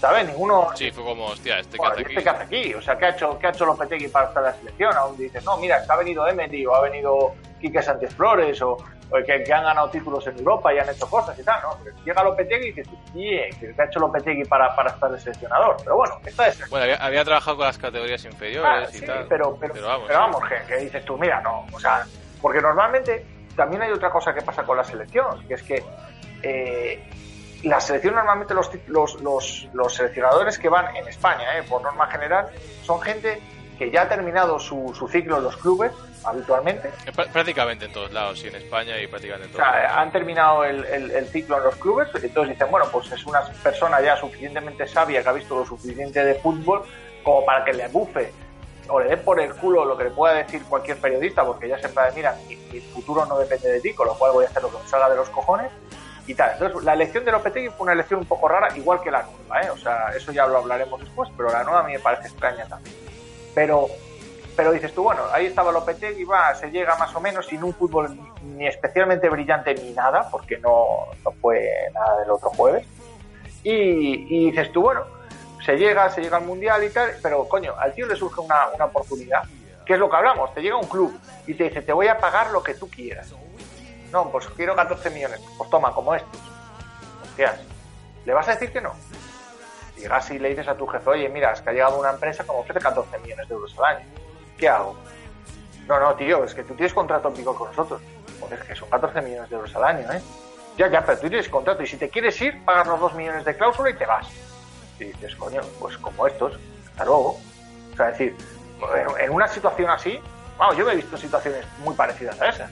Speaker 5: ¿sabes? Ninguno...
Speaker 4: Sí, fue como, hostia, este que
Speaker 5: Bueno,
Speaker 4: hace
Speaker 5: ¿y
Speaker 4: aquí.
Speaker 5: este hace aquí? O sea, ¿qué ha hecho, qué ha hecho Lopetegui para estar en la selección? Aún dices, no, mira, es que ha venido Emery o ha venido Quique Sánchez Flores o que, que han ganado títulos en Europa y han hecho cosas y tal, ¿no? Pero llega Lopetegui y dices, bien, ¿qué ha hecho Lopetegui para, para estar de seleccionador? Pero bueno, esta es
Speaker 4: Bueno, había, había trabajado con las categorías inferiores
Speaker 5: Ah,
Speaker 4: y
Speaker 5: sí,
Speaker 4: tal.
Speaker 5: pero, pero, pero
Speaker 4: vamos.
Speaker 5: vamos, que, que dices tú, mira, no, o sea, porque normalmente también hay otra cosa que pasa con la selección, que es que eh, la selección normalmente los, los, los, los seleccionadores que van en España, eh, por norma general, son gente que ya ha terminado su, su ciclo en los clubes habitualmente,
Speaker 4: pr- Prácticamente en todos lados, sí, en España y prácticamente en
Speaker 5: o
Speaker 4: todos
Speaker 5: sea,
Speaker 4: lados.
Speaker 5: han terminado el, el- el ciclo en los clubes, entonces dicen, bueno, pues es una persona ya suficientemente sabia que ha visto lo suficiente de fútbol como para que le bufe o le dé por el culo lo que le pueda decir cualquier periodista, porque ya siempre mira, mi, mi futuro no depende de ti, con lo cual voy a hacer lo que me salga de los cojones y tal. Entonces, la elección de Lopetegui fue una elección un poco rara, igual que la nueva, ¿eh? O sea, eso ya lo hablaremos después, pero la nueva a mí me parece extraña también. Pero pero dices tú, bueno, ahí estaba Lopetegui, va, se llega más o menos sin un fútbol ni, especialmente brillante ni nada, porque no, no fue nada del otro jueves. Y, dices tú, bueno, se llega, se llega al Mundial y tal, pero coño, al tío le surge una, una oportunidad, que es lo que hablamos, te llega un club y te dice, te voy a pagar lo que tú quieras. No, pues quiero 14 millones, pues toma, como estos. Hostias, ¿le vas a decir que no? Llegas y le dices a tu jefe, oye, mira, es que ha llegado una empresa como ofrece 14 millones de euros al año. ¿Qué hago? No, no, tío, es que tú tienes contrato vigor con nosotros. Joder, es que son 14 millones de euros al año, ¿eh? Ya, ya, pero tú tienes contrato y si te quieres ir, pagas los 2 millones de cláusula y te vas. Y dices, coño, pues como estos, hasta luego. O sea, es decir, en, una situación así, vamos, yo me he visto situaciones muy parecidas a esas.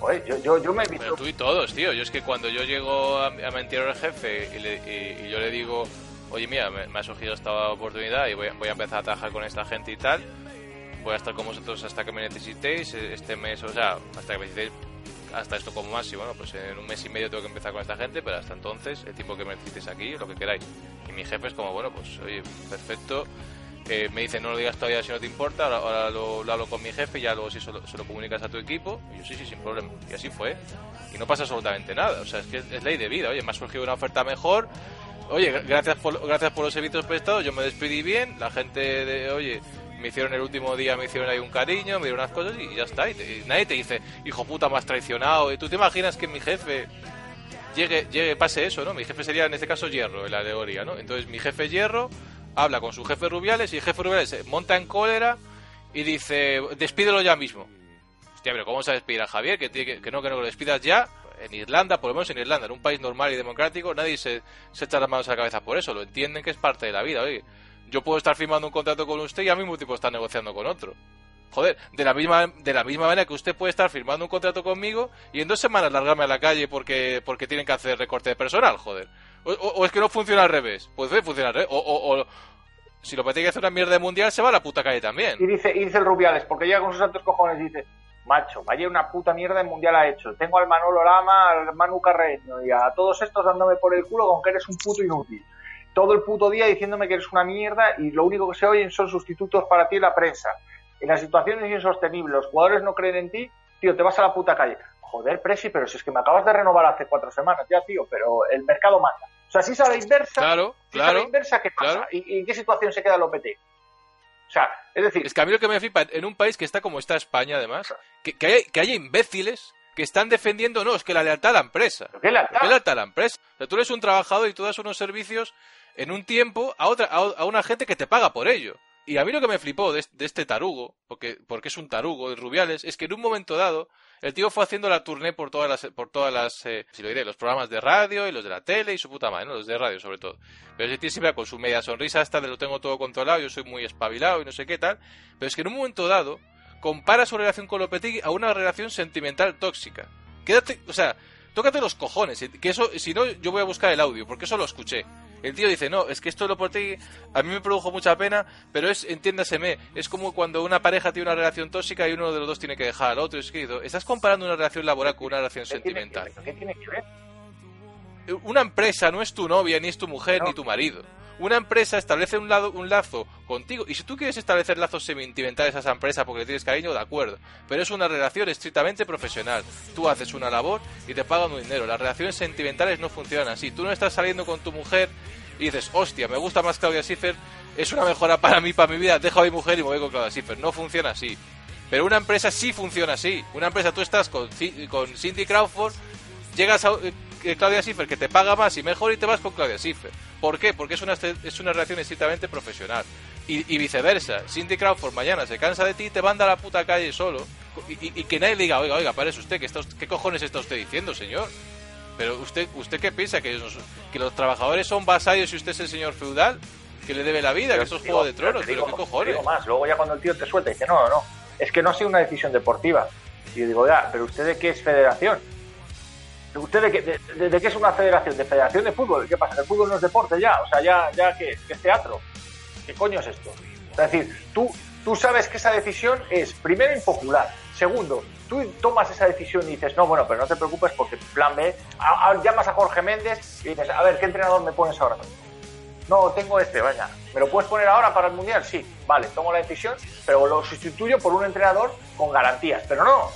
Speaker 5: Joder, yo, yo, yo me he visto...
Speaker 4: Pero tú y todos, tío. Yo es que cuando yo llego a, a mi anterior jefe y, le- y- y yo le digo, oye, mira, me, me ha surgido esta oportunidad y voy, a- voy a empezar a trabajar con esta gente y tal, voy a estar con vosotros hasta que me necesitéis, eh, este mes, o sea, hasta que me necesitéis, hasta esto como máximo, bueno, pues en un mes y medio tengo que empezar con esta gente, pero hasta entonces, el tiempo que me necesitéis aquí, lo que queráis. Y mi jefe es como, bueno, pues, oye, perfecto. Eh, me dice, no lo digas todavía si no te importa, ahora, ahora lo, lo hablo con mi jefe y ya luego si se lo, se lo comunicas a tu equipo. Y yo, sí, sí, sin problema. Y así fue. Y no pasa absolutamente nada. O sea, es que es, es ley de vida. Oye, me ha surgido una oferta mejor. Oye, gra- gracias por, gracias por los servicios prestados. Yo me despedí bien. La gente de, oye, me hicieron el último día, me hicieron ahí un cariño, me dieron unas cosas y ya está. Y, te- nadie te dice, hijo puta, has traicionado. Y tú te imaginas que mi jefe llegue, llegue, pase eso, ¿no? Mi jefe sería en este caso Hierro, en la alegoría, ¿no? Entonces mi jefe Hierro habla con su jefe Rubiales y el jefe Rubiales monta en cólera y dice, despídelo ya mismo. Hostia, pero ¿cómo vas a despedir a Javier? Que, no, que no, lo despidas ya. En Irlanda, por lo menos en Irlanda, en un país normal y democrático, nadie se, se echa las manos a la cabeza por eso. Lo entienden que es parte de la vida. Oye, yo puedo estar firmando un contrato con usted y al mismo tiempo estar negociando con otro. Joder, de la misma de la misma manera que usted puede estar firmando un contrato conmigo y en dos semanas largarme a la calle porque porque tienen que hacer recorte de personal, joder. O, o- es que no funciona al revés. Puede funcionar al revés. O, o, si lo que tiene que hacer una mierda de mundial se va a la puta calle también.
Speaker 5: Y dice, y dice el Rubiales, porque llega con sus altos cojones y dice, macho, vaya una puta mierda el mundial ha hecho. Tengo al Manolo Lama, al Manu Carreño y a todos estos dándome por el culo con que eres un puto inútil. Todo el puto día diciéndome que eres una mierda y lo único que se oyen son sustitutos para ti en la prensa. En la situación es insostenible, los jugadores no creen en ti, tío, te vas a la puta calle. Joder, Presi, pero si es que me acabas de renovar hace cuatro semanas ya, tío, pero el mercado manda. O sea, si es a la inversa,
Speaker 4: Claro,
Speaker 5: si es a la
Speaker 4: claro.
Speaker 5: inversa, ¿qué pasa?
Speaker 4: claro.
Speaker 5: ¿Y, y en qué situación se queda Lopetegui? O sea, es decir,
Speaker 4: Es que a mí lo que me flipa, en un país que está como está España, además, que, que, haya, que haya imbéciles que están defendiendo, no, es que la lealtad a la empresa.
Speaker 5: ¿pero qué lealtad?
Speaker 4: ¿Qué lealtad a la empresa? O sea, tú eres un trabajador y tú das unos servicios en un tiempo a otra a, una gente que te paga por ello. Y a mí lo que me flipó de, este tarugo, porque, porque es un tarugo de Rubiales, es que en un momento dado el tío fue haciendo la tournée por todas las, por todas las, eh, si lo diré, los programas de radio y los de la tele y su puta madre, ¿no? Los de radio sobre todo. Pero ese tío siempre con su media sonrisa hasta de lo tengo todo controlado, yo soy muy espabilado y no sé qué tal. Pero es que en un momento dado compara su relación con Lopetegui a una relación sentimental tóxica. Quédate, o sea, tócate los cojones, que eso, si no, yo voy a buscar el audio, porque eso lo escuché. El tío dice, no, es que esto de Lopetegui a mí me produjo mucha pena, pero es, entiéndaseme, es como cuando una pareja tiene una relación tóxica y uno de los dos tiene que dejar al otro. Es que estás comparando una relación laboral con una relación
Speaker 5: ¿Qué tiene que
Speaker 4: sentimental.
Speaker 5: ver? ¿Qué tiene que ver?
Speaker 4: Una empresa no es tu novia, ni es tu mujer,
Speaker 5: No.
Speaker 4: ni tu marido. Una empresa establece un, lado, un lazo contigo. Y si tú quieres establecer lazos sentimentales a esa empresa porque le tienes cariño, de acuerdo. Pero es una relación estrictamente profesional. Tú haces una labor y te pagan un dinero. Las relaciones sentimentales no funcionan así. Tú no estás saliendo con tu mujer y dices, hostia, me gusta más Claudia Schiffer, es una mejora para mí, para mi vida, dejo a mi mujer y me voy con Claudia Schiffer. No funciona así. Pero una empresa sí funciona así. Una empresa, tú estás con, con Cindy Crawford, llegas a eh, Claudia Schiffer que te paga más y mejor y te vas con Claudia Schiffer. ¿Por qué? Porque es una, es una relación estrictamente profesional. Y, y viceversa. Cindy Crawford mañana se cansa de ti y te manda a la puta calle solo. Y, y- y que nadie le diga, oiga, oiga, parece usted, que está, ¿qué cojones está usted diciendo, señor? Pero usted, ¿usted qué piensa? ¿Que, los- que los trabajadores son vasallos y usted es el señor feudal? ¿Que le debe la vida? ¿Que esto es Juego de Tronos? ¿Pero
Speaker 5: digo-
Speaker 4: qué cojones?
Speaker 5: digo más, luego ya cuando el tío te suelta y dice, no, no, no, es que no ha sido una decisión deportiva. Y yo digo, ya, pero ¿usted de qué es federación? ¿Usted de qué, de, de- qué es una federación? ¿De federación de fútbol? ¿Qué pasa? ¿Que el fútbol no es deporte ya? O sea, ya, ya ¿qué, ¿Qué es teatro? ¿Qué coño es esto? Es decir, tú, tú sabes que esa decisión es, primero, impopular. Segundo, tú tomas esa decisión y dices, no, bueno, pero no te preocupes porque plan B, llamas a Jorge Méndez y dices, a ver, ¿qué entrenador me pones ahora? No, tengo este, vaya. ¿Me lo puedes poner ahora para el Mundial? Sí, vale, tomo la decisión, pero lo sustituyo por un entrenador con garantías. Pero no,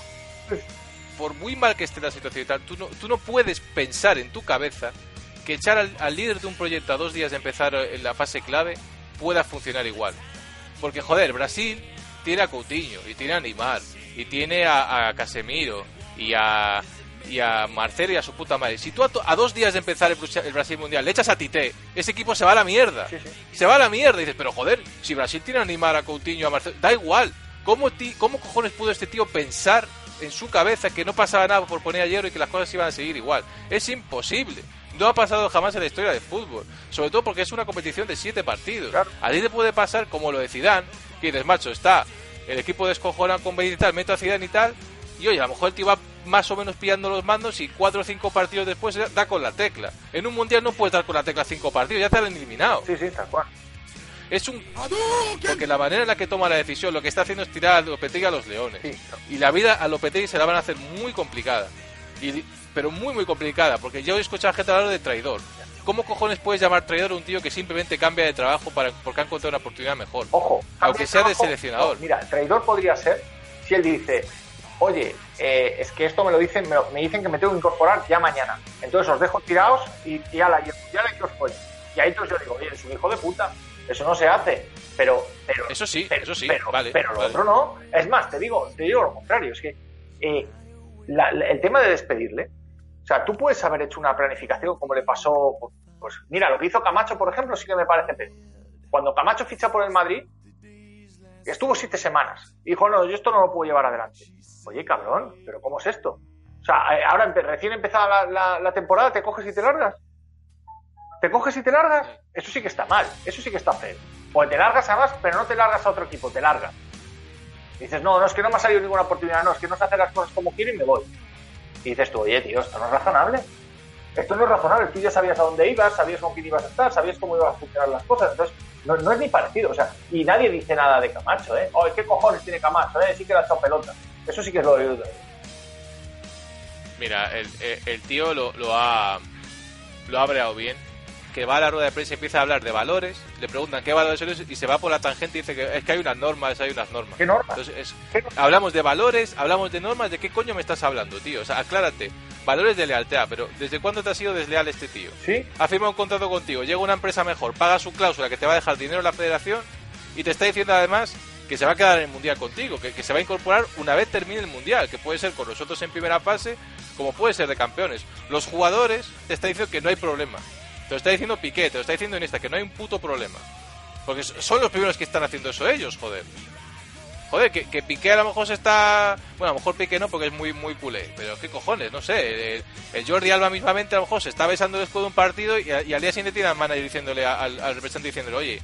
Speaker 4: por muy mal que esté la situación y tal, tú no, tú no puedes pensar en tu cabeza que echar al, al líder de un proyecto a dos días de empezar en la fase clave pueda funcionar igual. Porque, joder, Brasil tiene a Coutinho, y tiene a Neymar, y tiene a, a Casemiro, y a, y a Marcelo y a su puta madre. Si tú a, dos días de empezar el, Brasil Mundial le echas a Tite, ese equipo se va a la mierda.
Speaker 5: Sí, sí.
Speaker 4: Se va a la mierda. Y dices, pero joder, si Brasil tiene a Neymar, a Coutinho, a Marcelo, da igual. ¿Cómo, ti, ¿Cómo cojones pudo este tío pensar en su cabeza que no pasaba nada por poner a hierro y que las cosas iban a seguir igual? Es imposible. No ha pasado jamás en la historia del fútbol. Sobre todo porque es una competición de siete partidos.
Speaker 5: Claro.
Speaker 4: A ti te puede pasar como lo de Zidane, que dices, macho, está el equipo descojonado con Bale y tal, meto a Zidane y tal, y oye, a lo mejor el tío va más o menos pillando los mandos y cuatro o cinco partidos después da con la tecla. En un mundial no puedes dar con la tecla cinco partidos, ya te han eliminado.
Speaker 5: sí, sí, tal cual.
Speaker 4: Es un... Porque la manera en la que toma la decisión, lo que está haciendo es tirar a Lopetegui a los leones.
Speaker 5: Sí.
Speaker 4: Y la vida a Lopetegui se la van a hacer muy complicada. Y, pero muy, muy complicada. Porque yo he escuchado a gente hablar de traidor. ¿Cómo cojones puedes llamar traidor a un tío que simplemente cambia de trabajo para, porque ha encontrado una oportunidad mejor?
Speaker 5: Ojo,
Speaker 4: Aunque sea de seleccionador.
Speaker 5: No, mira, el traidor podría ser si él dice, oye, eh, es que esto me lo dicen, me, lo- me dicen que me tengo que incorporar ya mañana. Entonces os dejo tirados y, y ala, y ya le que os follen. Y ahí entonces yo digo, oye, es un hijo de puta. Eso no se hace. Pero, pero
Speaker 4: Eso sí,
Speaker 5: pero,
Speaker 4: eso sí,
Speaker 5: pero,
Speaker 4: vale,
Speaker 5: pero lo
Speaker 4: vale.
Speaker 5: otro no. Es más, te digo, te digo lo contrario. Es que eh, la- la- el tema de despedirle, o sea, tú puedes haber hecho una planificación como le pasó, pues, mira, lo que hizo Camacho, por ejemplo, sí que me parece peor. Cuando Camacho ficha por el Madrid, estuvo siete semanas. Dijo, no, yo esto no lo puedo llevar adelante. Oye, cabrón, ¿pero cómo es esto? O sea, eh, ahora recién empezada la, la- la temporada, ¿te coges y te largas? ¿Te coges y te largas? Eso sí que está mal, eso sí que está feo. O te largas a más, pero no te largas a otro equipo, te largas. Y dices, no, no, es que no me ha salido ninguna oportunidad, no, es que no se hacen las cosas como quiero y me voy. Y dices tú, oye, tío, esto no es razonable. Esto no es razonable. Tú ya sabías a dónde ibas, sabías con quién ibas a estar, sabías cómo iban a funcionar las cosas. Entonces, no, no es ni parecido. O sea, y nadie dice nada de Camacho, ¿eh? Oye, ¿qué cojones tiene Camacho? ¿eh? Sí que le ha echado pelota. Eso sí que es lo de
Speaker 4: Mira, el, el- el tío lo, lo ha lo ha breado bien. Que va a la rueda de prensa y empieza a hablar de valores. Le preguntan qué valores son y se va por la tangente y dice que es que hay unas normas, hay unas normas.
Speaker 5: ¿Qué normas?
Speaker 4: Entonces, es-
Speaker 5: ¿Qué normas?
Speaker 4: hablamos de valores, hablamos de normas. ¿De qué coño me estás hablando, tío? O sea, aclárate. Valores de lealtad, pero ¿desde cuándo te ha sido desleal este tío?
Speaker 5: ¿Sí?
Speaker 4: ha firmado un contrato contigo, llega una empresa mejor, paga su cláusula que te va a dejar dinero en la federación y te está diciendo además que se va a quedar en el mundial contigo, que, que se va a incorporar una vez termine el mundial, que puede ser con nosotros en primera fase, como puede ser de campeones. Los jugadores te está diciendo que no hay problema. Te lo está diciendo Piqué, te lo está diciendo Iniesta, que no hay un puto problema. Porque son los primeros que están haciendo eso ellos, joder. Joder, que, que Piqué a lo mejor se está... Bueno, a lo mejor Piqué no porque es muy muy culé. Pero qué cojones, no sé. El, el Jordi Alba mismamente a lo mejor se está besando después de un partido y, a- y al día siguiente tiene al manager diciéndole a- al, al representante diciéndole, oye,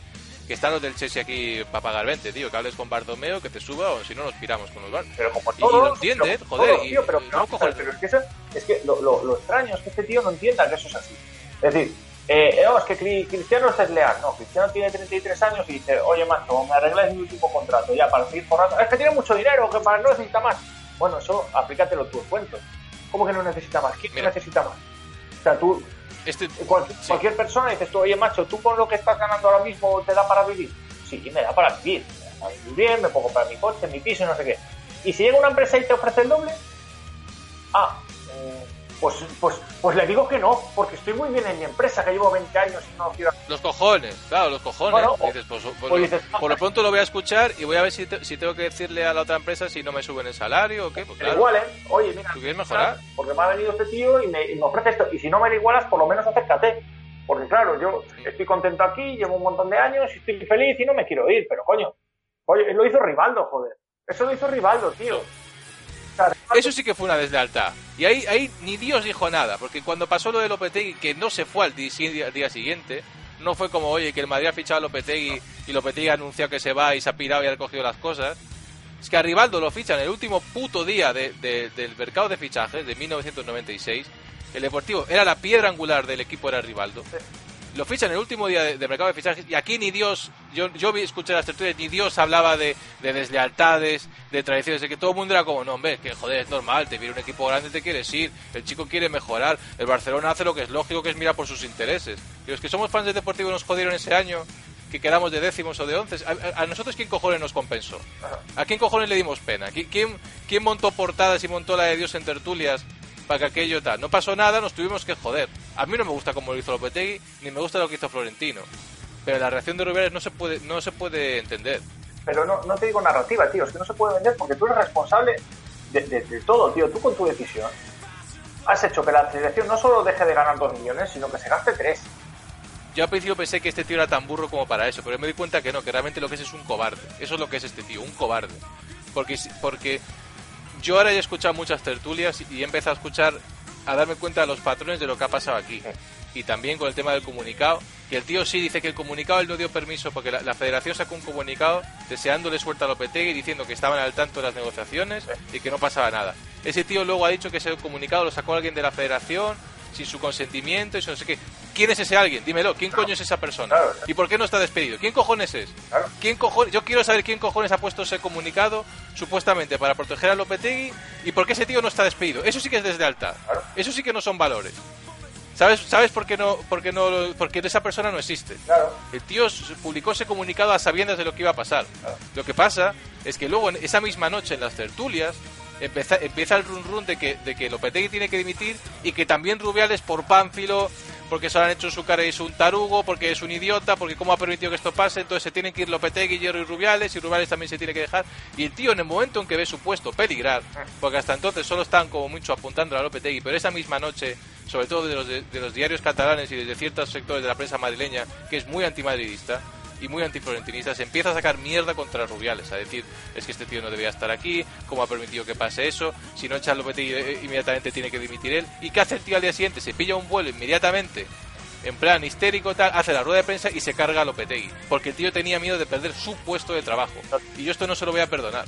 Speaker 4: que están los del Chelsea aquí para pagar 20, tío, que hables con Bartomeo, que te suba o si no nos piramos con los bar.
Speaker 5: Pero como
Speaker 4: Y- y
Speaker 5: todo,
Speaker 4: lo entiende, joder,
Speaker 5: todo, tío, pero,
Speaker 4: y
Speaker 5: no,
Speaker 4: no cojones.
Speaker 5: pero es que, eso- es que lo, lo- lo extraño es que este tío no entienda que eso es así. Es decir, eh, no, es que Cri- Cristiano es desleal. No, Cristiano tiene 33 años y dice, oye, macho, me arregláis mi último contrato ya para seguir forrando. Es que tiene mucho dinero, que para no necesita más. Bueno, eso aplícatelo tú en cuento. ¿Cómo que no necesita más? ¿Quién
Speaker 4: Mira.
Speaker 5: necesita más? O sea, tú,
Speaker 4: Este,
Speaker 5: cual-
Speaker 4: Sí.
Speaker 5: cualquier persona dices tú, oye, macho, ¿tú con lo que estás ganando ahora mismo te da para vivir? Sí, me da para vivir. Me da para vivir bien, me pongo para mi coche, mi piso y no sé qué. Y si llega una empresa y te ofrece el doble, ah, mm, pues, pues, pues le digo que no, porque estoy muy bien en mi empresa, que llevo 20 años y no quiero...
Speaker 4: los cojones, claro, los cojones.
Speaker 5: Bueno, o-
Speaker 4: dices, pues, pues,
Speaker 5: dices,
Speaker 4: por lo pronto lo voy a escuchar y voy a ver si, te- si tengo que decirle a la otra empresa si no me suben el salario o qué. Pues claro.
Speaker 5: igualen, oye, mira,
Speaker 4: ¿Tú quieres mejorar?
Speaker 5: porque me ha venido este tío y me, y me ofrece esto. Y si no me lo igualas, por lo menos acércate. Porque claro, yo estoy contento aquí, llevo un montón de años y estoy feliz y no me quiero ir, pero coño. Oye, lo hizo Rivaldo, joder. Eso lo hizo Rivaldo, tío.
Speaker 4: Eso sí que fue una deslealtad. Y ahí, ahí ni Dios dijo nada, porque cuando pasó lo de Lopetegui, que no se fue al día, siguiente, no fue como, oye, que el Madrid ha fichado a Lopetegui y Lopetegui ha anunciado que se va y se ha pirado y ha recogido las cosas. Es que a Rivaldo lo fichan el último puto día de- de- del mercado de fichajes de 1996. El Deportivo era la piedra angular del equipo, era Rivaldo. Lo fichan el último día de, de mercado de fichajes y aquí ni Dios, yo, yo vi, escuché las tertulias, ni Dios hablaba de, de deslealtades, de tradiciones, de que todo el mundo era como, no, hombre, que joder, es normal, te viene un equipo grande, te quieres ir, el chico quiere mejorar, el Barcelona hace lo que es lógico, que es mirar por sus intereses. Y los que somos fans del Deportivo nos jodieron ese año, que quedamos de décimos o de once, a, a- nosotros quién cojones nos compensó? ¿A quién cojones le dimos pena? ¿Qui- ¿Quién, quién montó portadas y montó la de Dios en tertulias para que aquello tal? No pasó nada, nos tuvimos que joder. A mí no me gusta como lo hizo Lopetegui, ni me gusta lo que hizo Florentino. Pero la reacción de Rubiales no se puede, no se puede entender.
Speaker 5: Pero no, no te digo narrativa, tío. Es que no se puede vender porque tú eres responsable de, de- de todo, tío. Tú con tu decisión has hecho que la selección no solo deje de ganar dos millones, sino que se gaste tres.
Speaker 4: Yo al principio pensé que este tío era tan burro como para eso, pero me di cuenta que no, que realmente lo que es es un cobarde. Eso es lo que es este tío, un cobarde. Porque, porque yo ahora he escuchado muchas tertulias y he empezado a escuchar, a darme cuenta de los patrones de lo que ha pasado aquí. Y también con el tema del comunicado, que el tío sí dice que el comunicado él no dio permiso porque la, la federación sacó un comunicado deseándole suerte a Lopetegui diciendo que estaban al tanto de las negociaciones y que no pasaba nada. Ese tío luego ha dicho que ese comunicado lo sacó alguien de la federación sin su consentimiento y no sé qué. ¿Quién es ese alguien? Dímelo, ¿quién coño es esa persona?
Speaker 5: Claro.
Speaker 4: ¿Y por qué no está despedido? ¿Quién cojones es?
Speaker 5: Claro.
Speaker 4: ¿Quién cojones? Yo quiero saber quién cojones ha puesto ese comunicado supuestamente para proteger a Lopetegui y por qué ese tío no está despedido. Eso sí que es deslealtad.
Speaker 5: Claro.
Speaker 4: Eso sí que no son valores. ¿Sabes, ¿Sabes por qué no? Por qué no porque esa persona no existe.
Speaker 5: Claro.
Speaker 4: El tío publicó ese comunicado a sabiendas de lo que iba a pasar. Lo que pasa es que luego, en esa misma noche, en las tertulias, empieza, empieza el run run de que, de que Lopetegui tiene que dimitir y que también Rubiales por pánfilo, porque se lo han hecho su cara y es un tarugo, porque es un idiota, porque cómo ha permitido que esto pase, entonces se tienen que ir Lopetegui, Hierro y Rubiales, y Rubiales también se tiene que dejar. Y el tío, en el momento en que ve su puesto peligrar, porque hasta entonces solo están como mucho apuntando a Lopetegui, pero esa misma noche, sobre todo de los, de los diarios catalanes y de ciertos sectores de la prensa madrileña, que es muy antimadridista, y muy antiflorentinista, se empieza a sacar mierda contra Rubiales, a decir, es que este tío no debía estar aquí, cómo ha permitido que pase eso, si no echa Lopetegui inmediatamente tiene que dimitir él, y ¿qué hace el tío al día siguiente? Se pilla un vuelo inmediatamente, en plan histérico tal, hace la rueda de prensa y se carga a Lopetegui, porque el tío tenía miedo de perder su puesto de trabajo, y yo esto no se lo voy a perdonar.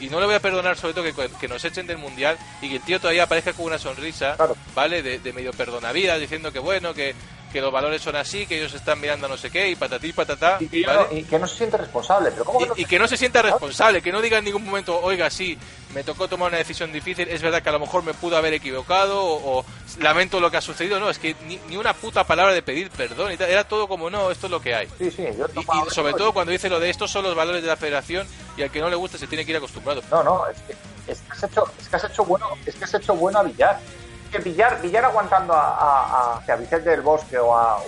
Speaker 4: Y no le voy a perdonar sobre todo que, que nos echen del mundial y que el tío todavía aparezca con una sonrisa,
Speaker 5: Claro.
Speaker 4: ¿vale? De, de medio perdonavidas, diciendo que bueno, que, que los valores son así, que ellos están mirando a no sé qué, y patatí, patatá,
Speaker 5: Y
Speaker 4: ¿vale?
Speaker 5: no, y que no se siente responsable. Pero ¿cómo que no
Speaker 4: Y, y que no se sienta responsable, que no diga en ningún momento, oiga, sí, me tocó tomar una decisión difícil, es verdad que a lo mejor me pudo haber equivocado o, o lamento lo que ha sucedido, no, es que ni, ni una puta palabra de pedir perdón y tal, era todo como, no, esto es lo que hay.
Speaker 5: Sí, sí, yo
Speaker 4: Y, y sobre todo cuando dice lo de estos son los valores de la federación y al que no le gusta se tiene que ir acostumbrado.
Speaker 5: No, no, es que, es que has hecho, es que has hecho bueno, es que has hecho bueno a Villar. Que Villar, Villar aguantando a, a, a, Vicente del Bosque o a,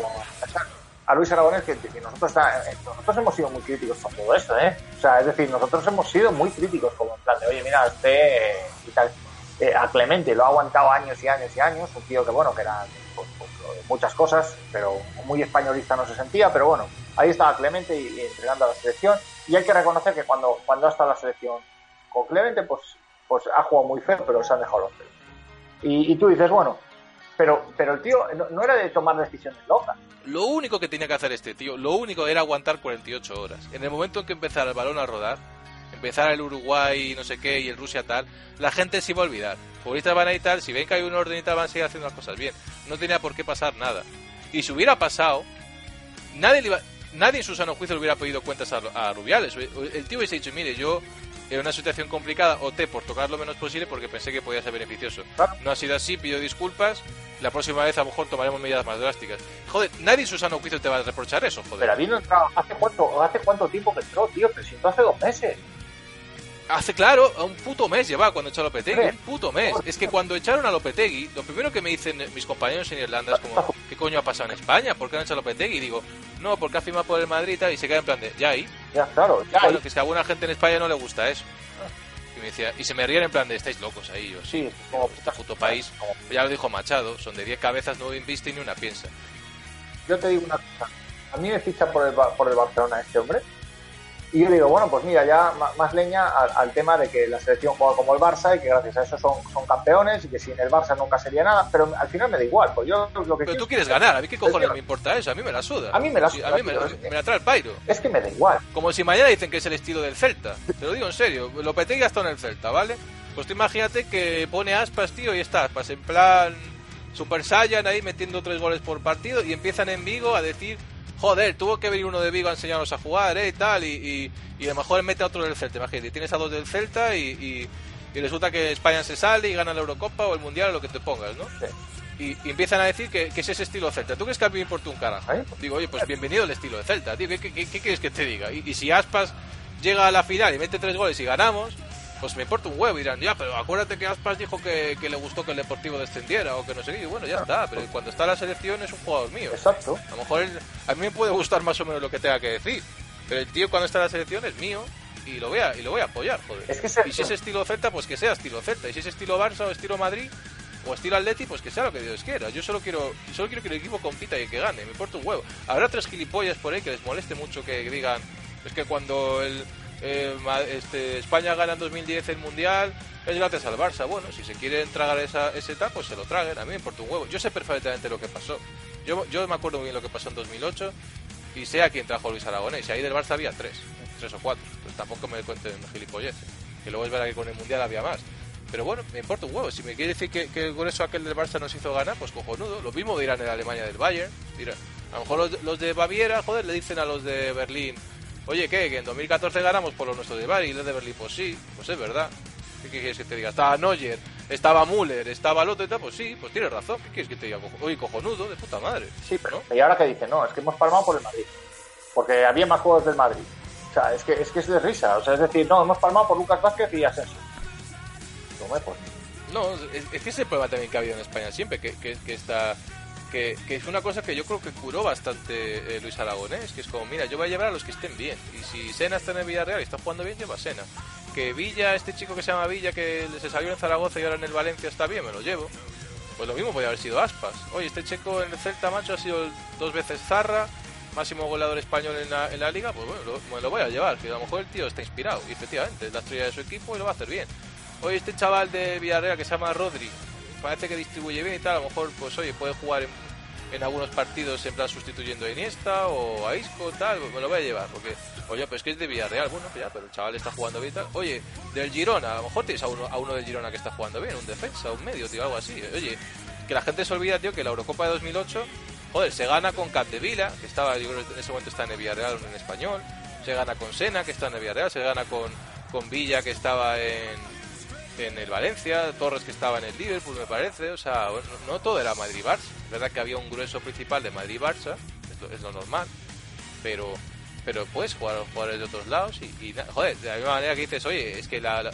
Speaker 5: a, Luis Aragonés, que, nosotros, eh, nosotros hemos sido muy críticos con todo esto, ¿eh? O sea, es decir, nosotros hemos sido muy críticos como en plan de, oye, mira, este eh, y tal. Eh, a Clemente lo ha aguantado años y años y años, un tío que, bueno, que era pues, pues, muchas cosas, pero muy españolista no se sentía, pero bueno, ahí estaba Clemente y, y entregando a la selección. Y hay que reconocer que cuando, cuando ha estado la selección con Clemente, pues, pues ha jugado muy feo, pero se han dejado los pelos. Y, y tú dices, bueno, pero, pero el tío no, era de tomar decisiones locas.
Speaker 4: Lo único que tenía que hacer este tío, lo único era aguantar 48 horas. En el momento en que empezara el balón a rodar, empezara el Uruguay y no sé qué y el Rusia tal, la gente se iba a olvidar. Futbolistas van a ir si ven que hay un orden y tal, van a seguir haciendo las cosas bien. No tenía por qué pasar nada. Y si hubiera pasado, nadie le iba- nadie en su sano juicio le hubiera pedido cuentas a, a Rubiales. El tío hubiese dicho, mire, yo en una situación complicada opté por tocar lo menos posible porque pensé que podía ser beneficioso. No ha sido así, pido disculpas. La próxima vez a lo mejor tomaremos medidas más drásticas. Joder, nadie en su sano juicio te va a reprochar eso, joder.
Speaker 5: Pero habiendo entrado, ¿hace cuánto, ¿hace cuánto tiempo que entró, tío? Presentó hace dos meses.
Speaker 4: Hace claro, un puto mes lleva cuando echó a Lopetegui, un puto mes. Es que cuando echaron a Lopetegui, lo primero que me dicen mis compañeros en Irlanda es como, ¿qué coño ha pasado en España? ¿Por qué han echado a Lopetegui? Y digo, no, porque ha firmado por el Madrid y tal, y se queda en plan de, ya ahí.
Speaker 5: Ya, claro, ya.
Speaker 4: Bueno,
Speaker 5: ahí.
Speaker 4: que es que a alguna gente en España no le gusta eso. Y me decía, y se me ríen en plan de, estáis locos ahí, yo
Speaker 5: Sí, como
Speaker 4: este puto país, ya lo dijo Machado, son de 10 cabezas, no inviste ni una piensa.
Speaker 5: Yo te digo una cosa. A mí me fichan por el, por el Barcelona este hombre. Y yo digo, bueno, pues mira, ya más leña al, al tema de que la selección juega como el Barça y que gracias a eso son, son campeones y que sin el Barça nunca sería nada. Pero al final me da igual, pues yo lo que
Speaker 4: Pero tú quieres ganar, a mí qué cojones me importa eso, a mí me la suda.
Speaker 5: A mí me la
Speaker 4: Sí,
Speaker 5: suda,
Speaker 4: A mí me, la- me la trae el pairo.
Speaker 5: Es que me da igual.
Speaker 4: Como si mañana dicen que es el estilo del Celta. Te lo digo en serio. Lopetegui ha estado en el Celta, ¿vale? Pues tú imagínate que pone aspas, tío, y está aspas en plan Super Saiyan ahí metiendo tres goles por partido y empiezan en Vigo a decir, joder, tuvo que venir uno de Vigo a enseñarnos a jugar, ¿eh? Y tal, y, y, y a lo mejor mete a otro del Celta, imagínate. Tienes a dos del Celta y, y, resulta que España se sale y gana la Eurocopa o el Mundial o lo que te pongas, ¿no?
Speaker 5: Sí.
Speaker 4: Y, y empiezan a decir que, que es ese estilo Celta. ¿Tú crees que a mí me importa un carajo?
Speaker 5: ¿Eh?
Speaker 4: Digo, oye, pues bienvenido al estilo de Celta, tío. ¿Qué, qué, qué- qué quieres que te diga? Y, y si Aspas llega a la final y mete tres goles y ganamos, pues me importa un huevo. Y dirán, ya, pero acuérdate que Aspas dijo que, que le gustó que el Deportivo descendiera o que no sé qué. Y bueno, ya está. Pero cuando está la selección es un jugador mío.
Speaker 5: Exacto.
Speaker 4: A lo mejor él- a mí me puede gustar más o menos lo que tenga que decir. Pero el tío cuando está en la selección es mío y lo voy a, y lo voy a apoyar, joder.
Speaker 5: Es que
Speaker 4: Y si es estilo Celta, pues que sea estilo Celta. Y si es estilo Barça o estilo Madrid o estilo Atleti, pues que sea lo que Dios quiera. Yo solo quiero, solo quiero que el equipo compita y que gane. Me importa un huevo. Habrá tres gilipollas por ahí que les moleste mucho que digan es que cuando el eh, este, España gana en 2010 el Mundial es gracias al Barça. Bueno, si se quieren tragar esa, ese etapa, pues se lo traguen. A mí me importa un huevo. Yo sé perfectamente lo que pasó. Yo, me acuerdo muy bien lo que pasó en 2008 y sé a quién trajo Luis Aragonés. Y ahí del Barça había tres, tres o cuatro. Pues tampoco me cuenten gilipolleces. Que luego es verdad que con el Mundial había más. Pero bueno, me importa un huevo. Si me quiere decir que, que el grueso aquel del Barça nos hizo ganar, pues cojonudo. Lo mismo dirán en Alemania del Bayern. Dirán. A lo mejor los, los de Baviera, joder, le dicen a los de Berlín, oye, ¿qué? Que en 2014 ganamos por lo nuestro de Bayern y los de Berlín, pues sí, pues es verdad. ¿Qué quieres que te diga? Estaba Neuer, estaba Müller, estaba el otro y tal, pues sí, pues tienes razón. ¿Qué quieres que te diga? Oye, cojonudo, de puta madre.
Speaker 5: Sí, pero
Speaker 4: ¿no?
Speaker 5: y ahora que dicen, no, es que hemos palmado por el Madrid. Porque había más juegos del Madrid. O sea, es que es, que es de risa. O sea, es decir, no, hemos palmado por Lucas Vázquez y Asensio. Pues,
Speaker 4: No, es, es que ese problema también que ha habido en España siempre, que, que, que está... Que, que es una cosa que yo creo que curó bastante eh, Luis Aragonés, que es como, mira, yo voy a llevar a los que estén bien. Y si Sena está en el Villarreal y está jugando bien, lleva a Sena. Que Villa, este chico que se llama Villa, que se salió en Zaragoza y ahora en el Valencia está bien, me lo llevo. Pues lo mismo podría haber sido Aspas. Oye, este checo en el Celta, macho, ha sido dos veces Zarra, máximo goleador español en la, en la liga, pues bueno, lo, me lo voy a llevar, que a lo mejor el tío está inspirado, y efectivamente, es la estrella de su equipo y lo va a hacer bien. Oye, este chaval de Villarreal que se llama Rodri, parece que distribuye bien y tal, a lo mejor, pues oye, puede jugar en, algunos partidos en plan sustituyendo a Iniesta o a Isco, tal, me lo voy a llevar, porque, oye, pues que es de Villarreal, bueno, pues ya, pero el chaval está jugando bien y tal. Oye, del Girona, a lo mejor tienes a uno, a uno del Girona que está jugando bien, un defensa, un medio, tío, algo así. Oye, que la gente se olvida, tío, que la Eurocopa de 2008 joder, se gana con Capdevila, que estaba, yo creo que en ese momento está en el Villarreal en español, se gana con Sena, que está en el Villarreal, se gana con, con Villa, que estaba en, en el Valencia, Torres, que estaba en el Liverpool, me parece, o sea, no, todo era Madrid-Barça, es verdad que había un grueso principal de Madrid-Barça, es lo, es lo normal, pero pero puedes jugar jugadores de otros lados y, y joder, de la misma manera que dices, oye, es que la, la,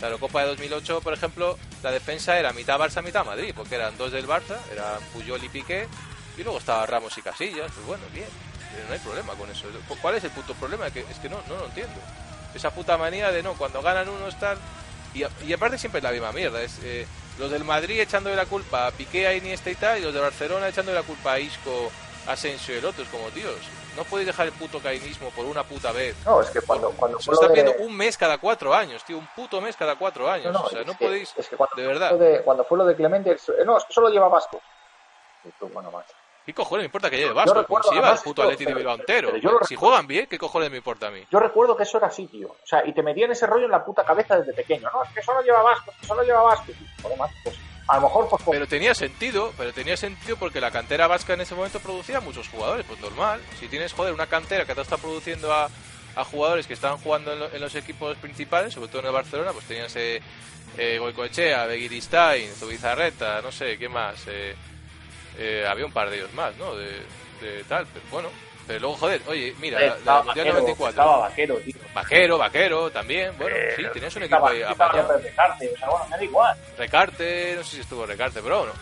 Speaker 4: la Eurocopa de 2008, por ejemplo, la defensa era mitad Barça, mitad Madrid, porque eran dos del Barça, eran Puyol y Piqué, y luego estaba Ramos y Casillas, pues bueno, bien, no hay problema con eso. ¿Cuál es el puto problema? Es que no, no lo entiendo. Esa puta manía de no, cuando ganan unos tal... Y, a- y aparte siempre es la misma mierda, es eh, los del Madrid echándole la culpa a Piqué, a Iniesta y tal, y los de Barcelona echándole la culpa a Isco, Asensio y el otro, es como, tíos, no podéis dejar el puto cainismo por una puta vez.
Speaker 5: No, es que cuando, cuando
Speaker 4: Se está
Speaker 5: de-
Speaker 4: pidiendo un mes cada cuatro años, tío, un puto mes cada cuatro años.
Speaker 5: No, no,
Speaker 4: o sea, no
Speaker 5: que-
Speaker 4: podéis,
Speaker 5: es que cuando
Speaker 4: de
Speaker 5: fue
Speaker 4: verdad.
Speaker 5: lo de- cuando fue lo de Clemente, no, es que solo lleva Vasco. Y tú, bueno, macho.
Speaker 4: ¿Qué cojones me importa que lleve Vasco? Como si lleva el puto Atleti de Bilbao entero. Si juegan bien, ¿qué cojones me importa a mí?
Speaker 5: Yo recuerdo que eso era así, tío. O sea, y te metían ese rollo en la puta cabeza desde pequeño. No, es que solo lleva Vasco, es que solo lleva Vasco. Y, Bueno, macho, pues a lo mejor, pues, pues,
Speaker 4: Pero tenía sentido, pero tenía sentido porque la cantera vasca en ese momento producía muchos jugadores, pues normal. Si tienes, joder, una cantera que te está produciendo a, a jugadores que estaban jugando en, lo- en los equipos principales, sobre todo en el Barcelona, pues tenías eh, eh, Goicoechea, Begiristain, Zubizarreta, no sé, ¿qué más? Eh, eh, había un par de ellos más, ¿no? De, de tal, pero bueno. Pero luego, joder, oye, mira, la, la
Speaker 5: estaba
Speaker 4: Mundial
Speaker 5: vaquero,
Speaker 4: 94.
Speaker 5: estaba vaquero, tío.
Speaker 4: Vaquero, vaquero también. Bueno,
Speaker 5: Eh,
Speaker 4: sí, tenías un equipo
Speaker 5: estaba-
Speaker 4: ahí
Speaker 5: estaba Recarte, o sea, bueno, me da igual.
Speaker 4: Recarte, no sé si estuvo Recarte, pero bueno.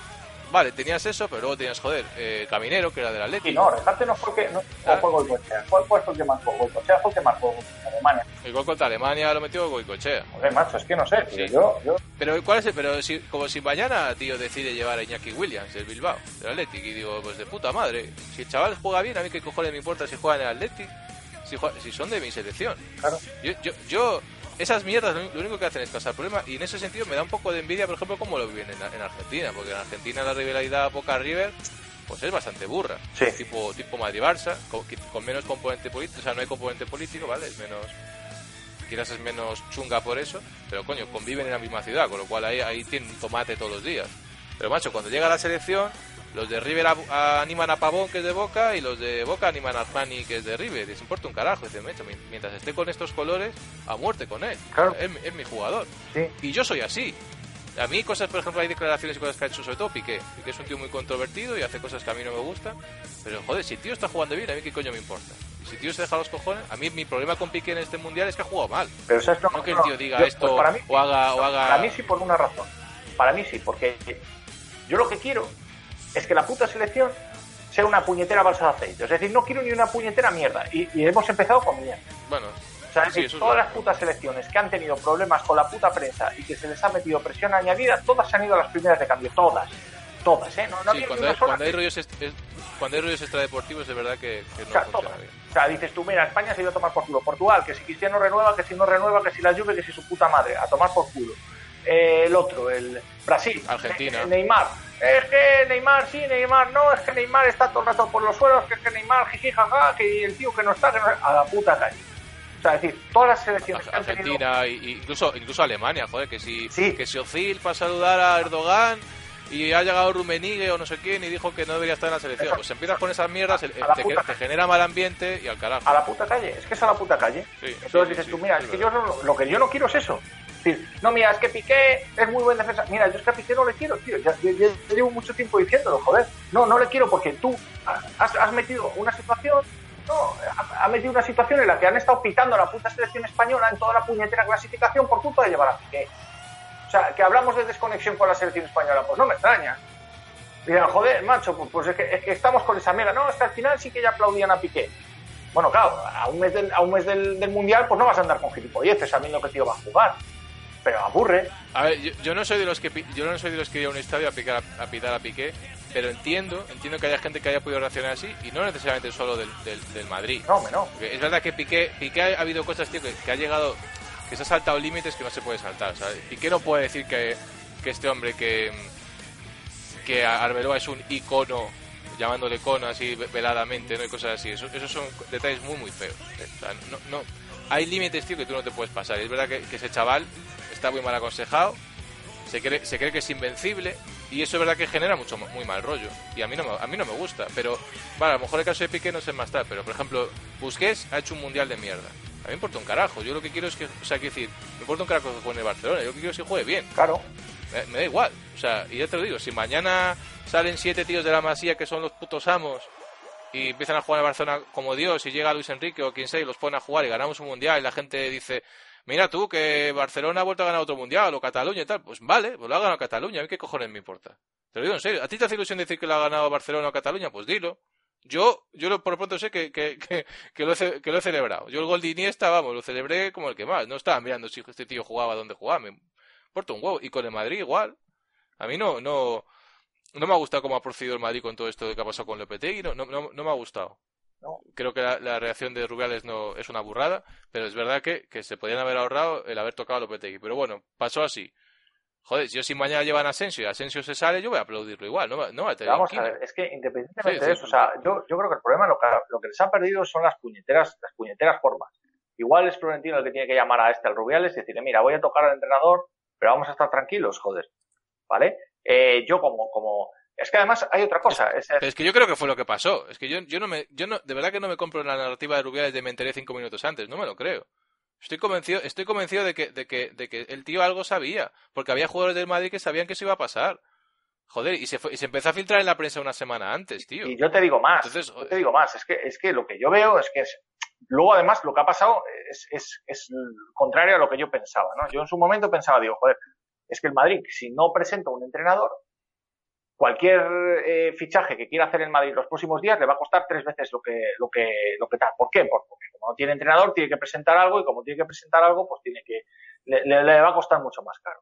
Speaker 4: Vale, tenías eso, pero luego tenías, joder, eh, Caminero, que era del
Speaker 5: Sí,
Speaker 4: Atlético.
Speaker 5: no, Recarte no fue el que no
Speaker 4: Ah.
Speaker 5: fue Goicoechea. Fue, fue el que marcó. Goicoechea fue el que marcó Alemania.
Speaker 4: El gol contra Alemania lo metió Goicochea.
Speaker 5: Joder, macho, es que no sé, tío.
Speaker 4: Sí.
Speaker 5: Yo, yo,
Speaker 4: Pero ¿cuál es el- pero si, como si mañana, tío, decide llevar a Iñaki Williams del Bilbao, del Atlético, y digo, pues de puta madre, si el chaval juega bien, a mí qué cojones me importa si juega en el Atlético, si, juega- si son de mi selección.
Speaker 5: claro.
Speaker 4: Yo, yo, yo, esas mierdas lo, único que hacen es causar problemas y en ese sentido me da un poco de envidia, por ejemplo, cómo lo viven en, en Argentina, porque en Argentina la rivalidad Boca River pues es bastante burra,
Speaker 5: Sí.
Speaker 4: tipo tipo Madrid Barça, con, con menos componente político, o sea, no hay componente político, ¿vale? Es menos quizás es menos chunga por eso, pero coño, conviven en la misma ciudad, con lo cual ahí, ahí tienen tomate todos los días. Pero macho, cuando llega la selección, los de River a- a- animan a Pavón, que es de Boca, y los de Boca animan a Armani, que es de River. Les importa un carajo. Dicen, "Mecho, mi- mientras esté con estos colores, a muerte con él.
Speaker 5: Claro.
Speaker 4: Es, mi- es mi jugador.
Speaker 5: Sí.
Speaker 4: Y yo soy así. A mí cosas, por ejemplo, hay declaraciones y cosas que ha hecho sobre todo Piqué. Piqué es un tío muy controvertido y hace cosas que a mí no me gustan. Pero joder, si el tío está jugando bien, a mí qué coño me importa. Si el tío se deja los cojones, a mí mi problema con Piqué en este mundial es que ha jugado mal.
Speaker 5: Pero ¿sabes?
Speaker 4: No que el tío diga
Speaker 5: yo-
Speaker 4: esto
Speaker 5: pues para mí,
Speaker 4: o haga... O haga...
Speaker 5: Para mí sí por una razón. Para mí sí, porque yo lo que quiero es que la puta selección sea una puñetera balsa de aceite. Es decir, no quiero ni una puñetera mierda. Y, y hemos empezado con mierda.
Speaker 4: Bueno,
Speaker 5: O sea, es
Speaker 4: Sí, es
Speaker 5: todas las putas selecciones que han tenido problemas con la puta prensa y que se les ha metido presión añadida, todas se han ido a las primeras de cambio. Todas. Todas, ¿eh? No, no
Speaker 4: sí, cuando hay, cuando hay rollos cuando hay rollos extradeportivos es verdad que, que
Speaker 5: O
Speaker 4: no
Speaker 5: sea,
Speaker 4: funciona bien.
Speaker 5: O sea, dices tú, mira, España se ido a tomar por culo. Portugal, que si Cristiano renueva, que si no renueva, que si la Juve, que si su puta madre. A tomar por culo. Eh, el otro, el Brasil.
Speaker 4: Argentina.
Speaker 5: Neymar. Es que Neymar, sí, Neymar, no, es que Neymar está todo el rato por los suelos, que es que Neymar, jiji, jaja, que el tío que no está, que no a la puta calle. O sea, es decir, todas las selecciones han tenido...
Speaker 4: Argentina y, incluso incluso Alemania, joder, que si
Speaker 5: Sí.
Speaker 4: que si Ozil fue a saludar a Erdogan y ha llegado Rumenigue o no sé quién y dijo que no debería estar en la selección. Pues empiezas con esas mierdas, el- te, genera mal ambiente y al carajo.
Speaker 5: a la puta calle, es que es a la puta calle.
Speaker 4: Sí,
Speaker 5: Entonces
Speaker 4: sí,
Speaker 5: dices tú, mira,
Speaker 4: es
Speaker 5: es que yo no- lo que yo no quiero es eso. Decir, no, mira, es que Piqué es muy buen defensa. Mira, yo es que a Piqué no le quiero, tío. Ya, ya llevo mucho tiempo diciéndolo, joder. No, no le quiero porque tú has, has metido una situación, no, ha, metido una situación en la que han estado pitando a la puta selección española en toda la puñetera clasificación por culpa de llevar a Piqué. O sea, que hablamos de desconexión con la selección española, pues no me extraña. Dirán, joder, macho, pues, pues es, que, es que estamos con esa mierda. No, que al final sí que ya aplaudían a Piqué. Bueno, claro, a un mes del, a un mes del, del Mundial, pues no vas a andar con gilipolleces sabiendo que tío va a jugar. Pero aburre.
Speaker 4: A ver, yo, yo no soy de los que yo no soy de los que iría a un estadio a, picar a, a pitar a Piqué, pero entiendo, entiendo que haya gente que haya podido reaccionar así y no necesariamente solo del, del, del Madrid.
Speaker 5: No, no.
Speaker 4: Porque es verdad que Piqué, Piqué ha habido cosas, tío, que, que ha llegado, que se ha saltado límites que no se puede saltar. ¿sabes? Piqué no puede decir que, que este hombre que, que Arbeloa es un icono, llamándole icono así ve- veladamente, ¿no? Y cosas así. Eso- esos son detalles muy, muy feos. ¿eh? O sea, no, no, hay límites, tío, que tú no te puedes pasar. Es verdad que, que ese chaval está muy mal aconsejado, se cree, se cree que es invencible Y eso es verdad que genera mucho muy mal rollo. Y a mí no me, a mí no me gusta. Pero, vale, a lo mejor el caso de Piqué no sé más tal. Pero, por ejemplo, Busquets ha hecho un mundial de mierda. A mí me importa un carajo. Yo lo que quiero es que, o sea, quiero decir, me importa un carajo que juegue en Barcelona. Yo lo que quiero es que juegue bien.
Speaker 5: Claro.
Speaker 4: Me, me da igual. O sea, y ya te lo digo, si mañana salen siete tíos de la masía que son los putos amos y empiezan a jugar en Barcelona como Dios y llega Luis Enrique o quien sea y los pone a jugar y ganamos un mundial y la gente dice, mira tú que Barcelona ha vuelto a ganar otro mundial o Cataluña y tal, pues vale, pues lo ha ganado Cataluña, a mí qué cojones me importa. Te lo digo en serio, ¿a ti te hace ilusión decir que lo ha ganado Barcelona o Cataluña? Pues dilo. Yo, yo por lo pronto sé que, que, que, que lo he, que lo he celebrado. Yo el gol de Iniesta, vamos, lo celebré como el que más. No estaba mirando si este tío jugaba donde jugaba. Me importa un huevo. Y con el Madrid igual. A mí no, no, no me ha gustado cómo ha procedido el Madrid con todo esto de que ha pasado con Lopetegui. No, no, no, no me ha gustado.
Speaker 5: No.
Speaker 4: Creo que la, la, reacción de Rubiales no es una burrada, pero es verdad que, que se podían haber ahorrado el haber tocado a Lopetegui. Pero bueno, pasó así. Joder, yo si mañana llevan a Asensio y Asensio se sale, yo voy a aplaudirlo igual, no, no va a tener
Speaker 5: Vamos a ver, es que independientemente sí, de eso, sí. o sea, yo, yo creo que el problema lo que, lo que les ha perdido son las puñeteras, las puñeteras formas. Igual es Florentino el que tiene que llamar a este al Rubiales y decirle, mira, voy a tocar al entrenador, pero vamos a estar tranquilos, joder. ¿Vale? Eh, yo como, como, es que además hay otra cosa.
Speaker 4: Es, es, es, que yo creo que fue lo que pasó. Es que yo, yo no me, yo no, de verdad que no me compro la narrativa de Rubiales de me enteré cinco minutos antes. No me lo creo. Estoy convencido, estoy convencido de que, de que, de que el tío algo sabía, porque había jugadores del Madrid que sabían que eso iba a pasar. Joder, y se, fue, y se empezó a filtrar en la prensa una semana antes, tío.
Speaker 5: Y yo te digo más, Entonces, yo te digo más, es que, es que lo que yo veo es que es, luego además lo que ha pasado es, es, es contrario a lo que yo pensaba, ¿no? Yo en su momento pensaba, digo, joder, es que el Madrid, si no presenta un entrenador, cualquier eh, fichaje que quiera hacer el Madrid los próximos días le va a costar tres veces lo que, lo que, lo que tal. ¿Por qué? Porque como no tiene entrenador, tiene que presentar algo y como tiene que presentar algo, pues tiene que, le, le, va a costar mucho más caro.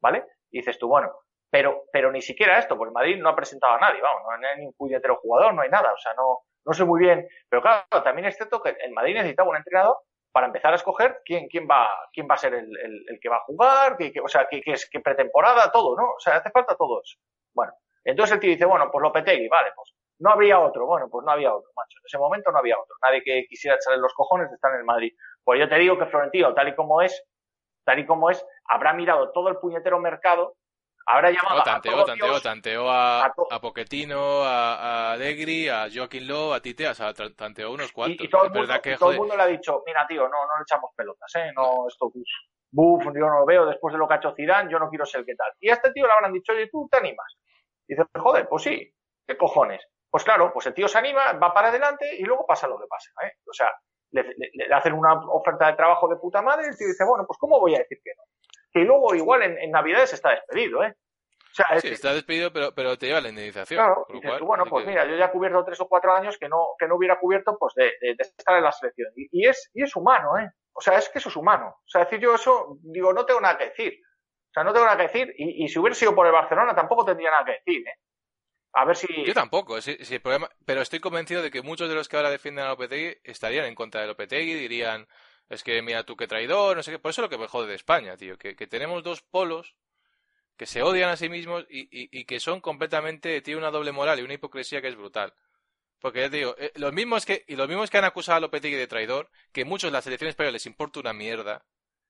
Speaker 5: ¿Vale? Y dices tú, bueno, pero, pero ni siquiera esto, porque Madrid no ha presentado a nadie, vamos, no hay ningún puñetero jugador, no hay nada, o sea, no, no sé muy bien. Pero claro, también es cierto que el Madrid necesitaba un entrenador para empezar a escoger quién, quién va, quién va a ser el, el, que va a jugar, que, que, o sea, que es que pretemporada, todo, ¿no? O sea, hace falta todo eso. Bueno, entonces el tío dice, bueno, pues Lopetegui, vale, pues no habría otro. Bueno, pues no había otro, macho. En ese momento no había otro. Nadie que quisiera echarle los cojones de estar en el Madrid. Pues yo te digo que Florentino, tal y como es, tal y como es, habrá mirado todo el puñetero mercado, habrá llamado
Speaker 4: oh, tanteó,
Speaker 5: a
Speaker 4: tanteó,
Speaker 5: Dios,
Speaker 4: tanteó a, a, a Pochettino, a, a Allegri, a Joaquín Lowe, a Tite, o sea, tanteó unos cuantos.
Speaker 5: Y, y todo, el mundo,
Speaker 4: verdad que,
Speaker 5: todo el mundo le ha dicho, mira, tío, no, no le echamos pelotas, ¿eh? No, esto, buf, yo no lo veo después de lo que ha hecho Zidane, yo no quiero ser qué tal. Y a este tío le habrán dicho, oye, tú te animas. Y dice, joder, pues sí, ¿qué cojones? Pues claro, pues el tío se anima, va para adelante y luego pasa lo que pasa, ¿eh? O sea, le, le, le, hacen una oferta de trabajo de puta madre y el tío dice, bueno, pues ¿cómo voy a decir que no? Que luego igual en, en Navidades está despedido, ¿eh?
Speaker 4: O sea, sí, que, está despedido, pero, pero te lleva la indemnización.
Speaker 5: Claro, dices, cual, bueno, pues que... mira, yo ya he cubierto tres o cuatro años que no, que no hubiera cubierto pues de, de, de estar en la selección. Y, y, es, y es humano, ¿eh? O sea, es que eso es humano. O sea, decir yo eso, digo, no tengo nada que decir. O sea, no tengo nada que decir. Y, si hubiera sido por el Barcelona, tampoco tendría nada que decir, ¿eh? A ver si.
Speaker 4: Yo tampoco, sí, el problema, pero estoy convencido de que muchos de los que ahora defienden a Lopetegui estarían en contra de Lopetegui, dirían, es que mira tú qué traidor, no sé qué. Por eso es lo que me jode de España, tío, que, tenemos dos polos que se odian a sí mismos y, que son completamente, tiene una doble moral y una hipocresía que es brutal. Porque ya te digo, eh, los mismos que, y los mismos que han acusado a Lopetegui de traidor, que muchos de la selección española les importa una mierda,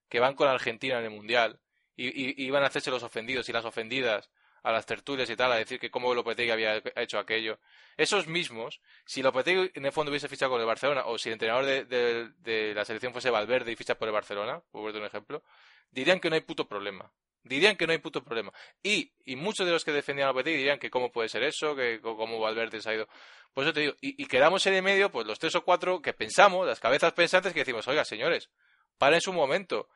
Speaker 4: que van con Argentina en el Mundial, y, y, van a hacerse los ofendidos y las ofendidas a las tertulias y tal, a decir que cómo Lopetegui había hecho aquello. Esos mismos, si Lopetegui en el fondo hubiese fichado con el Barcelona, o si el entrenador de, la selección fuese Valverde y ficha por el Barcelona, por un ejemplo, dirían que no hay puto problema. Dirían que no hay puto problema. Y, y muchos de los que defendían a Lopetegui dirían que cómo puede ser eso, que cómo Valverde se ha ido. Pues yo te digo, y, y quedamos en el medio, pues los tres o cuatro que pensamos, las cabezas pensantes, que decimos, oiga, señores, paren su momento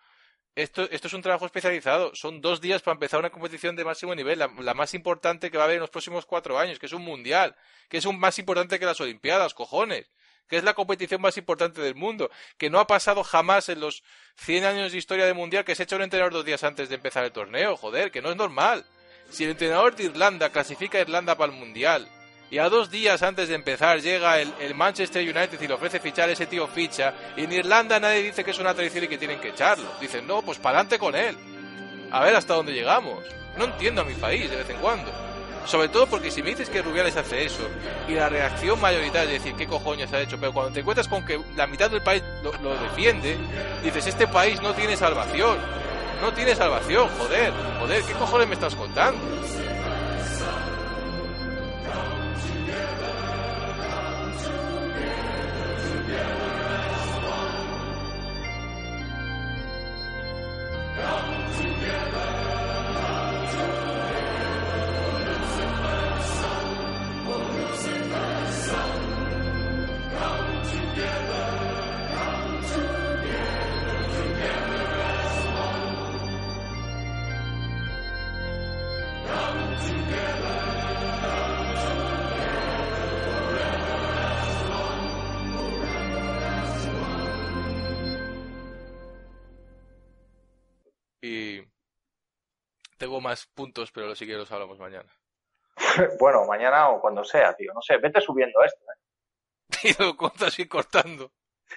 Speaker 4: esto, esto es un trabajo especializado. Son dos días para empezar una competición de máximo nivel, la, más importante que va a haber en los próximos cuatro años, que es un mundial, que es un más importante que las Olimpiadas, cojones, que es la competición más importante del mundo, que no ha pasado jamás en los 100 años de historia del mundial que se echa un entrenador dos días antes de empezar el torneo, joder, que no es normal. Si el entrenador de Irlanda clasifica a Irlanda para el mundial, y a dos días antes de empezar llega el, Manchester United y le ofrece fichar, ese tío ficha. Y en Irlanda nadie dice que es una traición y que tienen que echarlo. Dicen, no, pues para adelante con él. A ver hasta dónde llegamos. No entiendo a mi país de vez en cuando. Sobre todo porque si me dices que Rubiales hace eso y la reacción mayoritaria es decir, ¿qué cojones ha hecho? Pero cuando te encuentras con que la mitad del país lo defiende, dices, este país no tiene salvación. No tiene salvación, joder. Joder, ¿qué cojones me estás contando? together. Y tengo más puntos, pero si quieres los hablamos mañana. [laughs]
Speaker 5: bueno, mañana o cuando sea, tío. No sé, vete subiendo esto. ¿eh?
Speaker 4: Lo cortas y cortando.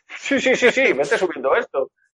Speaker 5: Sí, sí, sí, sí, vete subiendo esto.